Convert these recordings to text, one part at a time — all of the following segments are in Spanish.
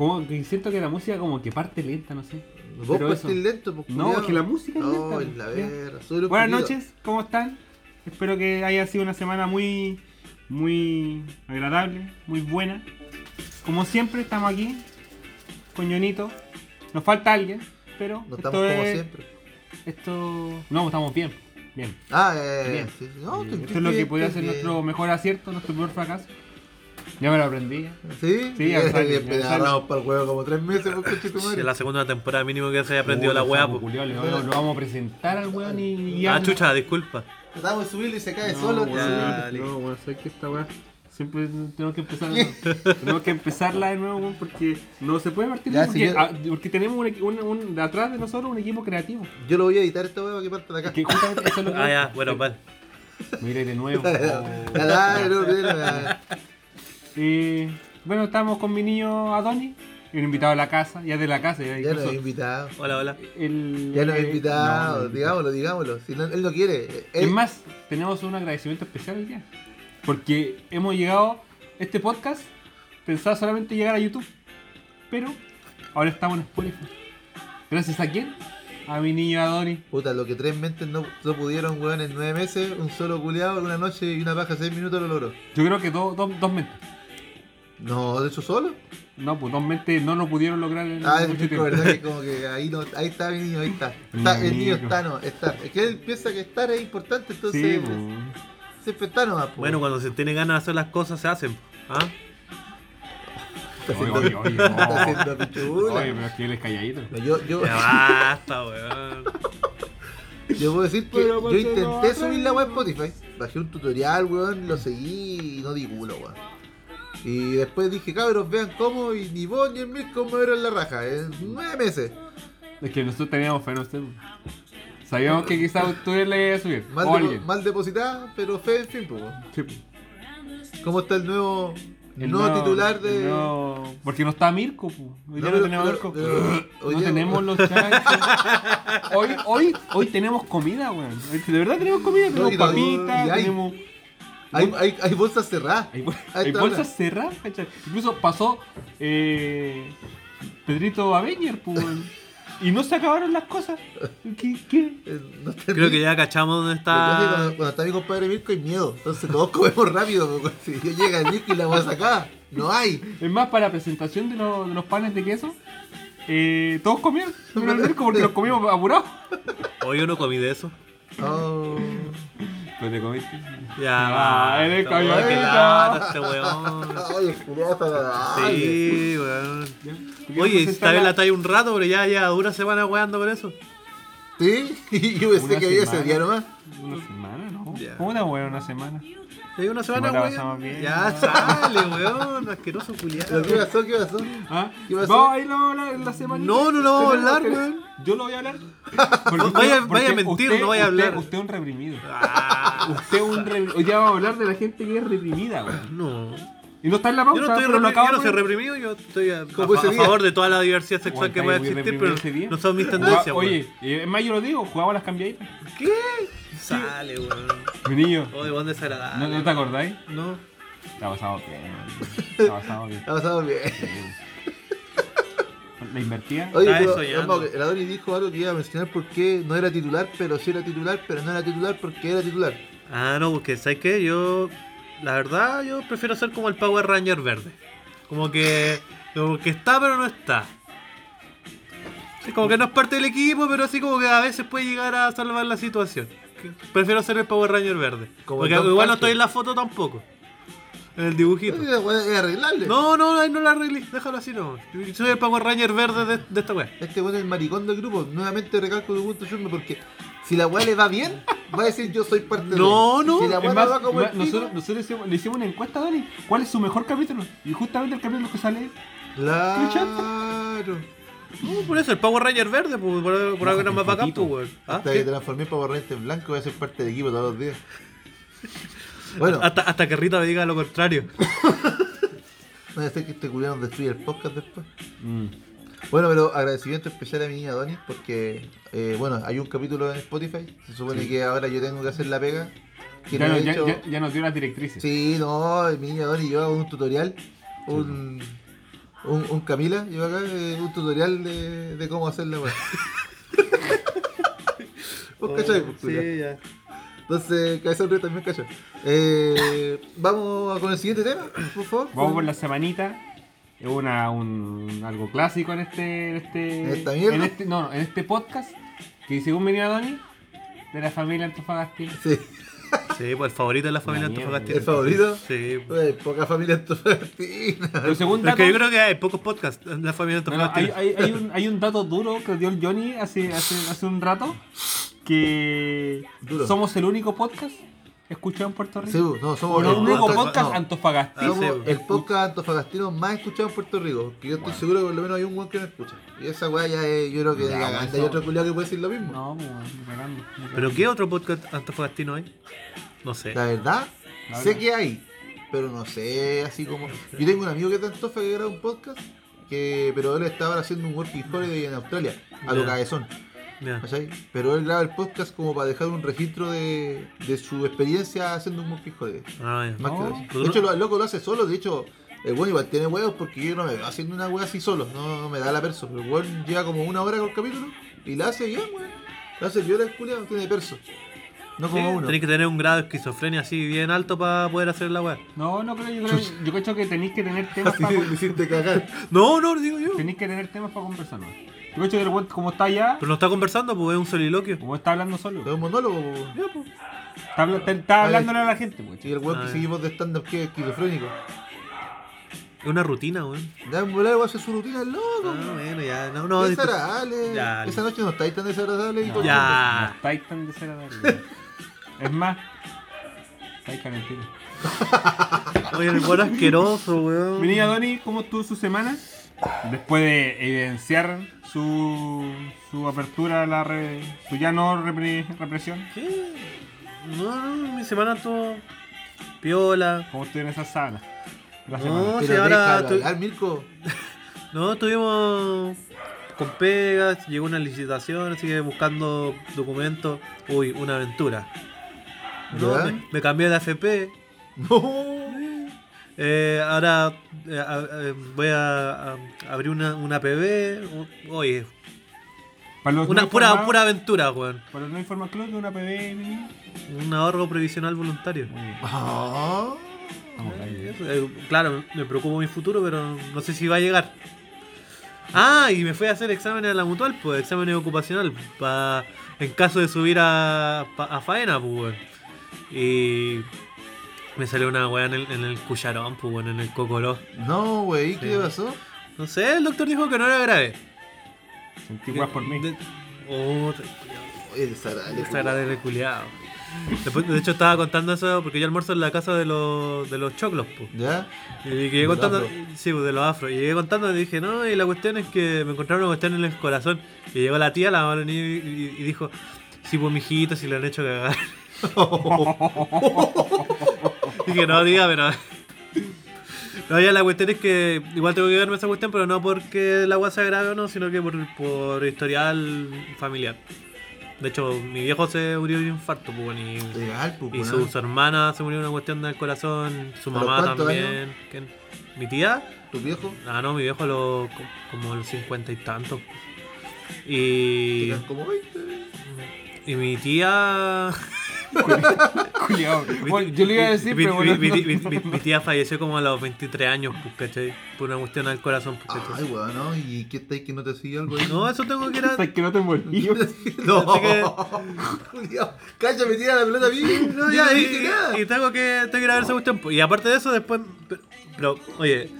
Como que siento que la música como que parte lenta, no sé. Vos Pero partís eso- lento, pues, No, es que la música es No, lenta, la Buenas noches, ¿cómo están? Espero que haya sido una semana muy, muy agradable, muy buena. Como siempre, estamos aquí con Jonito. Nos falta alguien, pero No esto estamos como siempre. Esto. No, estamos bien. Bien. Ah, eh, Bien. sí. No, esto es lo que podría ser nuestro mejor acierto, nuestro peor fracaso. Ya me lo aprendí. ¿Sí? Sí, agarramos para el huevo como tres meses, por coche tu Si madre. es la segunda temporada mínimo que se haya aprendido la weá, pues. Lo vamos a presentar al weón y. Ah, chucha, disculpa. Tratamos de subirlo y se cae No, solo. no, weón, sé que esta weá. Siempre tenemos que empezar de nuevo. tenemos que empezarla de nuevo weón, porque no se puede partir Ya, porque, si yo- ah, porque tenemos un, equi- un- un- de atrás de nosotros un equipo creativo. Yo lo voy a editar esta huevo que parte de acá. Que justamente eso es lo que Ah, ya, bueno, vale. Mire de nuevo. Eh, bueno, estamos con mi niño Adonis, y un invitado a la casa, ya de la casa. Ya, Ya nos incluso he invitado. Hola, hola. el, Ya nos he eh, invitado. no, no, digámoslo, digámoslo. Si no, él no quiere. Él, Es más, tenemos un agradecimiento especial hoy día. Porque hemos llegado, este podcast pensaba solamente llegar a YouTube. Pero ahora estamos en Spotify. Gracias a quién? A mi niño Adonis. Puta, lo que tres mentes no, no pudieron, weón, en nueve meses, un solo culiado, una noche y una paja seis minutos lo logró. Yo creo que dos, dos, dos mentes. No, de hecho solo. No, pues dos mentes no lo pudieron lograr en Ah, es tiempo. verdad que como que ahí no, ahí está mi niño, ahí está. está el niño está, no, está. Es que él piensa que estar es importante, entonces Sí, pues. siempre está nomás, po. Bueno, cuando se tiene ganas de hacer las cosas, se hacen. ¿Ah? está Oye, haciendo, oye, oye, no. está haciendo pichula. Oye, pero es que él es calladito. Yo, yo, Ya basta, weón. yo puedo decir que yo ¿por qué intenté subir la web Spotify, bajé un tutorial, weón, lo seguí y no di culo, weón. Y después dije, cabros, vean cómo, y ni vos ni el Mirko me dieron la raja, en nueve meses. Es que nosotros teníamos fe en usted. Sabíamos que quizás usted le iba a subir. Mal, o alguien. mal depositada, pero fe, en fin, pues. Sí. ¿Cómo está el nuevo, El nuevo nuevo- titular de.? nuevo- Porque no está Mirko, pues. Hoy no, pero- tenemos pero- Mirko. pero- hoy no tenemos los chanchos. hoy, hoy, hoy tenemos comida, weón. De verdad tenemos comida, No, tenemos no- papitas, hay- tenemos. Hay, hay, hay bolsas cerradas. Hay, bolsas cerradas, ¿cachai? Incluso pasó eh, Pedrito Avenger, pues, y no se acabaron las cosas. ¿Qué? qué? Eh, no Creo que ya cachamos dónde Cuando, está. cuando está mi compadre Mirko hay miedo. Entonces todos comemos rápido. Si yo llega el Mirko y la voy a sacar, no hay. Es más, para la presentación de, los- de los panes de queso, eh, todos comieron menos el Mirko porque los comimos apurados. Hoy yo no comí de eso. Oh. Pues te comiste. Ya, Ah, eres basta, weón, calladito. qué lata este weón. Está-. Sí, weón. ¿Qué Oye, esta vez la- la trae un rato, pero ya, ya dura semana weando por eso. Sí, y yo pensé que había ese día nomás. Una semana, ¿no? Ya. ¿Cómo una weón una semana? ¿Hay una semana, weón? bien. Ya sale, weón. Asqueroso culiado. ¿Pero qué pasó? ¿Qué pasó? ¿Ah? ¿Qué pasó? No, ahí lo vamos a hablar en la semana. No, no lo vamos a hablar, weón. Yo lo voy a hablar. Vaya- vaya a mentir, no vaya a hablar. Usted, es un reprimido. Ah, Usted es un reprimido. Hoy día vamos a hablar de la gente que es reprimida, weón. no. Y no está en la pauta, Yo no estoy pero lo reprimido, yo no soy reprimido, yo estoy a, ¿Cómo a- a favor de toda la diversidad sexual que pueda existir, pero no son mis Jugá- tendencias, weón. Oye, eh, es más, yo lo digo, jugaba las cambiaditas. ¿Qué? Sale, weón. Mi niño, Oye, weón desagradable. ¿no, ¿no te acordáis? No. Te ha pasado bien, weón. Te ha pasado bien. Ha pasado bien. La invertía. Oye, pero, soñando. el Adoni dijo algo que iba a mencionar por qué no era titular, pero sí era titular, pero no era titular porque era titular. Ah, no, porque ¿sabes qué? Yo, la verdad, yo prefiero ser como el Power Ranger verde. Como que, como que está, pero no está. Sí, como que no es parte del equipo, pero así como que a veces puede llegar a salvar la situación. Prefiero ser el Power Ranger verde. Como porque igual no estoy en la foto tampoco. En el dibujito. Es arreglarle. No, no, ahí no la arreglé. Déjalo así, no. Yo Soy el Power Ranger verde de, de esta wea. Este weón es el maricón del grupo. Nuevamente recalco tu punto, Shurme, porque si la weá le va bien, va a decir yo soy parte No, de. no. Si la weá no va como el nosotros hicimos, le hicimos una encuesta a Dani. ¿Cuál es su mejor capítulo? Y justamente el capítulo que sale. Claro. No, por eso, el Power Ranger verde, pues, por, por algo era más bacán, pues, weón. ¿Ah? Hasta ¿Qué? que transformé para borrarte en blanco, voy a ser parte del equipo todos los días. Bueno, Hasta, hasta que Rita me diga lo contrario. no sé que este culiao nos destruye el podcast después. Mm. Bueno, pero agradecimiento especial a mi niña Donis porque, eh, bueno, hay un capítulo en Spotify. Se supone que ahora yo tengo que hacer la pega. Que Ya, no ya- hecho- ya- ya nos dio las directrices. Sí, no, mi niña Donis, yo hago un tutorial. Un, Un, un Camila, yo acá, eh, un tutorial de, de cómo hacer la weá. Vos cachai, pues. Oh, Sí, ya. Entonces, Cabeza Río también cachai. Eh, vamos a- con el siguiente tema, por favor. Vamos por la semanita. Es una, un, algo clásico en este, en este, ¿En esta mierda? en este, no, en este podcast que según venía Doni de la familia Antofagastina. Sí, Sí, pues el favorito de la familia La el favorito. Sí. Uy, poca familia antofagastina. Pero según Pero es que datos- yo creo que hay pocos podcasts en la familia No, no, hay, hay, hay un, hay un dato duro que dio el Johnny hace, hace, hace un rato que Duro. somos el único podcast escuchado en Puerto Rico. Sí, no, somos el no, único no, podcast no. antofagastino. Somos sí. el podcast antofagastino más escuchado en Puerto Rico. Que yo estoy seguro que por lo menos hay un weón que me escucha. Y esa weá ya es, yo creo que Ya, Hay otro culiado que puede decir lo mismo. No, pues, ¿Pero qué otro podcast antofagastino hay? No sé. La verdad, La sé que hay, pero no sé así como. Yo tengo un amigo que es de Antofa que graba un podcast, que pero él estaba haciendo un working holiday en Australia, a lo Ya. cabezón, ¿cachai? Pero él graba el podcast como para dejar un registro de, de su experiencia haciendo un working holiday. Ah. Más No, pero De hecho, lo, el loco lo hace solo, de hecho. El weón igual tiene huevos porque yo no me veo haciendo una wea así solo, no, no me da la perso. Pero el weón lleva como una hora con el capítulo y la hace bien, weón. La hace viola el culiado, tiene perso. No como uno. Tenéis que tener un grado de esquizofrenia así bien alto para poder hacer la weá. No, no creo, yo creo, yo creo que tenéis que tener temas para me hiciste cagar. No, no, digo yo. tenéis que tener temas para conversar, ¿no? Yo creo que el weón, como está allá, Pero no está conversando, pues es un soliloquio. como está hablando solo, Es un monólogo, po. Ya, pues. está, habla- está- está hablándole a la gente, pues. Y el weón Ah, que ya. seguimos de stand-up que es esquizofrénico. Es una rutina, weón. Ya en volar va a hacer su rutina el loco. Ah, bueno, ya. No, no. desagradable. Ya, Esa noche no estáis tan desagradable y No, todo. Ya. No estáis tan desagradable. Es más, estáis calentitos. Oye, el weón asqueroso, weón. Mi niña Donny, ¿cómo estuvo su semana? Después de evidenciar su, su apertura a la re- su ya no repre- represión. ¿Qué? No, no, mi semana todo piola. ¿Cómo estuvo en esa sábana? La No, semana. si ahora tu- hablar, Mirko. No, estuvimos con pegas, llegó una licitación, así que buscando documentos. Uy, una aventura. No, me, me cambié de AFP. No. Eh, ahora eh, eh, voy a, a- abrir una, una PB. Oye, Para los una no pura, pura aventura, weón. Para los no informados, creo que una PB. Un ahorro previsional voluntario. Eh, claro, me preocupa mi futuro, pero no sé si va a llegar. Ah, y me fui a hacer exámenes a la mutual, pues, exámenes ocupacional, pa, en caso de subir a, pa- a faena, pues, weón. Y me salió una weá en el, en el cucharón, pues, weón, en el cocoró. No, wey, ¿qué Sí. pasó? No sé, el doctor dijo que no era grave. Sentí guas por mí. De- Oh, Oye, desagradable. desagradable culiado. Después, de hecho, estaba contando eso porque yo almuerzo en la casa de los, de los choclos, pues. ¿Ya? Y llegué contando, afro. sí, pues, de los afro. Y llegué contando y dije, no, y la cuestión es que me encontraron una cuestión en el corazón. Y llegó la tía, la mamá y- y dijo, sí, pues mijito, si le han hecho cagar. dije, no, diga, pero. No, ya la cuestión es que igual tengo que darme esa cuestión, pero no porque la agua sea grave o no, sino que por, por historial familiar. De hecho, mi viejo se murió de un infarto, pues, y, Legal, pues, y su, su hermana se murió de una cuestión del corazón, su ¿A los mamá también. ¿Quién? ¿Mi tía? ¿Tu viejo? Ah, no, mi viejo lo, co- como los cincuenta y tantos. Y, como 20. y mi tía. Culiao. Bueno, yo le iba a decir, mi, pero mi- bueno. mi- no- mi- mi- mi tía falleció como a los 23 años, pues, ¿cachai? Por una cuestión al corazón, pues, ¿cachai? Ay, weón, ¿no? ¿Y qué estáis que no te sigue algo ahí? No, eso tengo que ir a. Hasta que no te morí. No, que- Julio, Cacha, me tira la pelota a mí. No, ya, no y, dije nada. y- y tengo que, tengo que ir a ver esa cuestión. pues. Y aparte de eso, después. Pero, pero, oye,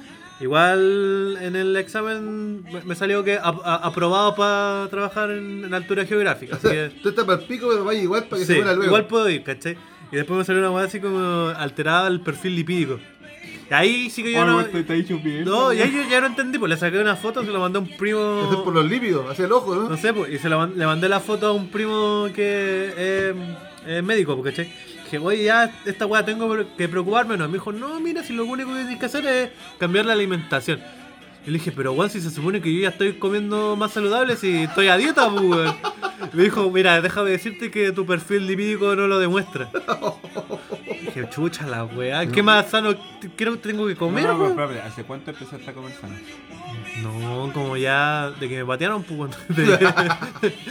igual en el examen me, salió que a- aprobado para trabajar en, en altura geográfica. O Así sea, que. tú estás para el pico, pero vaya igual para que Sí, se muera luego. igual puedo ir, ¿cachai? Y después me salió una weá así como alterada el perfil lipídico. Y ahí sí que yo Oh, no. weón, te- te ha dicho bien. No, y ahí yo ya no entendí, pues le saqué una foto, se la mandé a un Eso es primo. por los lípidos, hacia el ojo, ¿no? No sé, pues, y se la le mandé la foto a un primo que es es médico, porque ¿cachai? Que oye, ya esta weá tengo que preocuparme, no. Me dijo, no, mira, si lo único que tienes que hacer es cambiar la alimentación. Y le dije, pero weón, si se supone que yo ya estoy comiendo más saludable, si estoy a dieta, pues weón. Me dijo, mira, déjame decirte que tu perfil lipídico no lo demuestra. dije, chucha la weá, ¿qué más sano creo que tengo que comer, No, no, weón? pero espérate, ¿hace cuánto empezaste a comer sano? No, como ya de que me patearon, pues. De,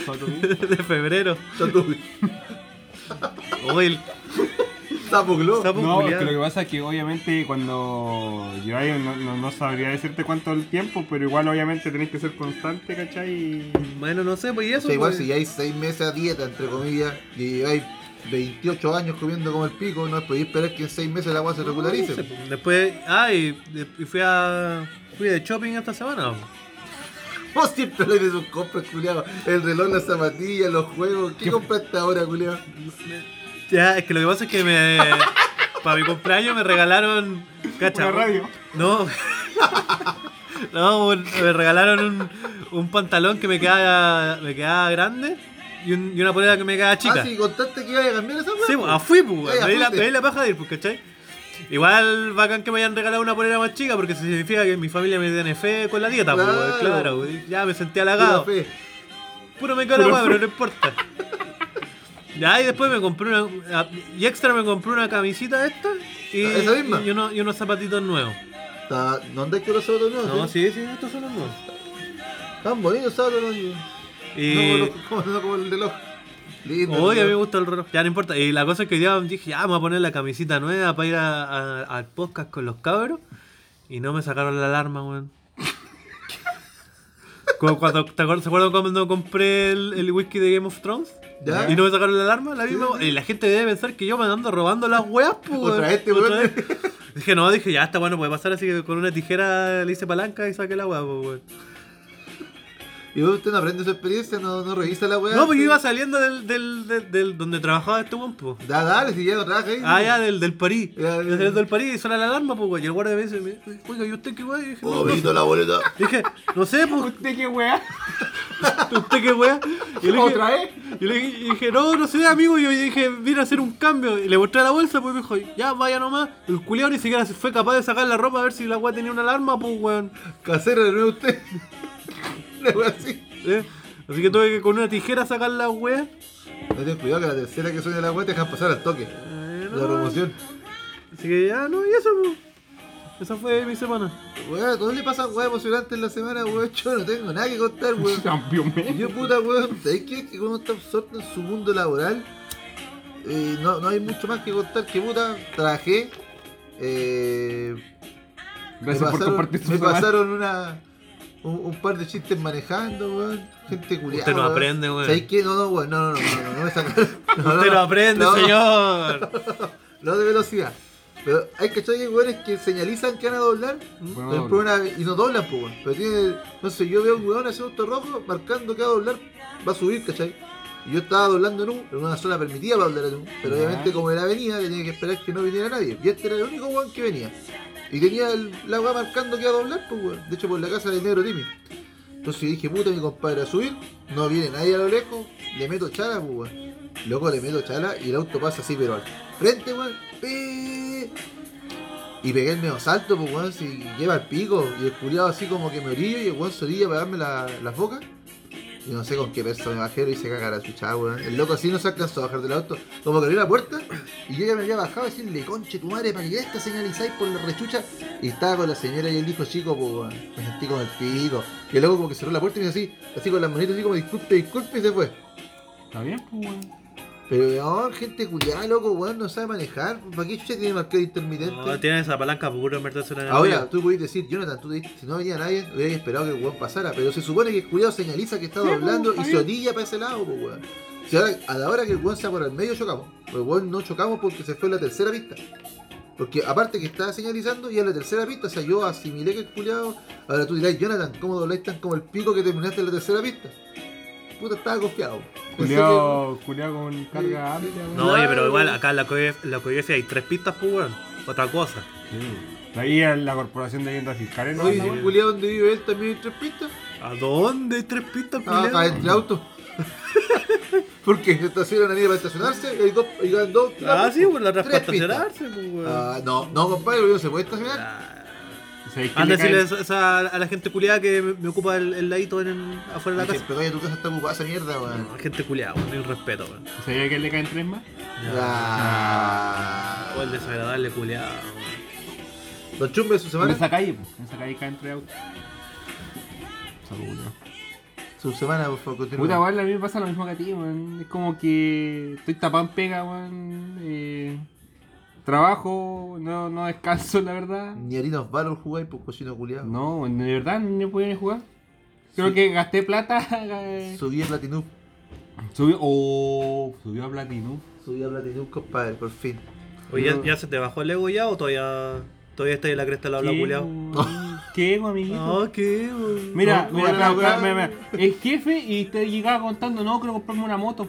¿Todo tu vida? de febrero. Sapo Globo. No, culiao. que lo que pasa es que obviamente cuando lleváis, no, no, no sabría decirte cuánto el tiempo, pero igual obviamente tenéis que ser constante, ¿cachai? Y... Bueno, no sé, pues y O eso. sea, igual pues. si lleváis 6 meses a dieta, entre comillas, y lleváis 28 años comiendo como el pico, no podéis esperar que en 6 meses el agua se regularice. No sé, pues. Después, ah, y, y fui a. Fui de shopping esta semana. pues. Vos siempre habláis de sus compras, culiado. El reloj, las zapatillas, los juegos. ¿Qué compraste ahora, culiado? Ya, es que lo que pasa es que me. para mi cumpleaños me regalaron. ¿Cacha? Una radio. No. no, me regalaron un, un pantalón que me quedaba, me quedaba grande y, un- y una polera que me quedaba chica. Ah, sí, contaste que ibas a cambiar esa. Sí, pues, ah, fui, pues, me di la, me la paja de ir, pues, ¿cachai? Igual bacán que me hayan regalado una polera más chica porque significa que mi familia me tiene fe con la dieta, pues, Claro. pues, ya me sentí halagado. Puro me quedo la pero no importa. Ya, y después me compré una. Y extra me compré una camisita esta y, ¿Esa misma? y, unos, y unos zapatitos nuevos. Está- ¿Dónde es que los sábados nuevos? No, sí? sí, estos son los nuevos. Están bonitos sábados nuevos. Y. No, como, como, el reloj. Lindo. Oye, a mí me gusta el reloj. Ya no importa. Y la cosa es que hoy día dije, ya, voy a poner la camisita nueva para ir a- a- al podcast con los cabros. Y no me sacaron la alarma, weón. Como cuando, ¿te acuerdas, ¿Se acuerdan cuando compré el, el whisky de Game of Thrones? ¿Ya? Y no me sacaron la alarma, la misma. Y la gente debe pensar que yo me ando robando las weas, pues. Otra este, vez. Dije, no, dije, ya está bueno, puede pasar así que con una tijera le hice palanca y saqué la wea, pues, weón. ¿Y vos usted no aprende su experiencia? ¿No, no revisa la weá? No, pues yo iba saliendo del, del, del, del- donde trabajaba este weón, pues. Da, dale, si ya no trabaja ahí. Ah, ya, del, del París. Ya, ya, saliendo del París y suena la alarma, pues, güey. Y el guardia me dice, me- oiga, ¿y usted qué güey? Y dije, Oh, no, no la boleta. sé. Dije, no sé, pues, ¿Usted qué weá? ¿usted qué güey? Y le dije, ¿Otra vez? Y le dije, y dije, no, no sé, amigo. Y yo dije, vine a hacer un cambio. Y le mostré la bolsa, pues me dijo, ya, vaya nomás. El culiao ni siquiera fue capaz de sacar la ropa a ver si la weá tenía una alarma, pues, weón. Casero de nuevo usted. Así. ¿Eh? Así que tuve que con una tijera sacar la weá. No ten cuidado que la tercera que suene la weá te dejan pasar al toque. Eh, La promoción. Así que ya, no, y eso, pues. Esa fue mi semana. Weá, ¿a todos le pasan weá emocionantes en la semana, weón? Yo no tengo nada que contar, weón. Yo puta weón, ¿sabes qué? Que cuando uno está absorto en su mundo laboral, eh, no, no hay mucho más que contar que puta, trabajé, eh, Gracias me por pasaron, compartir tu me pasaron una, un, un par de chistes manejando, weón, gente culiada. Usted no aprende, weón. ¿Sabes qué? No, no, weón, no, no, no, no, no, no. No, no, Usted no, lo aprende, no, señor. No de velocidad. Pero hay que hay weones que señalizan que van a doblar Bueno, pero por una- y no doblan, pues, weón. Pero tiene. No sé, yo veo un weón haciendo auto rojo marcando que va a doblar, va a subir, ¿cachai? Y yo estaba doblando en, un, en una zona permitida para doblar en un. Pero obviamente, como era avenida, tenía que esperar que no viniera nadie. Y este era el único weón que venía. Y tenía el, la weá marcando que iba a doblar, pues, weón. De hecho, por la casa del negro Timmy. Entonces dije, puta, mi compadre a subir, no viene nadie a lo lejos, le meto chala, pues, weón. Loco, le meto chala y el auto pasa así, pero al frente, weón. Y pegué el medio salto, pues weón, si lleva el pico. Y el culiado así como que me orillo y el weón se orilla para darme la, las bocas. Y no sé con qué peso me bajé y se caga la chucha, weón. El loco así no se alcanzó a bajar del auto. Como que abrió la puerta y yo ya me había bajado a decirle, conche tu madre, para que ya esta señalizáis por la rechucha. Y estaba con la señora y el hijo chico, pues weón. Me sentí con el pico. Y el loco como que cerró la puerta y me hizo así, así con las manitas así como disculpe, disculpe y se fue. Está bien, pues weón. Pero no, gente culiada, loco, weón, no sabe manejar. ¿Para qué chucha tiene marcado intermitente? No, tiene esa palanca puro meterse en el Ahora, tú podés decir, Jonathan, tú dijiste, si no venía nadie, hubieras esperado que el weón pasara. Pero se supone que el cuidado señaliza que está Sí, doblando pues, y está se orilla para ese lado, pues weón. Si ahora, a la hora que el weón sea por el medio, chocamos. Pues el weón no chocamos porque se fue en la tercera pista. Porque aparte que estaba señalizando y en la tercera pista, o sea, yo asimilé que el culiado. Ahora tú dirás, Jonathan, ¿cómo dobláis tan como el pico que terminaste en la tercera pista? Puta, estaba confiado. Culeado, culeado con carga amplia. No, oye, pero igual acá en la COIF, en la COIF hay tres pistas, pues, weón. Otra cosa. Sí. Ahí en la Corporación de Viviendas Fiscales, ¿no? Oye, si culiado donde vive él también hay tres pistas. ¿A dónde hay tres pistas, Ah, culiao? acá entre autos. Porque se estaciona una línea para estacionarse y hay dos, y dos. Ah, sí, pues la otra para Tres pistas. estacionarse, pues, weón. Ah, no, no, compadre, no se puede estacionar. Ah, ¿Sabéis qué Anda a cae- decirle eso- eso a, a la gente culiada que me, me ocupa el, el ladito en el- afuera de la casa. Pero vaya, tu casa está ocupada esa mierda, weón. No, gente culiada, weón, un respeto, weón. ¿Sabéis a quién le caen tres más? Ah. O el desagradable culiado, weón. Los chumbes de su En semana. esa calle, pues. En esa calle caen tres autos. Saludos. Su semana, por favor, continúa. Puta, weón, a mí me pasa lo mismo que a ti, weón. Es como que estoy tapado en pega, weón. Eh, trabajo, no, no descanso, la verdad. Ni harinos valor jugáis por cochino culiado. No, de verdad, no podía ni jugar. Creo Sí. que gasté plata. eh, Subí a Platinum. Subió, oh, subió a Platinum. Subí a Platinum, compadre, por fin. Oye, ¿ya, No. ya se te bajó el ego ya o todavía, todavía está en la cresta del habla ¿Qué, culiado? ¿Qué, ego, amiguito? Ah, ¿qué? weón? Mira, No, mira, ¿cómo era espera, la weá? mira, mira. El jefe y te llegaba contando, no, quiero comprarme una moto.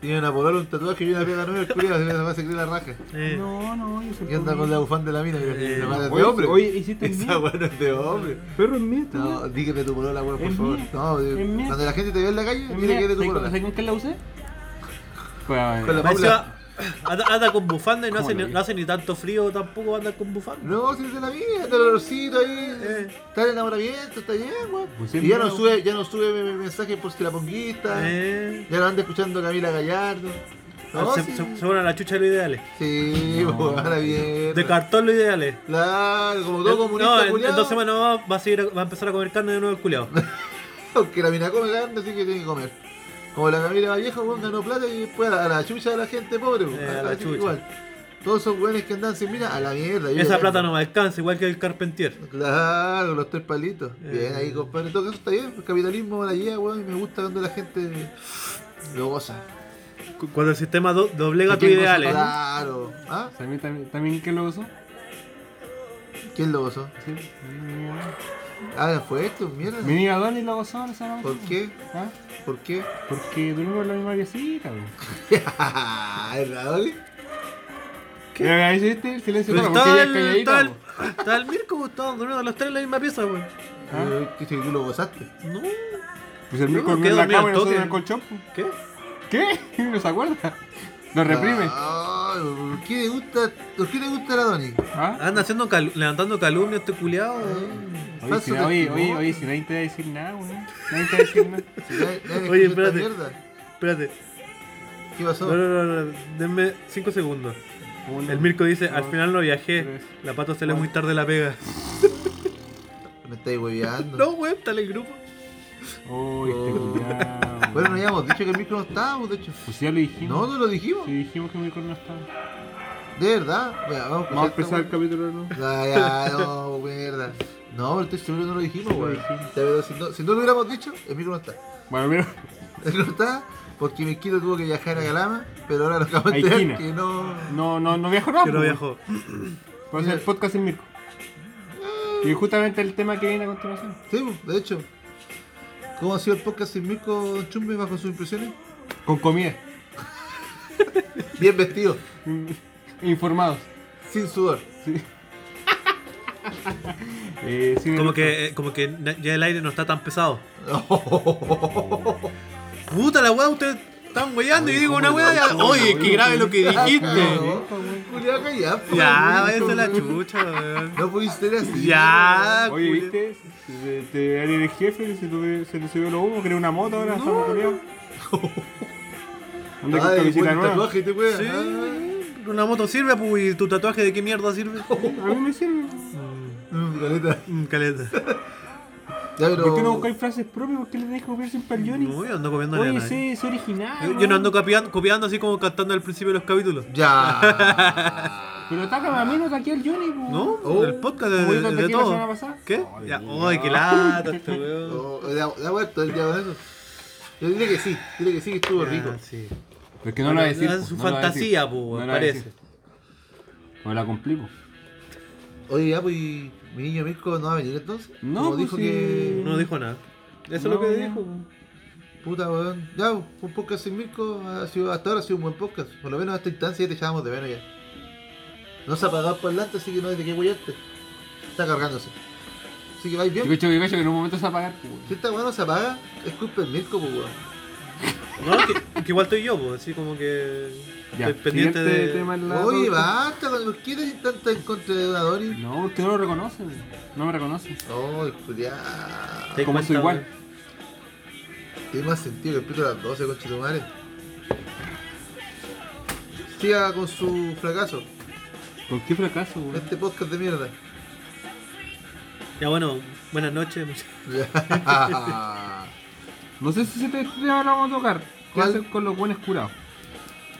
Tiene una polola, un tatuaje y una pega nueva, el culiado, se va a creer la raja. Eh, No, no, yo soy Y anda con la bufanda de la mina, que Eh, la es de hombre. oye, hiciste el Esa no es de hombre. Perro es mío. No, dígame tu polola, weón, por Es favor. mía. No, Es cuando la gente te ve en la calle, Es dile que eres tu ¿Sabes con- polola. ¿Sabes con qué la usé? Pues, a ver. Con la Paula. anda, anda con bufanda y no ¿Cómo hace, ni, vi? no hace ni tanto frío tampoco anda con bufanda. No, si es de la mía, está el olorcito ahí. Eh. Está el enamoramiento, está bien, weón. Pues y ya no sube, ya no sube mensajes por si la ponguista. Eh, Ya no anda escuchando Camila Gallardo. No, se, sí, se, se van a la chucha los ideales. sí No. pues, a la mierda. De cartón los ideales. Claro, como todo comunista no, en, en dos semanas más va a, seguir, va a empezar a comer carne de nuevo el culiao. Aunque la mina come carne, así que tiene que comer. Como la Camila Vallejo, weón, ganó plata y después a la, chucha de la gente pobre, weón. Eh, a la chucha. Igual. Todos esos weones que andan sin mina, a la mierda. yo Esa plata no me alcanza, igual que el carpentier. Claro, los tres palitos. Bien, Eh. ahí, compadre. En todo caso está bien. El capitalismo la lleva, weón, y me gusta cuando la gente lo goza. Cu- Cuando el sistema do- doblega ¿Y tus ideales. Claro. ¿Ah? ¿También, también, también quién lo usó? ¿Quién lo gozó? Sí. Ah, fue esto, mierda. Mi niña Donny lo gozó en esa noche. ¿Por qué? ¿Ah? ¿Por qué? Porque dormimos en la misma piecita, weón. ¿Es raro? ¿Qué? Ahí el silencio Pero porque ella el, es calladita, estaba el, el Mirko, estaban durmiendo los tres en la misma pieza, weón. ¿Ah? Eh, ¿Qué si tú lo gozaste? No, Pues el Mirko en la dormido cama y al nosotros toque. en el colchón. pues. ¿qué? ¿Qué? No se acuerda. Lo reprime. ¿Por qué le gusta, ¿por qué le gusta la Doni? ¿Ah? Anda haciendo cal- levantando calumnia este culiao. Oye, Falso si, oye, testimonio. oye, oye, si nadie te va a decir nada, weón. Nadie te va a decir nada. Si nadie- nadie Oye, escucha esta espérate. mierda. Espérate. ¿Qué pasó? No, no, no, no. Denme 5 segundos. Uno, El Mirko dice, al dos, final no viajé. tres. La pato se le muy tarde la pega. Me estáis hueveando. No, weón, está en el grupo. Uy, este Oh. Bueno, no habíamos dicho que el micro no estaba, pues, de hecho. Pues ya lo dijimos. No, no lo dijimos. Sí, dijimos que mi no estaba. De verdad. Vamos Vamos a empezar el capítulo, ¿no? Ya, ya, no, mierda. No, pero estoy seguro que no lo dijimos, Lo weón. dijimos. Ya, Pero si no, si no lo hubiéramos dicho, el micro no está. Bueno, mira. El micro no está porque Mirquito tuvo que viajar a Calama, pero ahora nos acabamos de A enterar Iquina. que no. No, no, no viajo nada. Que no pues, viajó. Puede ser el podcast sin Mirko. Y justamente el tema que viene a continuación. Sí, pues, de hecho. ¿Cómo ha sido el podcast sin Mirko, Don Chumbe, bajo sus impresiones? Con comida. Bien vestido, Informados. sin sudor. Sí. eh, sin Como que, eh, como que ya el aire no está tan pesado. Puta la weá, ustedes están weyando y digo ¿cómo una todo, Oye, qué grave lo que dijiste. Ya, güey, váyanse a la chucha, weón. No pudiste ser así. Ya. Oye, ¿viste? Te, te, alguien el jefe, se, tuve- se le subió los humos, creó una moto ahora, estamos peleados. Con Ay, camiseta buen nueva. tatuaje te weón. Sí, una moto sirve, pues, y tu tatuaje de qué mierda sirve. A mí me sirve. Mm, caleta. Mm, caleta. Ya, pero. ¿Por qué no buscáis frases propias? ¿Por qué le tenéis que copiar siempre al Johnny? No, yo ando copiando Oye, sé, sé original. Yo, no ando copiando, copiando así como cantando al principio de los capítulos. Ya. Pero atácame a mí, no taqué al Johnny, po. ¿No? Oh. El podcast de, de, de todo. ¿Qué? Ay, Ya, ay, qué lata este weón. Oh, Da da vuelta el día con eso. Yo diré que sí, dile que sí, que estuvo Ya, rico. sí. Pero es que no lo va a decir. Es su fantasía, po, parece. No la complico. Oye, ya, pues, ¿y mi niño Mirko no va a venir entonces. No, pues, dijo sí. que. No dijo nada. Eso es lo que no. dijo. Puta, weón. Ya, un podcast sin Mirko ha sido, hasta ahora ha sido un buen podcast. Por lo menos a esta instancia ya te echábamos de menos ya. No se ha apagado por delante, así que no hay de qué huellarte. Está cargándose. Así que vais Yo bien. cacho, yo cacho que en un momento se va a apagar, po, weón. Si esta weón no se apaga, es culpa del Mirko, pues weón. No, que, que igual estoy yo, pues, así como que. Ya, estoy pendiente de. tema en la Oye, basta, ¿por qué eres tanta en contra de? No, usted no lo reconoce. No me reconoce. No, culiao. ¿Te Como soy igual. Tiene más sentido que el pito a las 12, conche tu madre. Siga con su fracaso. ¿Con qué fracaso, weón? Este podcast de mierda. Ya bueno, buenas noches. No sé si este tema lo vamos a tocar. ¿Qué ¿Cuál? hacer con los buenos curados?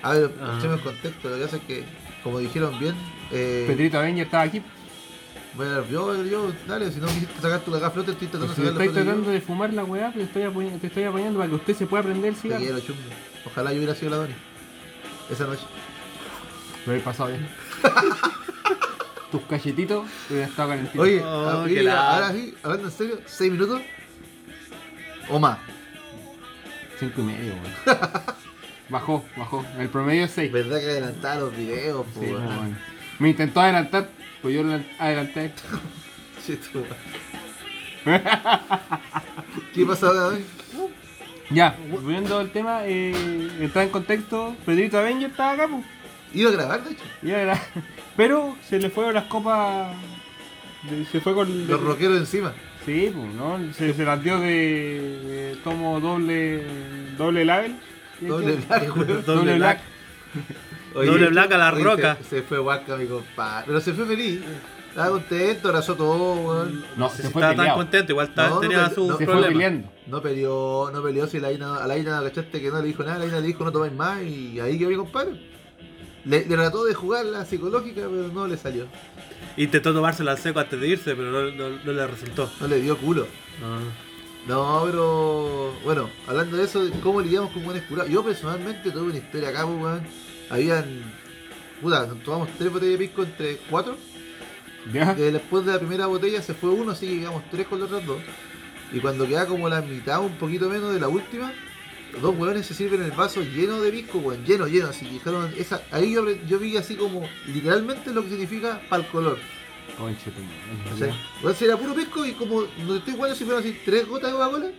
A ver, Ah. echemos el contexto. Lo que pasa es que, como dijeron bien, eh, Pedrito Avenger estaba aquí. voy a dar yo, yo, dale, si no quisiste sacar tu caga flota, estoy tratando Pues de si sacar la estáis flota. tratando de fumar la weá, te estoy, apoy- te estoy apoyando para que usted se pueda prender el Te cigarro. quiero, chumbo. Ojalá yo hubiera sido la Doni. Esa noche. Lo he pasado bien. Tus cachetitos hubieran estado calentitos. Oye, Oh, qué lata. ahora sí, hablando en serio, 6 minutos o más. Cinco y medio, weón. Bajó, bajó. El promedio es 6. Verdad que adelantaba los videos, po, Sí, weón. weón. Me intentó adelantar, pues yo adelanté. Sí, tú, weón. ¿Qué ahora, Doni? Ya, volviendo al tema, eh, entrar en contexto, Pedrito Avenger estaba acá, pues. Iba a grabar, de hecho. Iba a gra- Pero se le fueron las copas. de- Se fue con. Los rockeros encima. Sí, pues, ¿no? Se, se las dio de, de tomo doble. doble label. Doble black, weón. Doble, black. Doble black a la oye, roca. Se, se fue guaca, mi compadre. Pero se fue feliz. Estaba contento, abrazó todo, weón. No, se fue estaba tan contento, igual estaba- No, no, tenía pero- sus no, Se fue peleando. No peleó, no peleó si la Aina, a la Aina, ¿cachaste? Que no le dijo nada, la Aina le dijo no tomáis más y ahí quedó mi compadre. Le, le trató de jugar la psicológica, pero no le salió. Intentó tomársela al seco antes de irse, pero no, no- no le resultó. No le dio culo. No. No, pero bueno, hablando de eso, ¿cómo lidiamos con buenos curados? Yo personalmente tuve una historia acá, pues, weón. Habían, puta, tomamos tres botellas de pisco entre cuatro. ¿Ya? Después de la primera botella se fue uno, así que quedamos tres con los otros dos. Y cuando queda como la mitad, un poquito menos de la última, los dos hueones se sirven el vaso lleno de pisco, weón, lleno, lleno. Así dijeron, esa, ahí yo, yo vi así como literalmente lo que significa pal color. Conche O sea, weón, era puro pisco y como no te estoy jugando si fueran así tres gotas de Coca-Cola.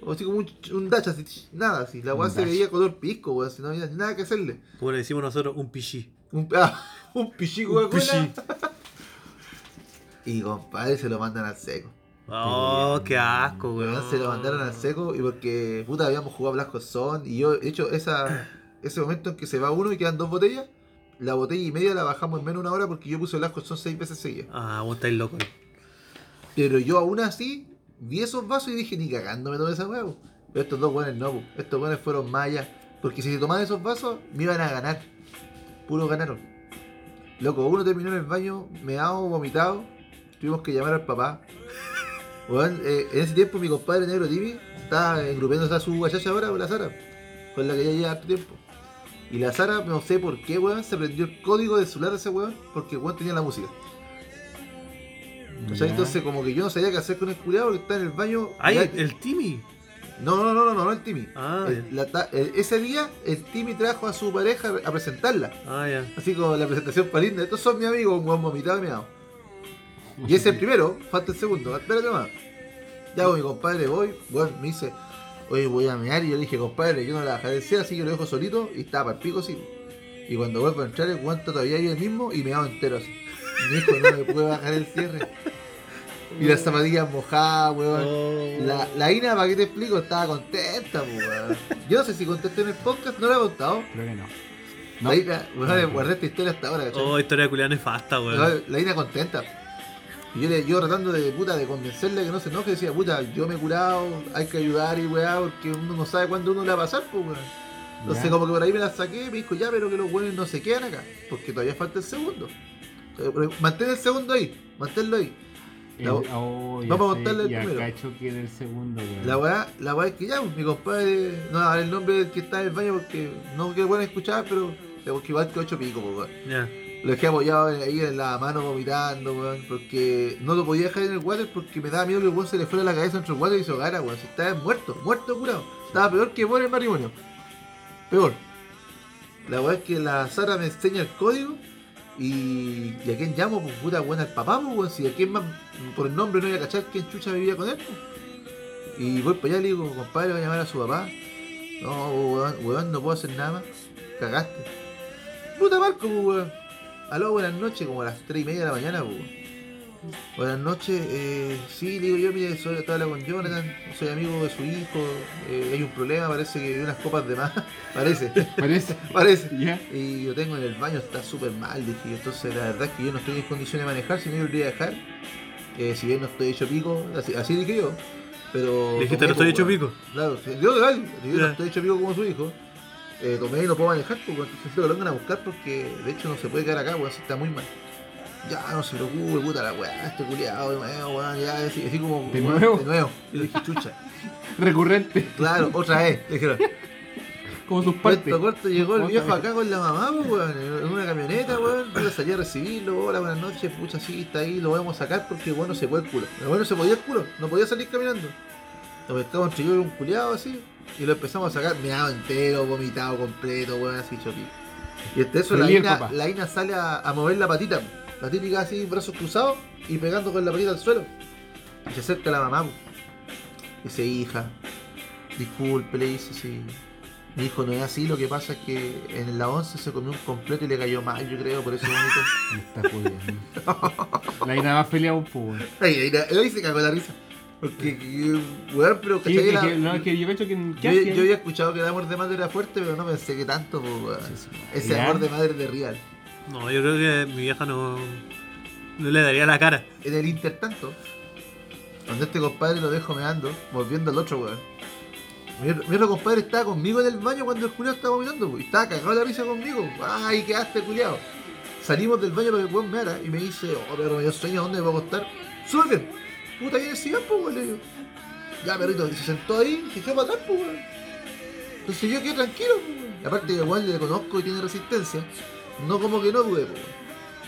O así como un, un dash, así, nada, así. La weá se dash. veía color pisco, weón, si no había nada que hacerle. Como le decimos nosotros, un pichí. Un, ah, un pichí Coca-Cola. Y compadre, se lo mandan al seco. Oh, qué asco, weón. Se lo mandaron al seco y porque puta habíamos jugado Hole Zone y yo, de hecho, esa, ese momento en que se va uno y quedan dos botellas, la botella y media la bajamos en menos de una hora porque yo puse Hole Zone seis veces seguidas. Ah, vos estáis loco. Pero yo aún así vi esos vasos y dije, ni cagándome todo esa huevo. Pero estos dos buenos no, estos buenos fueron más allá. Porque si se tomaban esos vasos, me iban a ganar. Puro ganaron. Loco, uno terminó en el baño, meado, vomitado. Tuvimos que llamar al papá. Weón, eh, en ese tiempo mi compadre negro Timmy estaba engrupiéndose a su guachacha ahora con la Sara. Con la que ya lleva harto tiempo. Y la Sara, no sé por qué, weón, se prendió el código del celular de ese weón, porque weón tenía la música. Entonces como que yo no sabía qué hacer con el culiado porque está en el baño. Ay, ya- el, el Timmy. No, no, no, no, no, no el Timmy. Ah, El- la ta- el- ese día el Timmy trajo a su pareja a presentarla. Ah, ya. Así como la presentación para linda. Estos son mis amigos, un buen vomitado y meado. Y ese es el primero, falta el segundo, espérate más. Ya con mi compadre voy, bueno, me dice, oye voy a mear y yo le dije, compadre, yo no la dejaré ser, así que lo dejo solito y estaba para el pico sí. Y cuando vuelvo a entrar el guante todavía ahí el mismo y me hago entero así. Y me dijo, no me puede bajar el cierre. Y las zapatillas mojadas, weón. Oh. La, la Ina, ¿para qué te explico? Estaba contenta, pues, weón. Yo no sé si contesté en el podcast, no lo he contado. Creo que no. No. La Ina, weón, guardé esta historia hasta ahora, ¿cachai? Oh, historia de culiada nefasta, weón. La Ina contenta. Y yo, le, yo tratando de puta de convencerle que no se enoje, decía, puta, yo me he curado, hay que ayudar y weá, porque uno no sabe cuándo uno le va a pasar, pues weón. Entonces como que por ahí me la saqué me dijo, ya, pero que los buenos no se quedan acá, porque todavía falta el segundo. Eh, Mantén el segundo ahí, manténlo ahí. La- El- oh, Vamos a contarle el ya primero. cacho que el segundo, weón. La weá, la weá es que ya, pues, mi compadre, no voy a dar el nombre del que está en el baño porque no quiero bueno escuchar, pero porque igual que ocho pico, pues weón. Ya. Lo dejé apoyado ahí en la mano vomitando, weón, porque no lo podía dejar en el water porque me daba miedo que el weón se le fuera la cabeza entre el water y se ahogara, weón. Si estaba muerto, muerto curado. Estaba peor que muere en matrimonio. Peor. La weá es que la Sara me enseña el código y, y a quién llamo, pues puta weón, al papá, pues weón. Si a quién más, por el nombre no iba a cachar quién chucha vivía con él, pues. Y voy para allá y le digo, compadre, voy a llamar a su papá. No, weón, weón, no puedo hacer nada. Cagaste. Puta Marco, pues, weón. Aló, buenas noches, como a las 3 y media de la mañana, pues. Buenas noches, eh, sí, digo yo, mire, soy hablando con Jonathan, soy amigo de su hijo, eh, hay un problema, parece que hay unas copas de más, parece, Parece. parece. Y yo tengo en el baño, está súper mal, dije, yo. entonces la verdad es que yo no estoy en condiciones de manejar, si me voy a dejar, eh, si bien no estoy hecho pico, así, así dije yo, pero... Dijiste, no estoy hecho pico. Claro, yo, legal, yo no Ya. estoy hecho pico como su hijo. Eh, tomé y no puedo manejar, entonces lo vengan a buscar porque de hecho no se puede quedar acá, weón, si está muy mal. Ya, no se preocupe, puta la weá, este culiado de nuevo, weón, ya, así, así como. ¿De weón, nuevo? De nuevo. Yo dije, chucha. Recurrente. Claro, otra vez. Dijeron, Como sus partes. Corto llegó el viejo acá con la mamá, pues, weón, en una camioneta, weón. Yo salí a recibirlo, hola, buenas noches, pucha, sí, está ahí, lo vamos a sacar porque, bueno, se fue el culo. El bueno se podía el culo, no podía salir caminando. Lo pescamos entre yo y un culiado así, y lo empezamos a sacar meado entero, vomitado completo, weón, así chopi. Y este eso, la Ina, la Ina sale a, a mover la patita, la típica así, brazos cruzados, y pegando con la patita al suelo. Y se acerca la mamá, dice, hija, disculpe, le dice, sí. Mi hijo no es así, lo que pasa es que en la 11 se comió un completo y le cayó mal, yo creo, por eso. Me está jodiendo. La Ina más aún, pues, weón. Ay, ay, ay, ahí se cagó la risa. Porque, que- weón, pero Sí, es La- que- no, es que yo cacho que. ¿qué yo, yo había escuchado que el amor de madre era fuerte, pero no pensé que tanto, pues, weón. Ese Ya. amor de madre de real. No, yo creo que mi vieja no, no le daría la cara. En el intertanto, cuando este compadre lo dejo meando, volviendo al otro, weón. Mi, mi otro compadre estaba conmigo en el baño cuando el culiao estaba vomitando, y estaba cagado la risa conmigo. Ay, quedaste culiao. Salimos del baño para que el weón meara y me dice, oh, perro, me dio sueño, ¿dónde me voy a acostar? Súbete. Puta, sillón, pues, weón. le digo. Ya, perrito, y se sentó ahí, se echó para atrás, pues, weón. Entonces yo quedé tranquilo, pues, weón. Y aparte que igual le conozco y tiene resistencia. No como que no pues, weón.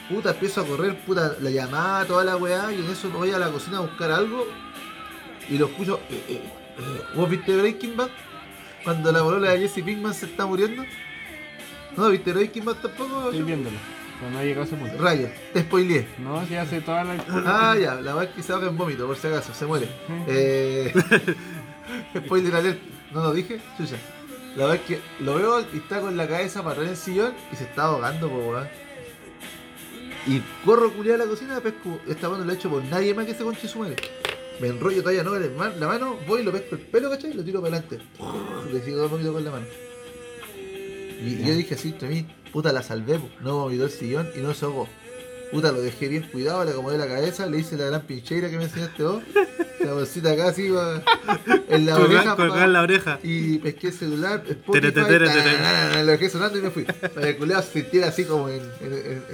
Puta, empiezo a correr, puta, la llamada, toda la weá, y en eso me voy a la cocina a buscar algo. Y lo escucho. eh, eh, eh, ¿Vos viste Breaking Bad? Cuando la bolola de Jesse Pinkman se está muriendo. ¿No viste Breaking Bad tampoco? Estoy viéndolo. Pero no ha llegado a ese punto. Rayo, te spoileé. No, si hace toda la. Ah, ya, la es que se ahoga en vómito, por si acaso, se muere. Eh, spoiler alert, ¿no lo dije? Chucha. La verdad es que lo veo y está con la cabeza para en el sillón y se está ahogando, po weón. Y corro culiar a la cocina, pesco. Esta mano la he hecho por nadie más que ese conche su madre. Me enrollo todavía no en el la mano, voy y lo pesco el pelo, ¿cachai? Y lo tiro para adelante. Le sigo el vómito con la mano. Y yo dije así, entre mí, puta la salvé, po. no vomitó el sillón y no se ahogó. Puta, lo dejé bien cuidado, le acomodé la cabeza, le hice la gran pincheira que me enseñaste vos. La bolsita acá así, va, en la oreja. Colgar, la oreja. y pesqué el celular, Spotify, lo dejé sonando y me fui. Para que el culeado se sintiera así como en,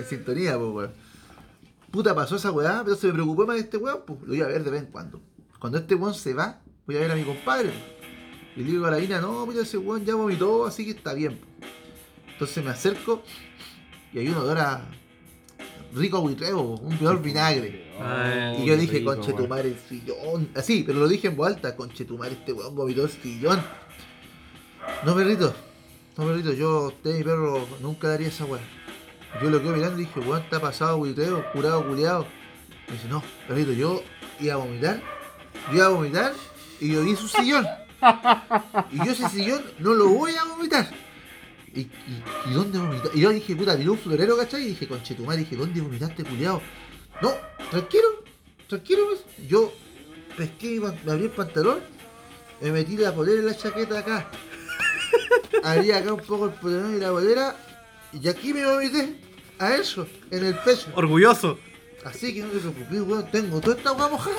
sintonía, pues, weón. Puta, pasó esa weá, pero se me preocupó más de este weón, pues lo iba a ver de vez en cuando. Cuando este weón se va, voy a ver a mi compadre. Y le digo a la Ina, no, mira, ese weón ya vomitó, así que está bien. Entonces me acerco y hay un olor a rico buitreo, un peor vinagre. Ay, Y yo dije, rico, conche tu weón. madre el sillón. Así, pero lo dije en voz alta, conche tu madre, este weón vomitó el sillón. No, perrito. No, perrito, yo, usted mi perro, nunca daría esa weá. Yo lo quedo mirando y dije, weón, está pasado buitreo, curado, culiado. Me dice, no, perrito, yo iba a vomitar, yo iba a vomitar y yo vi su sillón. Y yo ese sillón no lo voy a vomitar. ¿Y, y, y dónde vomitaste? Y yo dije, puta, miré un florero, ¿cachai? Y dije, conche tu madre, dije, ¿dónde vomitaste, culiado? No, tranquilo, tranquilo, pues. Yo pesqué, me abrí el pantalón, me metí la polera y la chaqueta acá. Abrí acá un poco el pantalón y la polera, y aquí me vomité a eso, en el pecho. Orgulloso. Así que no te preocupes, weón, tengo toda esta agua mojada.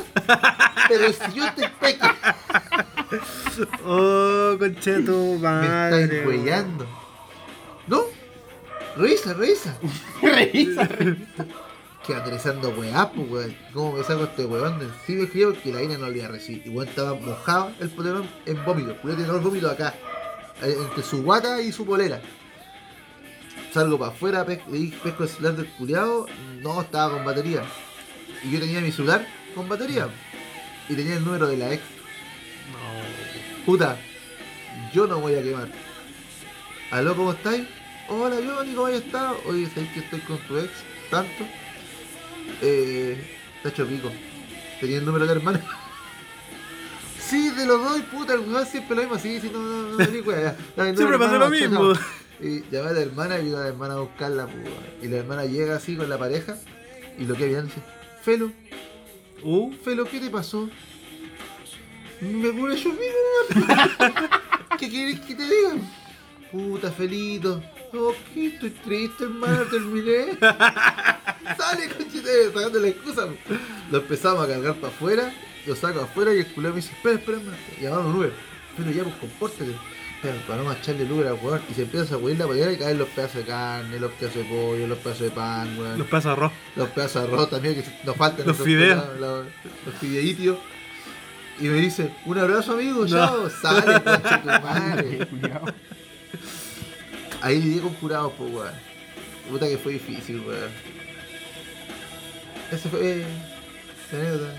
Pero el sillón te peque, Oh, conche tu me está madre. ¿No? Revisa, revisa. Revisa. Que analizando weá, pues weón. ¿Cómo me saco este weón de encima? Es que yo, porque la Ina no lo iba a recibir. Weón estaba mojado el polerón en vómito. Pude tener el vómito acá. eh, Entre su guata y su polera. Salgo para afuera, pes- pesco el celular del culiado. No, estaba con batería. Y yo tenía mi celular con batería. Y tenía el número de la ex. No. Puta, yo no voy a quemar. ¿Aló, cómo estáis? Hola, Johnny, ¿cómo has estado? Oye, ¿sabéis que estoy con tu ex? ¿Tanto? Eh, está hecho pico. ¿Tenía el número de la hermana? Sí, te lo doy, puta, el weón siempre lo mismo, sí, sí, no, no, no, Siempre pasa lo mismo. Y llamé a la hermana y vino la hermana a buscarla, weón. Y la hermana llega así con la pareja y lo que habían dice, Felo, Uh, Felo, ¿qué te pasó? Me cura yo mismo. ¿Qué quieres que te diga? Puta, Felito. Oh, ¿qué? Estoy triste, hermano, terminé. Sale, conchite, sacando la excusa. Lo empezamos a cargar para afuera, lo saco afuera y el culo me dice, espera, espera, hermano. Llamaron un Uber. Pero ya, pues, compórtate. Espera, para no echarle el Uber al weón. Y se empieza a huir la polera y caen los pedazos de carne, los pedazos de pollo, los pedazos de pan, weón. los pedazos de arroz. Los pedazos de arroz también, que nos faltan. Los fideos. Los, los. Y me dice, un abrazo amigo, No. chao, sale, concha tu madre. Ahí lidié con curados, pues, weón. Puta que fue difícil, weón. Ese fue. la anécdota.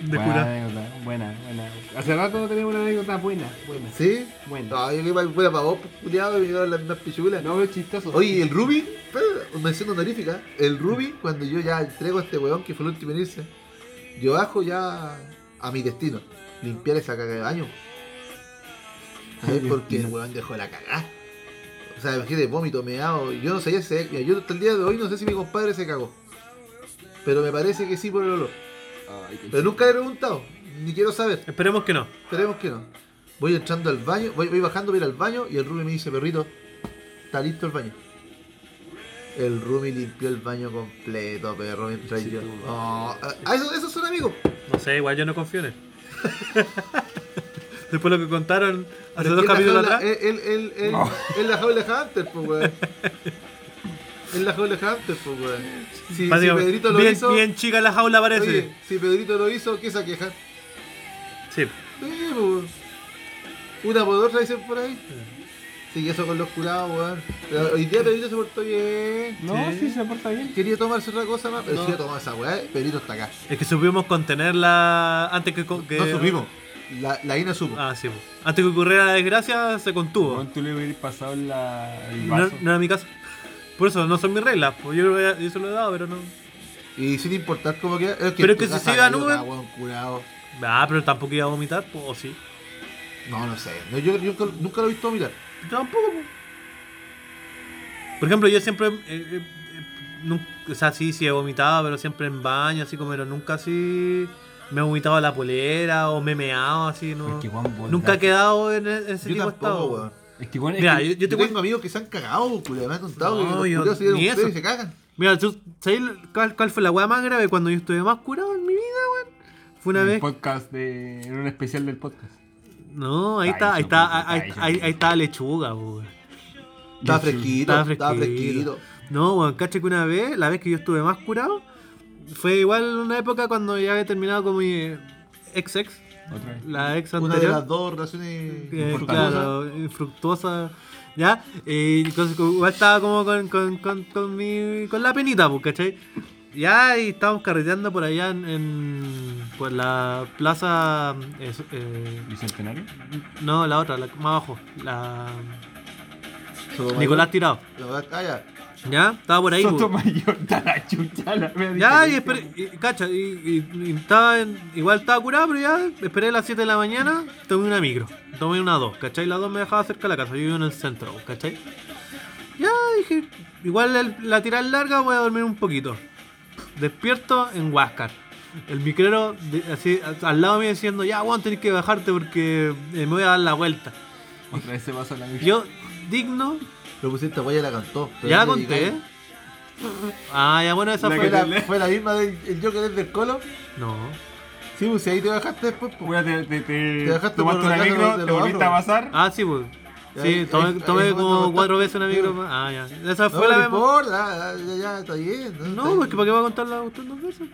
De buena cura. anécdota, buena, buena. Hace rato tenemos una anécdota buena, buena. ¿Sí? Buena. No, yo que para fuera para vos, pues, culiado, y me dieron las mismas pichulas. No, pero es chistoso. Oye, el Ruby, espera, mención honorífica. El Ruby, cuando yo ya entrego a este weón que fue el último en irse, yo bajo ya a mi destino. Limpiar esa caga de baño. ¿Sabes Mi por qué el weón dejó la cagada? O sea, imagínate, vómito, meado. Yo no sabía si. mira, Yo hasta el día de hoy no sé si mi compadre se cagó. Pero me parece que sí por el olor. Ay, qué Pero nunca le he preguntado. Ni quiero saber. Esperemos que no. Esperemos que no. Voy entrando al baño, voy, voy bajando para ir al baño y el Rumi me dice, perrito, está listo el baño. El Rumi limpió el baño completo, perro, mientras Sí, yo. Oh, ah, eso, esos son amigos. No sé, igual yo no confío en él. Después de lo que contaron hace Pero dos es capítulos atrás. Él, él, él, él, No. él la jaula de Hunter, pues, weón. Él la jaula de Hunter, pues, weón. Si, Pedrito lo bien, hizo. bien chica la jaula parece. Oye, si Pedrito lo hizo, ¿qué se queja? Sí. Sí, pues. Una por otra dicen por ahí. Sí, eso con los curados, weón. Pero hoy día Pedrito se portó bien. No, Sí. sí, se porta bien. Quería tomarse otra cosa más, pero No. si ya tomó esa weá, Pedrito está acá. Es que supimos contenerla antes que. que- No supimos. La, la Ina supo. Ah, sí. po. Antes que ocurriera la desgracia, se contuvo. Bueno, tú le hubieras pasado la, el No, vaso. no era mi caso. Por eso no son mis reglas. Pues yo, yo se lo he dado, pero no. Y sin importar cómo queda. Es Pero en que si casa se iba a nube- weón curado. Ah, pero tampoco iba a vomitar, pues o sí. No, no sé. No, yo, yo nunca, nunca lo he visto mirar. Tampoco, pues. Por ejemplo, yo siempre. eh, eh, eh, nun- o sea, sí, sí he vomitado, pero siempre en baño, así como, pero nunca así. Me he vomitado la polera o me he meado, así, no. Es que, Juan, vos Nunca he quedado en, e- en ese Yo tipo de estado. weón. Es que, es Mira, que- yo, yo Yo, te tengo amigos que se han cagado, culiao. Me han contado No, que los yo- ni eso. y se cagan. Mira, ¿tú sabes cuál, cuál fue la weá más grave cuando yo estuve más curado en mi vida, weón? Fue una en vez. el podcast de. En un especial del podcast. No, ahí Está ahí está, ahí, está ahí, ahí está lechuga, weón. Estaba Yo fresquito, Estaba fresquito. No, weón, caché que una vez, la vez que yo estuve más curado, fue igual una época cuando ya había terminado con mi ex ex, la ex Una de anterior. las dos relaciones eh, infructuosas. claro, infructuosa, ¿ya? Y entonces igual estaba como con, con, con, con mi, con la penita, pues, ¿cachai? Ya, y estábamos carreteando por allá en, en por la plaza, eh, eh, Bicentenario. no, la otra, la más abajo, la. Nicolás Tirado, Ah, ya. ¿Ya? Estaba por ahí, pues. Sotomayor, está la chucha, la Ya, y esperé, y, cacha, y, y- y estaba en- igual estaba curado, pero ya esperé a las 7 de la mañana, tomé una micro, tomé una 2, ¿cachai? La 2 me dejaba cerca de la casa, yo vivo en el centro, ¿cachai? Ya dije, igual el- la tirada larga, voy a dormir un poquito. Despierto en Huáscar. El micrero de- así a- al lado mío diciendo, ya, Juan, tenés que bajarte porque eh, me voy a dar la vuelta. Otra vez se pasa la misma. Yo, digno, Lo pusiste guaya la cantó. ya la conté. Ah, ya bueno, esa La fue que la... la, fue la misma del el Joker del Colo. No. Sí, pues si ahí te bajaste después, pues. Te, te, te, Te bajaste tomaste por la una casa micro, de te los volviste a pasar. Ah, sí, pues. Ahí- Sí, tomé, ahí- tomé ahí como cuatro veces una micro. Sí. Ah, ya. Esa No, fue no la. importa, ya, ya, ya, está bien. No, porque ¿para qué va a contar la cuestión dos veces?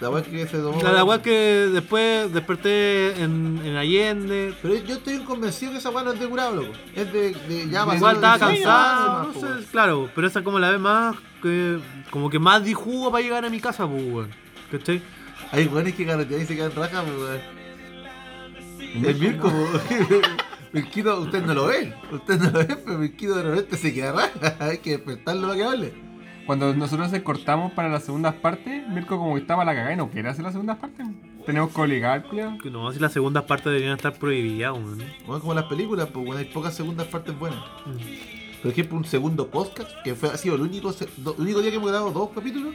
La weá que se tomó. La, la weá que después desperté en, en Allende. Pero yo estoy convencido que esa weá no es de curado, loco. Es de, de ya Igual estaba cansado, no sé, claro, pero esa como la vez más que como que más di jugo para llegar a mi casa, pues weón. ¿Cachai? Hay weones que carretean y se quedan rajas, pues, weón. El Mirko. Mirquito, usted no lo ve. Usted no lo ve, pero Mirquito de repente se queda raja. Hay que despertarlo para que hable. Cuando nosotros se cortamos para las segundas partes, Mirko como que estaba a la cagada y no quiere hacer las segundas partes. Tenemos que obligar, culiao. No, si las segundas partes deberían estar prohibidas, weón. Bueno, como las películas, pues bueno, hay pocas segundas partes buenas. Mm. Por ejemplo, un segundo podcast, que fue, ha sido el único, do- el único día que hemos grabado dos capítulos,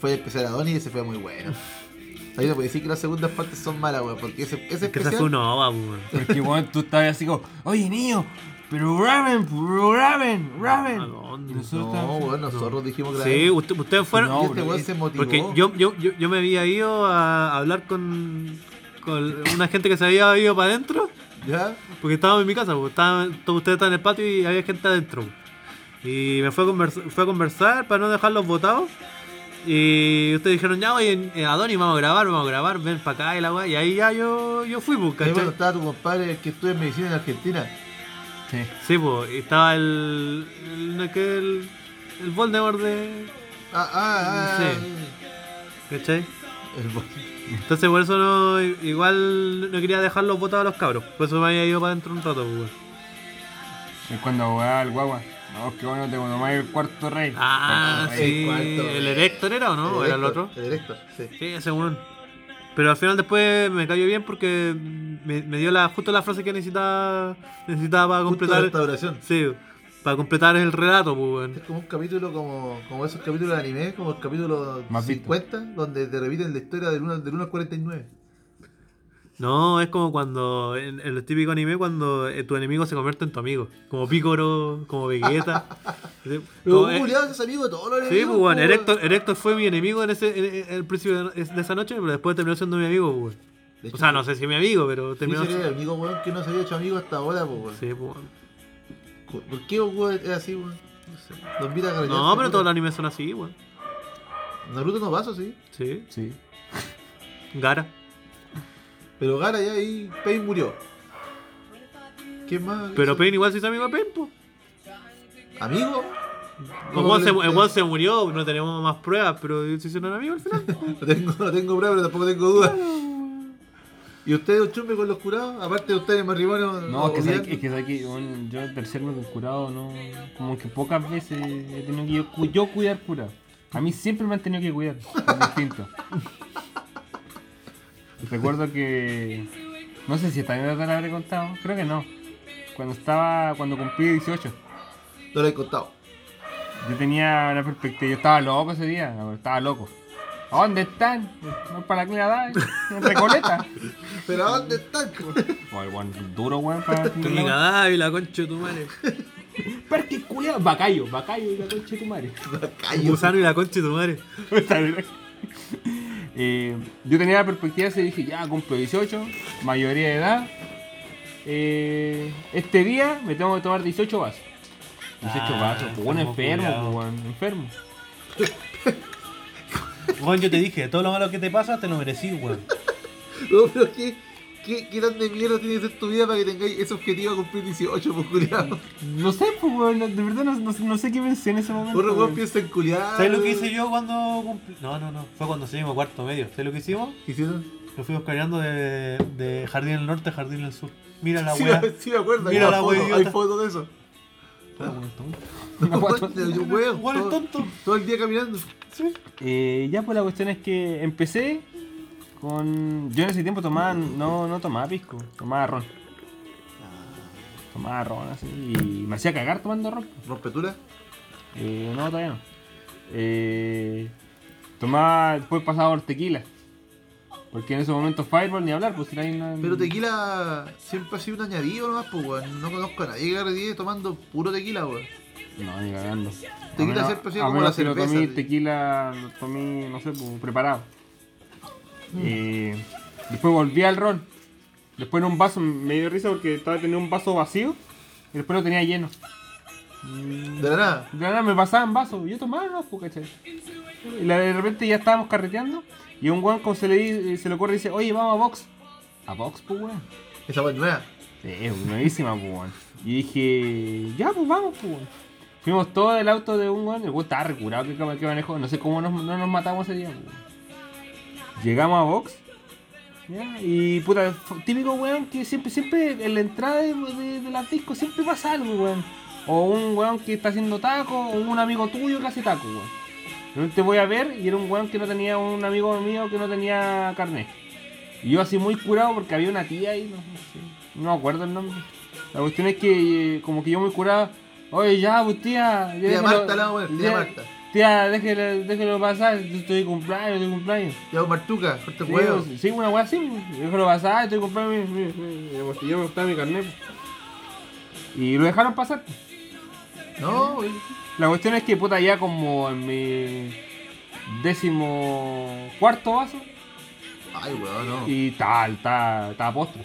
fue el especial a Donnie y ese fue muy bueno. Ahí no puede decir que las segundas partes son malas, weón, porque ese, ese Es que esa especial... fue una ova, weón. Porque, weón, tú estabas así como, oye, niño, pero graben, pero graben, graben. ¿A dónde? Y nosotros No, weón, nosotros dijimos que Sí, usted- ustedes fueron. No, y este weón se motivó. Porque yo, yo, yo, yo me había ido a hablar con, con una gente que se había ido para adentro. ¿Ya? Porque estábamos en mi casa, pues, estaban- todos ustedes estaban en el patio y había gente adentro. Y me fue a, conversar, fue a conversar para no dejarlos votados. Y ustedes dijeron, ya, oye, eh, Adonis, vamos a grabar, vamos a grabar, ven para acá y la weá. Y ahí ya yo, yo fui, pues, Ahí ¿cachai? cuando estaba tu compadre que estudia medicina en Argentina. Sí. Sí, pues, estaba el. el, aquel- el Voldemort de. Ah, ah, ah. Sí. ¿cachai? El Entonces por eso no, igual no quería dejarlos votados a los cabros. Por eso me había ido para adentro un rato, pues. Es cuando weá el guagua. No, que bueno, te tomáis el cuarto rey. Ah, el sí. cuarto. ¿El Erector era o no? ¿O era el otro? El Erector, sí. Sí, ese weón. Pero al final después me cayó bien porque me, me dio la, justo la frase que necesitaba, necesitaba para Justo completar. restauración. Sí, para completar el relato, pues. Es como un capítulo como, como esos capítulos de anime, como el capítulo Más visto. 50, donde te repiten la historia del 1 del 1 al 49. No, es como cuando, en, en los típicos anime, cuando eh, tu enemigo se convierte en tu amigo. Como Picoro, como Vegeta. Sí, Pero Julián es amigo de todos los Sí, pues, po, Erector, Erector fue mi enemigo en ese en, en el principio de, de esa noche, pero después terminó siendo mi amigo, pues, hecho, O sea, no sé si mi amigo, pero Sí, terminó sería siendo. el único weón que no se había hecho amigo hasta ahora, pues, weón. Sí, pues. ¿Por qué weón es así, weón? No sé. No, pero todos los animes son así, weón. Naruto no pasa, sí. Sí. Sí. Gara. Pero Gara ya ahí, Pain murió. ¿Qué más? Pero Pain igual se hizo amigo de Pain, pues. ¿Amigo? El ¿Cómo weón se, el se murió, no tenemos más pruebas, pero se hicieron amigos al final. No tengo, no tengo pruebas, pero tampoco tengo dudas. ¿Y ustedes, chumbe con los curados? Aparte de ustedes, matrimonio. No, es que es que, sabes que, bueno, yo tercerme con curado no. Como que pocas veces he tenido que yo, cu- yo cuidar curado. A mí siempre me han tenido que cuidar. Es distinto. Recuerdo que. No sé si esta anécdota la habré contado. Creo que no. Cuando estaba. Cuando cumplí 18. No lo he contado. Yo tenía una perspectiva. Yo estaba loco ese día. la Estaba loco. ¿A dónde están? No para la clínica en Recoleta. ¿Pero a dónde están? O el weón duro, weón, para. Clínica y la concha de tu madre. Parque culiao, Bacayo, Bacayo y la concha de tu madre. Callo. Gusano y la concha de tu madre. Eh, yo tenía la perspectiva y dije, ya cumplo 18, mayoría de edad. Eh, este día me tengo que tomar 18 vasos. 18 Ah, vasos, pues bueno, enfermo pues, enfermo. Weón, yo te dije, todo lo malo que te pasa te lo merecí, weón. No, pero ¿qué, qué, ¿qué tan de mierda tiene que ser tu vida para que tengáis ese objetivo de cumplir 18, pues culiado? No sé, pues, weón, de verdad no, no, no sé qué pensé en ese momento. Otro weón piensa en culiar. ¿Sabes lo que hice yo cuando cumplí? No, no, no. Fue cuando salimos cuarto medio. ¿Sabes lo que hicimos? ¿Hicieron? Nos fuimos caminando de, de Jardín del Norte a Jardín del Sur. Mira la sí, weá. sí, me acuerdo. Mira la fotos, wea hay fotos de eso. Igual es todo- tonto. Todo el día caminando. Eh, ya pues la cuestión es que empecé con... Yo en ese tiempo tomaba, no, no tomaba pisco, tomaba ron. Tomaba ron así y me hacía cagar tomando ron. ¿Rompetura? Eh, no, todavía no. Eh, tomaba, después pasaba por tequila. Porque en ese momento Fireball ni hablar, pues nadie no... Pero tequila siempre ha sido un añadido nomás, pues weón. No conozco a nadie que carretille tomando puro tequila, weón. No, ni cagando. Tequila menos- siempre ha sido como la que lo cerveza, tomé tequila, lo tomé, no sé, pues, preparado. Mm. Eh, después volví al ron. Después en un vaso, me dio risa porque estaba teniendo un vaso vacío y después lo tenía lleno. De la nada. De la nada me pasaba en vaso, y yo tomaba, no, pues, ¿cachai? Y de repente ya estábamos carreteando y un weón como se le, se le ocurre dice, oye, vamos a Vox. A Vox, pues weón. Esa weón nueva. Sí, nuevísima, pues, weón. Y dije, ya, pues vamos, pues, weón. Fuimos todos del auto de un weón, el weón estaba recurado que, que manejó, no sé cómo nos, no nos matamos ese día, pues, weón. Llegamos a Vox, ya, y puta, típico weón que siempre, siempre en la entrada de, de, de las discos siempre pasa algo, weón. O un weón que está haciendo taco, o un amigo tuyo que hace taco, weón. Te voy a ver y era un weón que no tenía, un amigo mío que no tenía carnet. Y yo así muy curado porque había una tía ahí, no, sé, no me acuerdo el nombre. La cuestión es que eh, como que yo muy curado, oye ya, pues tía, Tía Marta, la poner, tía Marta. Tía, déjelo, déjelo pasar, yo estoy de cumpleaños, estoy de cumpleaños. Ya, Martuca, corta Sí, huevo. pues, sí, una weá así, pues, déjalo pasar, estoy de cumpleaños, mi, mi, botellón, me gustaba mi carnet. pues. Y lo dejaron pasar. pues. No, güey. La cuestión es que puta ya como en mi décimo cuarto vaso Ay, weón, no. y tal, estaba, estaba postre.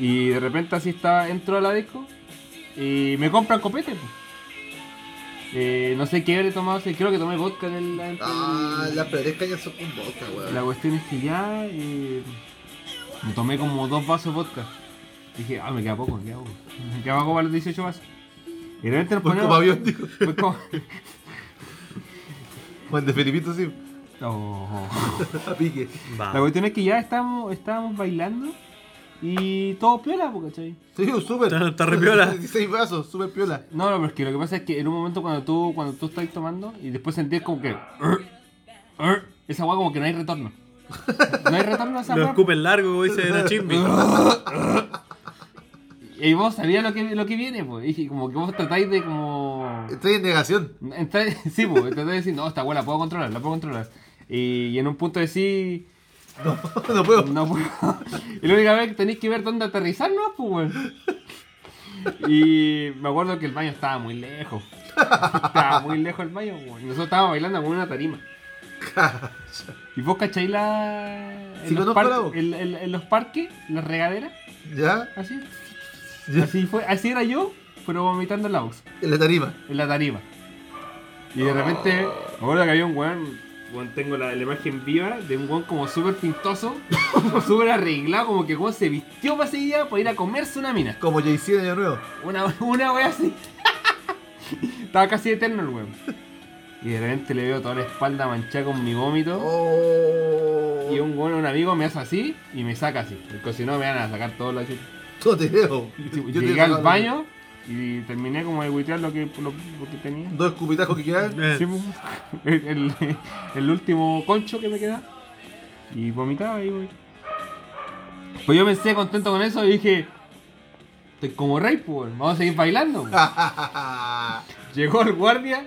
Y de repente así estaba, entro a la disco y me compran copete. pues. Eh, no sé qué habré tomado, sí, creo que tomé vodka en el... antes Ah, del- las peores cañas son con vodka, weón. La cuestión es que ya eh, me tomé como dos vasos de vodka. Dije, ah, me queda poco, me queda poco. Me queda poco para los 18 vasos. Y de repente nos Pues como ponemos... avión, dijo. Fue como... Juan de Felipito, sí. Oh. A pique. Va. La cuestión es que ya estábamos, estábamos bailando y todo piola, po, ¿cachai? Sí, súper. Está- está re piola. 16 vasos, súper piola. No, no, pero es que lo que pasa es que en un momento cuando tú, cuando tú estás tomando y después sentís como que... Esa weá como que no hay retorno. No hay retorno a esa Lo escupen largo, como dice Nachimbi. Y vos sabías lo que, lo que viene, pues. Y como que vos tratáis de como... Estoy en negación. Entrar- sí, pues, tratáis de decir, no, esta weá la puedo controlar, la puedo controlar. Y, y en un punto decís... No, no puedo. No puedo. Y la única vez que tenéis que ver dónde aterrizar, ¿no? Pues, weón. Y me acuerdo que el baño estaba muy lejos. Estaba muy lejos el baño, weón. Y nosotros estábamos bailando con una tarima. ¿Y vos cacháis la. En, Sí, los, par- la voz. en- en- en los parques, las regaderas? ¿Ya? Así. Ya. Así fue, así era yo, pero vomitando en la box, En la tarima. en la tarima. Y de repente, me acuerdo que había un weón, tengo la, la imagen viva de un weón como súper pintoso, súper arreglado, como que se vistió para ese día para ir a comerse una mina. Como Jay-Z en Año Nuevo. Una, una wea así. Estaba casi eterno el weón. Y de repente le veo toda la espalda manchada con mi vómito. Oh. Y un weón, un amigo, me hace así y me saca así. Porque si no me van a sacar todo la chucha. No te veo. Yo Llegué al baño y terminé como de buitear lo que, lo, lo que tenía. Dos escupitajos que quedan. Eh, Sí, pues, el, el- el último concho que me queda. Y vomitaba y voy. Pues yo pensé contento con eso y dije, estoy como rey, pues, vamos a seguir bailando. Llegó el guardia,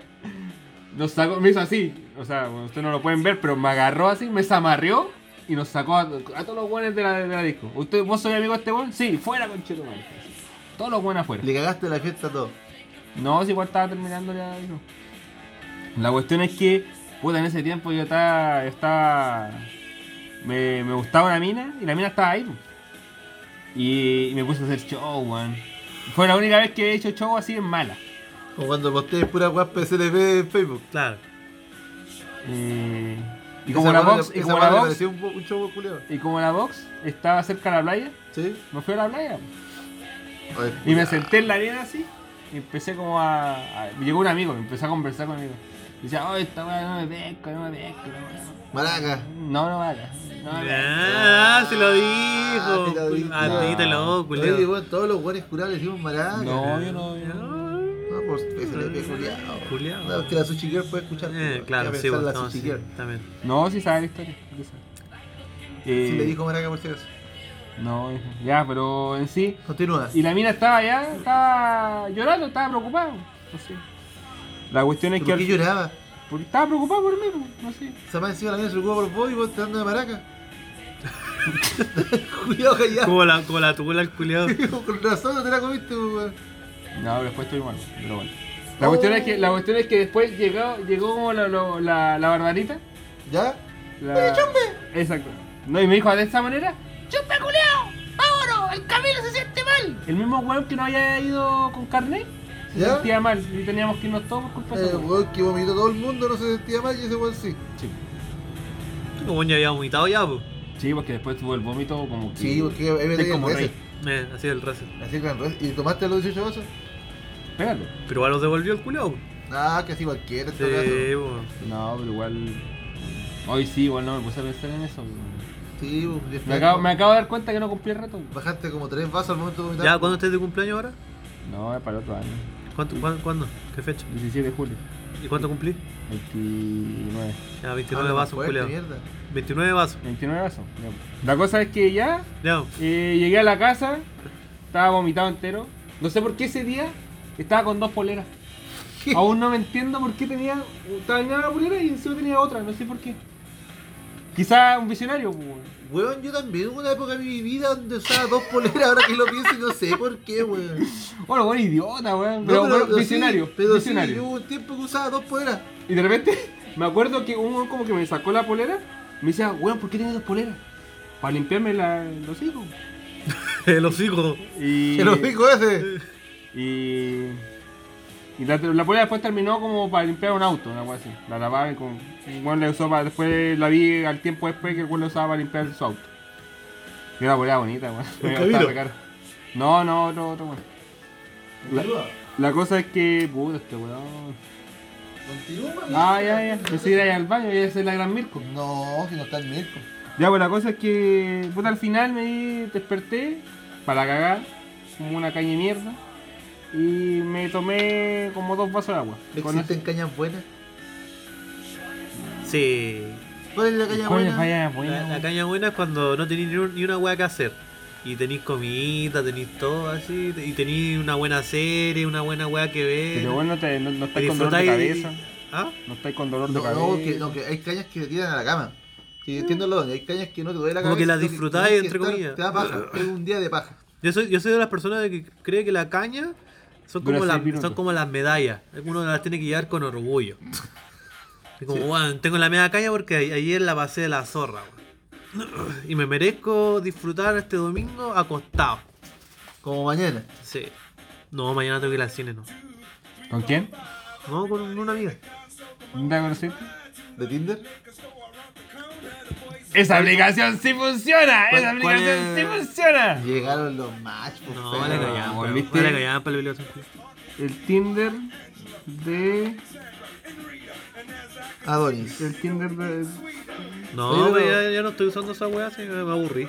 nos sacó, me hizo así, o sea, ustedes no lo pueden ver, pero me agarró así, me zamarrió y nos sacó a, a todos los buenos de la, de la disco. ¿Usted, ¿Vos sois amigo de este buen? Sí, fuera con madre. Todos los buenos afuera. Le cagaste la fiesta a todo. No, si igual estaba terminando ya. no. La cuestión es que, puta, en ese tiempo yo estaba. estaba me, me gustaba una mina y la mina estaba ahí. Y, y me puse a hacer show, weón. Fue la única vez que he hecho show así en mala. Como cuando postees pura weá PSLP en Facebook. Claro. Eh, y como la box, como la un, un show y como la box estaba cerca de la playa, ¿Sí? me fui a la playa. Ay, Y me senté en la arena así y empecé como a, a- Llegó un amigo, me empezó a conversar conmigo. Y decía, oh, esta weá no me pesca, no me pesca, no Maraca. No, no vale. No me Ah, se lo Ah, dijo. te lo dije. A ti te lo Oye, weón, todos los buenos curados le decimos maraca. No, yo no. yo no. No, por PSLP culiao. Culiao. No, es que la Sushi Girl puede escuchar. Eh, claro, sí, pues, la no, Sushi sí, Girl. también. No, sí sabe la historia. sí sabe. Eh, Sí le dijo maraca por si acaso. No, ya, pero en sí. Continúa. Y la mina estaba allá, estaba llorando, estaba preocupada. No sé. La cuestión es que. ¿Por qué al- lloraba? porque estaba preocupada por mí, pues, no sé. Esa más encima la mía se preocupa por vos y vos te dando de maraca. Cuidado callado. Como la, como la tula el culiao. Con razón no te la comiste, weón. No, pero después estoy mal, pero bueno. La cuestión es que, la cuestión es que después llegó, llegó como la, lo- la, la barbarita. ¿Ya? La... Exacto. No, y me dijo de esta manera, El mismo weón que no había ido con carnet se ¿Ya? sentía mal y teníamos que irnos todos por culpa de Eh, weón. que vomitó todo el mundo no se sentía mal y ese weón sí. Sí. Como ya había vomitado ya, pues. Sí, porque después tuvo el vómito como que... Sí, porque ahí me tenía como el rey. Eh, así el. Así que revés. ¿Y tomaste los 18 vasos? Pégalo. Pero igual los devolvió el culiao. Ah, que así cualquiera en Sí, todo caso. pues. No, pero igual... Hoy sí, igual no me puse a pensar en eso. Sí, pues, Me acabo, me acabo de dar cuenta que no cumplí el reto. Bajaste como tres vasos al momento de vomitar. ¿Ya cuándo estás de cumpleaños ahora? No, es para el otro año. ¿Cuánto, cuándo, cuándo? ¿Qué fecha? 17 de julio. ¿Y cuánto cumplí? 29. Ya, Ah, 29 más vasos, mierda. 29 vasos. 29 vasos. La cosa es que ya Ya. eh, llegué a la casa, estaba vomitado entero. No sé por qué ese día estaba con dos poleras. Aún no me entiendo por qué tenía. Estaba en una polera y encima tenía otra, no sé por qué. Quizá un visionario, pues, weón. Weón, yo también hubo una época de mi vida donde usaba dos poleras, ahora que lo pienso y no sé por qué, weón. Bueno, bueno, idiota, weón. No, Pero, bueno, pero visionario, sí, pero visionario. sí, hubo un tiempo que usaba dos poleras. Y de repente me acuerdo que un weón como que me sacó la polera. Me decía, weón, ¿por qué tienes dos poleras? Para limpiarme la, los hijos. El hocico. Y, Se lo dijo ese. y, y la, la después terminó como para limpiar un auto, una cosa así. La lavaba y con. Bueno, la usó para, después la vi al tiempo después que el la usaba para limpiar su auto. Y una polera bonita, weón. No, no, otro, otro weón. La, la cosa es que. Puta, este weón. Continúa, Ah, ya, ya. Pensé ir al baño y esa es la gran Mirko. No, si no está el Mirko. Ya, pues la cosa es que, puta, al final me desperté para cagar, como una caña de mierda, y me tomé como dos vasos de agua. ¿Existen cañas buenas? Sí. ¿Cuál es la caña buena? La, buena, la caña buena es cuando no tenéis ni, un- ni una weá que hacer. Y tenéis comida, tenéis todo así. Y tenéis una buena serie, una buena weá que ver. Pero bueno, te, no, no estáis con dolor de cabeza. ¿Ah? No estáis con dolor de No, cabeza. no, que, no, que hay cañas que te tiran a la cama. Sí, entiendo lo hay cañas que no te duele la Como cabeza. que las disfrutáis, entre comillas. Te da paja, es un día de paja. Yo soy, yo soy de las personas que cree que la caña son como, las, son como las medallas. Uno las tiene que llevar con orgullo. Es como, "Weón, tengo la media caña porque a- ayer la pasé de la zorra. weón". Y me merezco disfrutar este domingo acostado. Como mañana. Sí. No, mañana tengo que ir al cine, no. ¿Con quién? No, con una amiga. ¿Dónde la conociste? ¿De Tinder? ¡Esa aplicación sí funciona! ¿Cuál- ¡Esa aplicación sí funciona! Llegaron los match, por No, feo. vale callar, ¿volviste? vale callar para la biblioteca. El Tinder de... Adonis. El Tinder de... No, Oye, pero pero- ya, ya no estoy usando esa weá, así que me aburrí.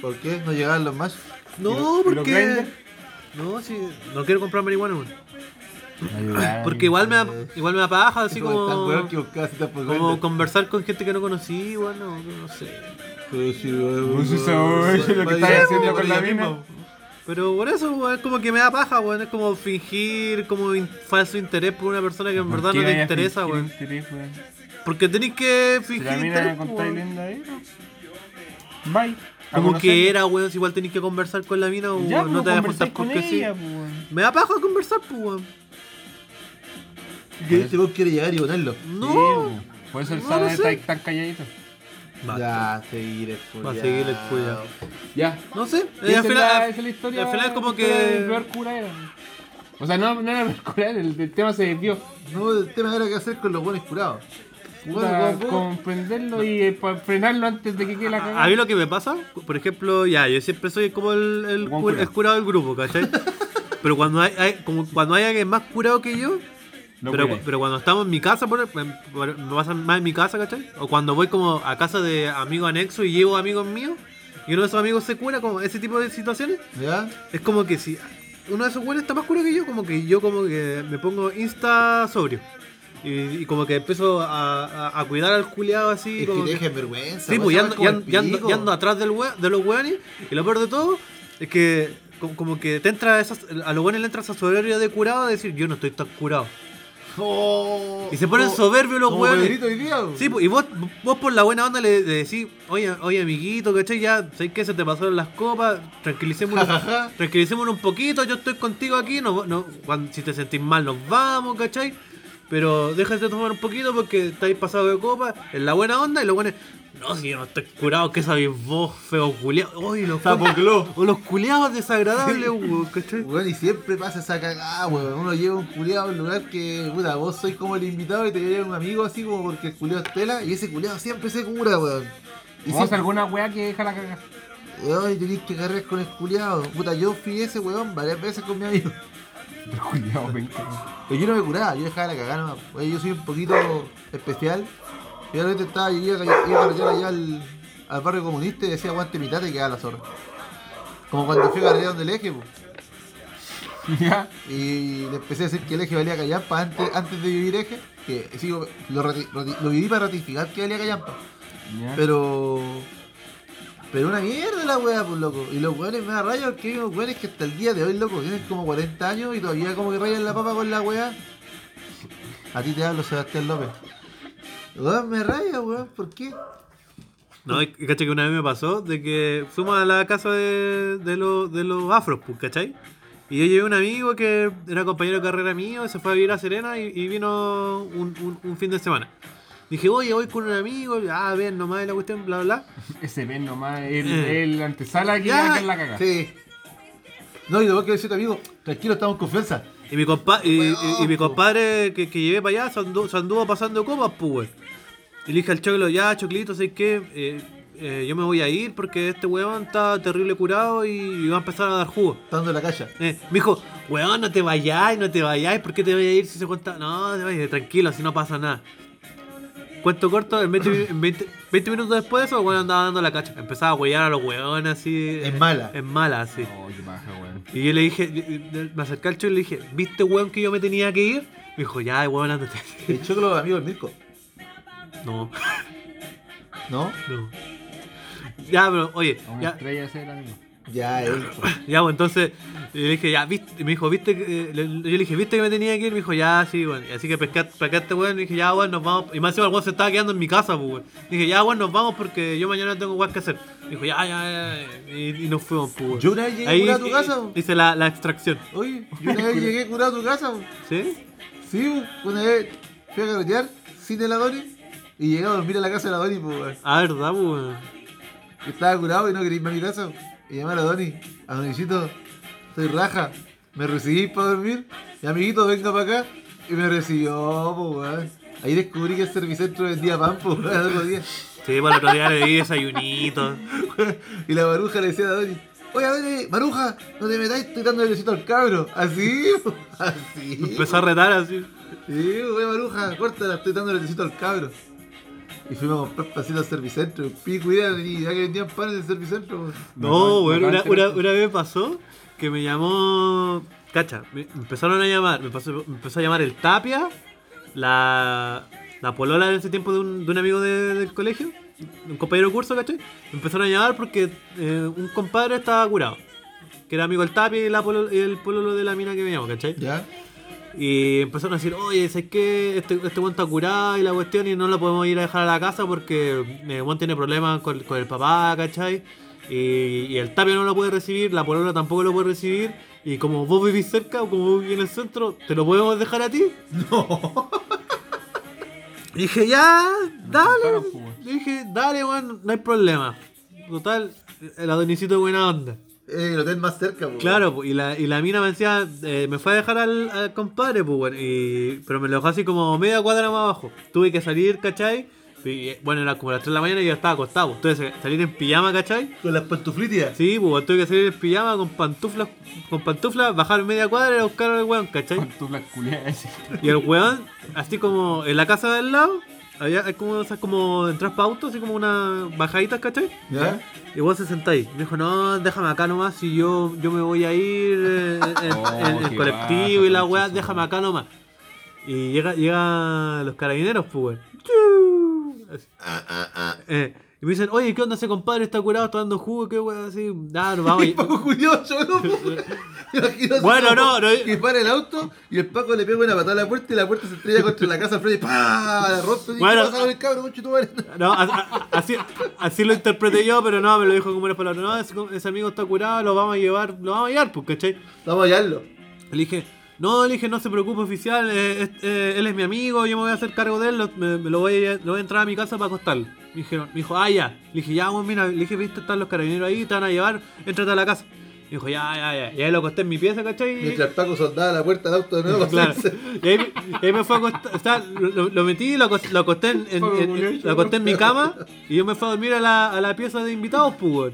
¿Por qué? ¿No llegaron los match? No, ¿Y lo- y lo porque. Grindr? No, sí, no quiero comprar marihuana, weón. Ayudar. Porque igual me da, Eh, igual me da paja, así como como. conversar con gente que no conocí, bueno, no sé. Pero weón, Pues eso, lo que estás haciendo por con la mina. misma. Pero por eso, weón, es como que me da paja, weón. Es como fingir como in- falso interés por una persona que en ¿Por verdad no te interesa, weón. Porque tenéis que Si fingir la mina interés, me po, contáis weón. linda ahí, ¿no? Bye. A Como que era, weón, si igual tenéis que conversar con la mina o Ya, no no te vas a juntar con porque sí. ella, pues, weón. Me da paja conversar, pues, weón. Que este weón quiere llegar y ponerlo. No. Sí. Por eso el No, Sara no está tan calladito. Basta. Ya, seguir el Va a seguir el culiao. Ya. No sé. Y eh, esa al es final, la- al- esa es la historia. al final como que. peor cura era. O sea, no, no era el peor cura, el, el tema se desvió. No, el tema era qué hacer con los buenos curados. Bueno, como- comprenderlo y eh, pa- frenarlo antes de que quede la cagada. A mí lo que me pasa, por ejemplo, ya, yo siempre soy como el, el, curado. el curado del grupo, ¿cachai? pero cuando hay, hay- como cuando hay alguien más curado que yo, pero, cuando estamos en mi casa, por, por- por- me pasa más en mi casa, ¿cachai? O cuando voy como a casa de amigos anexos y llevo amigos míos, y uno de esos amigos se cura, como ese tipo de situaciones, ¿Ya? es como que si uno de esos güeyes está más curo que yo, como que yo como que me pongo insta sobrio. Y, y como que empiezo a, a- a cuidar al culiado así. Es como que que- dejes vergüenza. Sí, pues weá ando, ando- ando- ando atrás del we- de los weones. Y lo peor de todo es que como, que te entra esas, a los weones le entra esa soberbia de curado de decir yo no estoy tan curado. Oh, Y se ponen como- soberbios los weones. Weón. Sí, pues, y vos, vos por la buena onda le, le decís, oye, oye amiguito, ¿cachai? Ya, ¿sabes qué? Se te pasaron las copas, tranquilicémonos, tranquilicémonos un poquito, yo estoy contigo aquí, no, no, cuando- si te sentís mal nos vamos, ¿cachai? Pero déjate de tomar un poquito porque estáis pasado de copa, en la buena onda, y los buenos, no, si yo no estoy curado, ¿qué sabéis vos, feo culiado? Oye, los, clo. o los culiados desagradables, weón, ¿cachai? Weón, y siempre pasa esa cagada, weón. Uno lleva un culiado a un lugar que, puta, vos sois como el invitado y te lleva un amigo así como porque el culiado es tela y ese culiado siempre se cura, weón. Y siempre, alguna weá que deja la cagada. ay, tenés que cargar con el culiado. Puta, yo fui ese weón varias veces con mi amigo. Pero Pero yo no me curaba, yo dejaba la cagada nomás. Oye, yo soy un poquito especial. Yo realmente estaba, yo iba, a- iba a carretear allá al, al barrio comunista y decía aguante mitad y quedaba la zorra. Como cuando fui a donde el eje, pues. Ya. Y le empecé a decir que el eje valía callampa antes, antes de vivir eje. Que sigo, lo, lo viví para ratificar que valía callampa. Ya. Pero. Pero una mierda la wea, pues loco. Y los weones me da raya porque hay unos weones que hasta el día de hoy, loco, tienen como 40 años y todavía como que rayan la papa con la wea. A ti te hablo, Sebastián López. Weón, me raya, weón, ¿por qué? No, caché que una vez me pasó de que fuimos a la casa de, de, los, de los afros, pues, ¿cachai? Y yo llevé un amigo que era compañero de carrera mío, se fue a vivir a Serena y, vino un- un fin de semana. Dije, oye, voy con un amigo, ah, ven nomás la cuestión, bla, bla, bla. Ese ven nomás, el, Eh. el antesala que Ya. la caga. Sí. No, y luego que decir amigo, tranquilo, estamos en confianza. Y mi, compa y, y- y mi compadre que, que llevé para allá se anduvo, se anduvo pasando copas, pues. Y le dije al choclo, ya, choclito, ¿sabes qué? Eh, eh, yo me voy a ir porque este weón está terrible curado y, y va a empezar a dar jugo. Estando en la calle. Eh, me dijo, weón, no te vayáis, no te vayáis, ¿por qué te voy a ir si se cuenta? No, te vayas, tranquilo, así no pasa nada. Cuento corto, en 20, mi- en 20 20 minutos después de eso, el weón andaba dando la cacha. Empezaba a huellar a los weones así. En eh, mala. En mala, así. Oh, qué paja, weón. Y yo le dije, me acerqué al chico y le dije, ¿viste weón que yo me tenía que ir? Me dijo, ya, weón, ándate. El choclo amigo del Mirko. No, ¿No? no. Ya, pero, oye, A una ya, estrella ese era amigo. Ya, él. pues. Ya, pues entonces le dije, ya, viste, me dijo, viste, eh, le- yo le dije, viste que me tenía que ir, me dijo, ya, sí, bueno. Así que a este weón, y dije, ya, weón, nos vamos. Y más encima el weón se estaba quedando en mi casa, pues, weón. Dije, ya, weón, nos vamos porque yo mañana tengo weón que hacer. Me dijo, ya, ya, ya. Y, y nos fuimos, pues, weón. Yo una vez llegué Ahí curado a tu eh, casa. po. hice la, la extracción. Oye, yo una vez llegué curado a tu casa. po. ¿Sí? Sí, po. una vez fui a carretear sin el Adoni y llegué a dormir a la casa de la Adoni, pues, weón. Ah, verdad, pues, weón. Estaba curado y no quería irme a mi casa. Y llamé a la Doni. Adonicito, estoy raja. ¿Me recibís para dormir? Y amiguito, venga para acá. Y me recibió, pues, weón. Ahí descubrí que el servicentro vendía pan, pues, weón, el otro día. Sí, pues el otro día le di desayunito. Y la maruja le decía a Doni, oye, Doni, maruja, no te metáis, estoy dando el besito al cabro. Así, así. Empezó a retar así. Sí, oye, maruja, córtala, estoy dando el besito al cabro. Y fuimos a comprar pancitos al servicentro. Pico idea, ni idea que vendían pan en el servicentro. No, acaban una, una, una vez pasó que me llamó. Cacha, me empezaron a llamar, me, pasó- me empezó a llamar el Tapia, la, la polola en ese tiempo de un, de un amigo de- del colegio, un compañero de curso, ¿cachai? Me empezaron a llamar porque eh, un compadre estaba curado, que era amigo del Tapia y, la polo- y el pololo de la mina que veníamos, ¿cachai? ¿Ya? Y empezaron a decir, oye, ¿sabes qué? Este, este weón está curado y la cuestión y no lo podemos ir a dejar a la casa porque el weón tiene problemas con, con el papá, ¿cachai? Y, y el tapio no lo puede recibir, la polola tampoco lo puede recibir. Y como vos vivís cerca o como vos vivís en el centro, ¿te lo podemos dejar a ti? No. Y dije, ya, dale. Pues, dije, dale, weón, no hay problema. Total, el adonicito de buena onda. Eh, el hotel más cerca, po. Claro, po, y la, y la mina me decía, eh, me fue a dejar al, al compadre, pues, bueno, y, pero me lo dejó así como media cuadra más abajo. Tuve que salir, ¿cachai? Y, bueno, era como las 3 de la mañana y yo estaba acostado. pues. Tuve que salir en pijama, ¿cachai? Con las pantuflitas. Sí, pues tuve que salir en pijama con pantuflas, con pantuflas, bajar media cuadra y buscar al weón, ¿cachai? Con tu black culiada ese. Y el weón, así como en la casa del lado, había hay como, esas como entras para auto, así como una bajadita, ¿cachai? ¿Ya? Y vos se sentáis. Me dijo, no, déjame acá nomás si yo, yo me voy a ir eh, en, Oh, en- en qué colectivo y la weá, déjame acá nomás. Y llega, llega los carabineros, pues weón. Ah, ah, ah. Eh, y me dicen, oye, ¿qué onda ese compadre? Está curado, está dando jugo, qué weá, así. Nah, nos vamos. Paco curioso, ¿no? Bueno, no, no- Que para el auto y el Paco le pega una patada a la puerta y la puerta se estrella contra la casa al frente y ¡pah! La rompe. y Bueno, ¿Qué pasa con el cabrón, concha tu madre? No, así, así lo interpreté yo, pero no, me lo dijo como una palabra. No, ese, ese amigo está curado, lo vamos a llevar, lo vamos a llevar, pues, ¿cachai? Vamos a hallarlo. Le dije, no, le dije, no se preocupe, oficial, eh, es- eh, él es mi amigo, yo me voy a hacer cargo de él, lo, me, me lo, voy a, lo voy a entrar a mi casa para acostarlo. Me, dijeron, me dijo, ah, ya. Le dije, ya, bueno, mira, le dije, viste, están los carabineros ahí, te van a llevar, entrate a la casa. Me dijo, ya, ya, ya. Y ahí lo acosté en mi pieza, ¿cachai? Mientras Paco soldaba la puerta del auto de nuevo. Claro. Y ahí, y ahí me fue a acostar, o sea, lo, lo- metí lo, lo acosté en, en- en- lo acosté en mi cama y yo me fui a dormir a la, a la pieza de invitados, pues.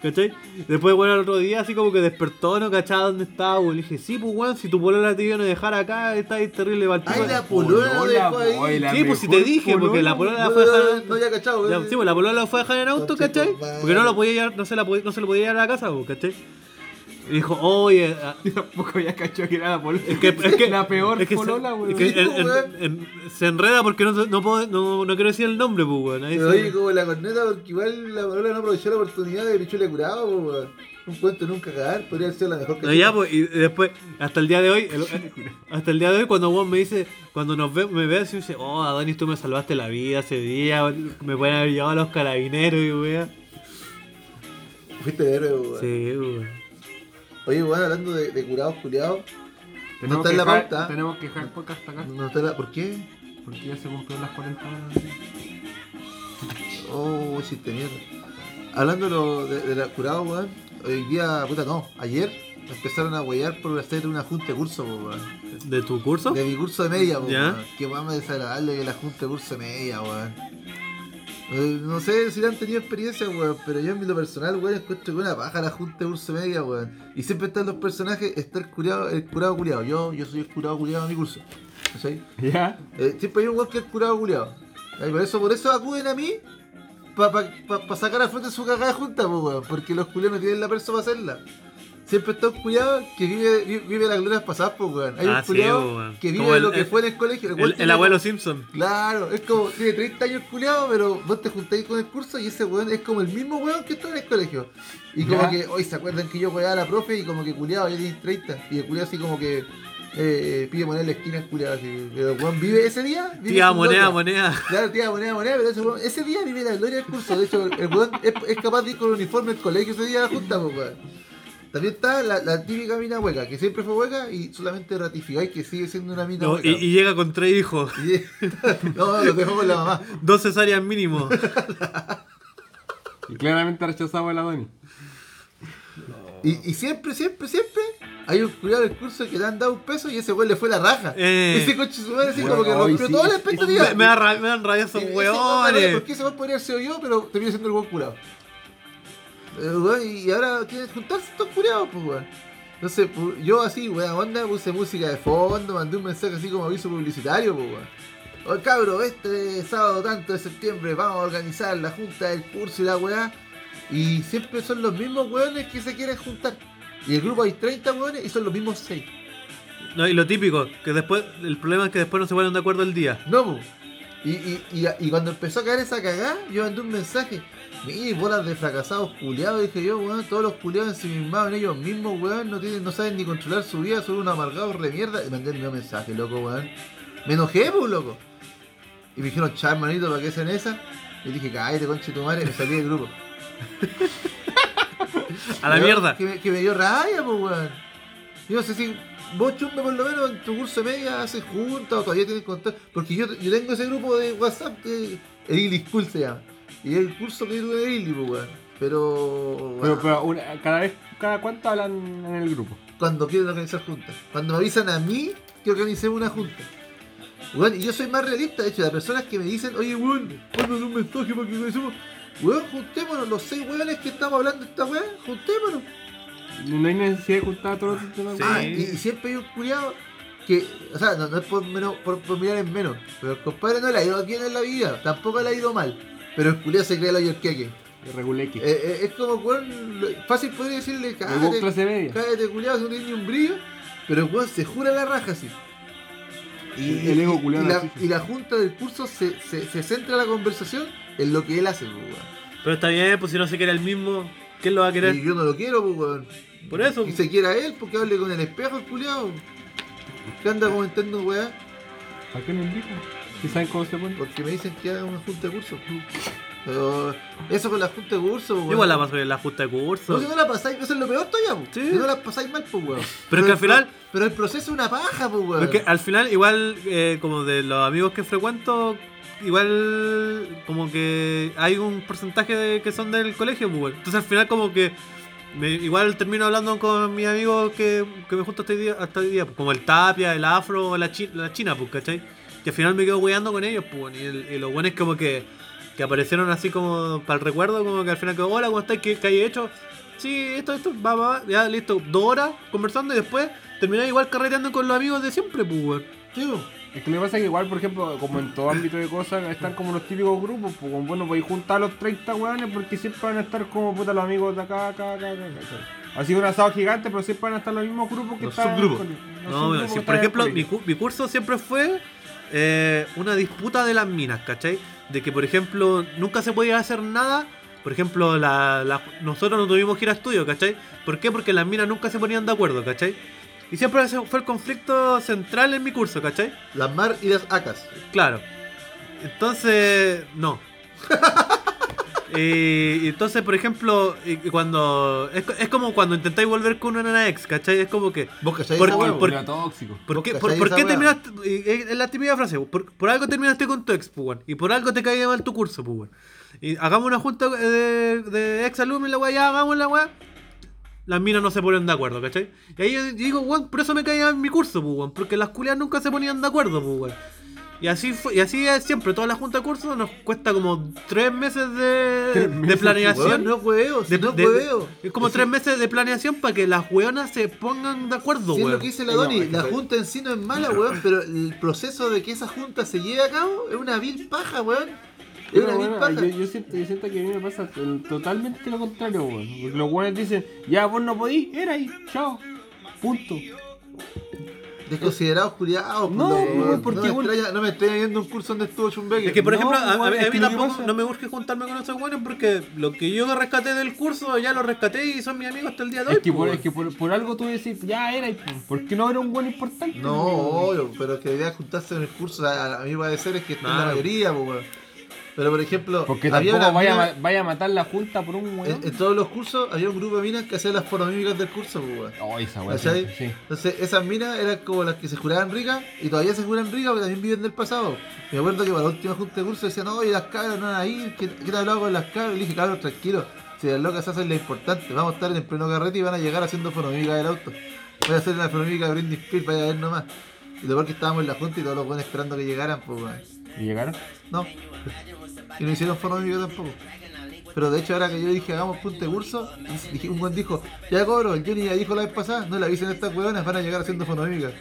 ¿Cachai? Después, bueno, el otro día así como que despertó, no cachaba dónde estaba, weón. Le dije, sí, pues, weón, si tu polola te iban a dejar acá, está ahí terrible para Ay, la polola lo dejó ahí. boy, la Sí, pues si te dije, porque la polola la fue a dejar. no, no, ya cachado, Ya, eh. sí, pues la polola la fue a dejar en auto, ¿cachai? Porque no lo podía llevar, no se, la, podía- no se lo podía llevar a la casa, pues, ¿cachai? Y dijo, oye, ah, Yo tampoco había cachado que era la polola. es que, es que- la peor es que se- polola, weón. es que en- en- weón. en- se enreda porque no, no, puedo, no, no quiero decir el nombre, pues, weón. Ahí Pero se- oye, como la corneta, porque igual la polola no aprovechó la oportunidad de bichule curado, po, weón. Un cuento nunca cagar, podría ser la mejor No, ya, pues, y después, hasta el día de hoy, el- hasta el día de hoy, cuando Juan me dice, cuando nos ve, me ve así, me dice, oh, Adonis, tú me salvaste la vida ese día, me pueden haber llevado a los carabineros y weón. Fuiste héroe, weón. Sí, weón. Oye, weón, hablando de, de curados culiados, no está que en la dejar- pauta. Tenemos que dejar el podcast hasta acá. no está la... ¿Por qué? Porque ya se cumplieron las 40 horas. Oh, chiste mierda. Hablando de, lo- de, de la curado, weón, hoy día, puta, no, ayer me empezaron a huellar por hacer una junta de curso, weón. ¿De tu curso? De mi curso de media, weón. Qué weón más desagradable que la junta de curso de media, weón. Eh, No sé si han tenido experiencia, weón, pero yo en lo personal, weón, encuentro que una paja la junta de curso media, weón. Y siempre están los personajes, está el curado, el curado culiado. Yo, yo soy el curado culiado de mi curso. ¿Cachai? ¿Ya? Eh, siempre hay un weón que es el curado culiado. Y por eso, por eso acuden a mí para pa, pa- pa sacar a flote su cagada junta, weón. Porque los culiados no tienen la perso para hacerla. Siempre está un culiado que vive, vive, vive las glorias pasadas, pues, weón. Hay Ah, un culiado que vive Como el- lo que el- fue en el colegio. El, el tiene abuelo como- Simpson. Claro, es como, tiene 30 años el culiado, pero vos te juntáis con el curso y ese weón es como el mismo weón que está en el colegio. Y como Ya. que, hoy se acuerdan que yo weaba a la profe y como que culiado ya tiene 30. Y el culiado así como que eh, pide moneda en la esquina culiado así. Pero el weón vive ese día. Vive Tía, moneda, gloria. moneda. Claro, tía, moneda, moneda, pero ese, weón- ese día vive la gloria del curso. De hecho, el, el weón es, es capaz de ir con el uniforme del colegio ese día a la junta, pues, weón. También está la, la típica mina hueca, que siempre fue hueca y solamente ratificáis que sigue siendo una mina No, hueca. y, y llega con tres hijos. Y- no, lo dejo con la mamá. Dos cesáreas mínimo. Y claramente rechazaba el Adonis. Y, y siempre, siempre, siempre hay un cuidado del curso que le han dado un peso y ese weón le fue la raja. Eh. Ese coche su madre así Bueno, como que rompió sí, toda la expectativa. me, me, dan rabia esos Y ese weón, ¿Por weones. qué ese weón podría sido yo, pero termina siendo el weón curado? Eh, y ahora quieren juntarse estos curados, pues weón. Entonces, yo así, weón, onda, puse música de fondo, mandé un mensaje así como aviso publicitario, pues weón. Oye, cabro, este sábado tanto de septiembre vamos a organizar la junta del curso y la weá. Y siempre son los mismos weones que se quieren juntar. Y el grupo hay 30 weones y son los mismos 6. No, y lo típico, que después, el problema es que después no se ponen de acuerdo el día. No. Y, y, y, y cuando empezó a caer esa cagada, yo mandé un mensaje. Mire, bolas de fracasados culiados, dije yo, weón. Todos los culiados ensimismados en ellos mismos, weón. No, tienen, no saben ni controlar su vida, son unos amargados de mierda. Y mandé el mismo mensaje, loco, weón. Me enojé, pues, loco. Y me dijeron, chao, hermanito, ¿para qué hacen esa? Y dije, cállate, conche tu madre, me salí del grupo. A la mierda. Que me, que me dio rabia, pues, weón. Yo no sé si vos, Chumbe, por lo menos en tu curso de media haces juntas o todavía tienes contacto. Porque yo, yo tengo ese grupo de WhatsApp que el Illy School se llama. Y es el curso que tuve de Illy, pues, weón. Pero, Pero, weón, pero una- cada vez, cada cuánto hablan en el grupo. cuando quieren organizar juntas. Cuando me avisan a mí que organicemos una junta. Weón, y yo soy más realista, de hecho, las personas que me dicen, oye, weón, ponnos un mensaje para que organicemos. Weón, juntémonos, los seis weones que estamos hablando de esta weá, juntémonos. No hay necesidad de juntar a todos los demás. Sí. Ah, y, y siempre hay un culiado que, o sea, no, no es por, menos, por, por mirar en menos, pero el compadre no le ha ido bien en la vida, tampoco le ha ido mal, pero el culiado se cree el hoyo queque. Regulé que. Eh, eh, es como, weón, lo- fácil podría decirle, cállate, clase media. cállate culiado, si no tiene ni un brillo, pero el weón se jura la raja así. Y, El ego culiao y la, narciso. y la junta del curso se, se, se centra la conversación en lo que él hace, pues, weón. Pero está bien, pues si no se quiere el mismo, ¿quién lo va a querer? Y yo no lo quiero, pues, weón. Por eso. Y se quiera él, porque hable con el espejo, el culiado. Que anda comentando, weá. ¿Para qué lo invitan? ¿Y saben cómo se pone? Porque me dicen que haga una junta de curso. Pero eso con la junta de curso, weón. Igual la paso en la junta de curso. No, si no la pasáis, eso es lo peor todavía. Sí. Si no la pasáis mal, pues, weón. Pero es que al final- Pero el proceso es una paja, pues, weón. Porque al final, igual, eh, como de los amigos que frecuento, igual como que hay un porcentaje de, que son del colegio, pues, weón. Entonces al final como que me- igual termino hablando con mis amigos que, que me junto hasta hoy día, hasta hoy día pues, como el Tapia, el Afro, la, chi- la China, pues, ¿cachai? Que al final me quedo weando con ellos, pues, y, el- y lo bueno es como que, que aparecieron así como para el recuerdo, como que al final que, hola, ¿cómo estáis? ¿Qué, qué hay hecho? Sí, esto, esto, va, va, ya listo, dos horas conversando y después terminé igual carreteando con los amigos de siempre, pues, weón. Sí. Es que lo que pasa es que igual, por ejemplo, como en todo ámbito de cosas, están como los típicos grupos, pues bueno, podéis juntar a los 30 weones porque siempre van a estar como puta los amigos de acá, acá, acá, acá, acá. Así un asado gigante, pero siempre van a estar los mismos grupos que Los están. subgrupos. con- los No, subgrupos si, por ejemplo, mi curso siempre fue eh, una disputa de las minas, ¿cachai? De que, por ejemplo, nunca se podía hacer nada. Por ejemplo, la, la- nosotros no tuvimos que ir a estudio, ¿cachai? ¿Por qué? Porque las minas nunca se ponían de acuerdo, ¿cachai? Y siempre ese fue el conflicto central en mi curso, ¿cachai? Las mar y las acas. Claro. Entonces, no. Y entonces, por ejemplo, y- y cuando. Es, es como cuando intentáis volver con una ex, ¿cachai? Es como que. ¿Vos cacháis Por- por- por- tóxico. ¿Por ¿Vos qué, por, qué terminaste? y- Es la típica frase. Por, por algo terminaste con tu ex, pues, Y por algo te caía mal tu curso, pues. Y hagamos una junta de, de ex alumnos, la weá, ya hagamos la weá. Las minas no se ponen de acuerdo, ¿cachai? Y ahí yo digo, weón, por eso me caía en mi curso, pues. Porque las culias nunca se ponían de acuerdo, pues. Y así fue, y así es siempre, toda la junta de curso nos cuesta como tres meses de, Tres de meses, planeación. Weón, no hueveo, de- no de- hueveo. es como Es tres meses de planeación para que las weonas se pongan de acuerdo, Si es lo que dice la Doni, la junta en sí no es mala, weón, pero el proceso de que esa junta se lleve a cabo es una vil paja, weón. Es Pero una vil bueno, paja. yo, yo siento, yo siento que a mí me pasa el- totalmente lo contrario, weón. Los weones dicen, ya vos no podís, era ahí, chao. Punto. Desconsiderados culiados. No, pues, weón, weón. porque no, me extraña- no me estoy viendo un curso donde estuvo Chumbeque. Es que, por No, ejemplo, a, a mí, mí tampoco no me urge juntarme con esos buenos porque lo que yo rescaté del curso ya lo rescaté y son mis amigos hasta el día de hoy. Es que, por, pues, es que por, por algo tú decís, ya era, y pues, ¿por qué no era un buen importante? No, obvio, pero que debía juntarse en el curso, a, a mi parecer es que está en la mayoría, pues. Pero, por ejemplo, Porque había tampoco vaya, vaya a matar la junta por un weón. en, en todos los cursos había un grupo de minas que hacían las fonomímicas del curso, pues, weón. Oh, sí. Entonces, esas minas eran como las que se juraban ricas y todavía se juran ricas, pero también viven del pasado. Me acuerdo que para la última junta de curso decían, oye, las cabras no van a ir, ¿qué, qué te hablado con las cabras? Y le dije, cabros, tranquilo, si las locas hacen lo importante, vamos a estar en pleno carrete y van a llegar haciendo fonomímica del auto. Voy a hacer una fonomímica de Britney Spears, vaya a ver nomás. Y lo peor que estábamos en la junta y todos los buenos esperando que llegaran, pues, weón. ¿Y llegaron? No. Y no hicieron fonomímica tampoco. Pero de hecho ahora que yo dije hagamos punto de curso, dije, un buen dijo, ya cobro, el Johnny ya dijo la vez pasada, no le avisen a estas hueonas, van a llegar haciendo fonomímica.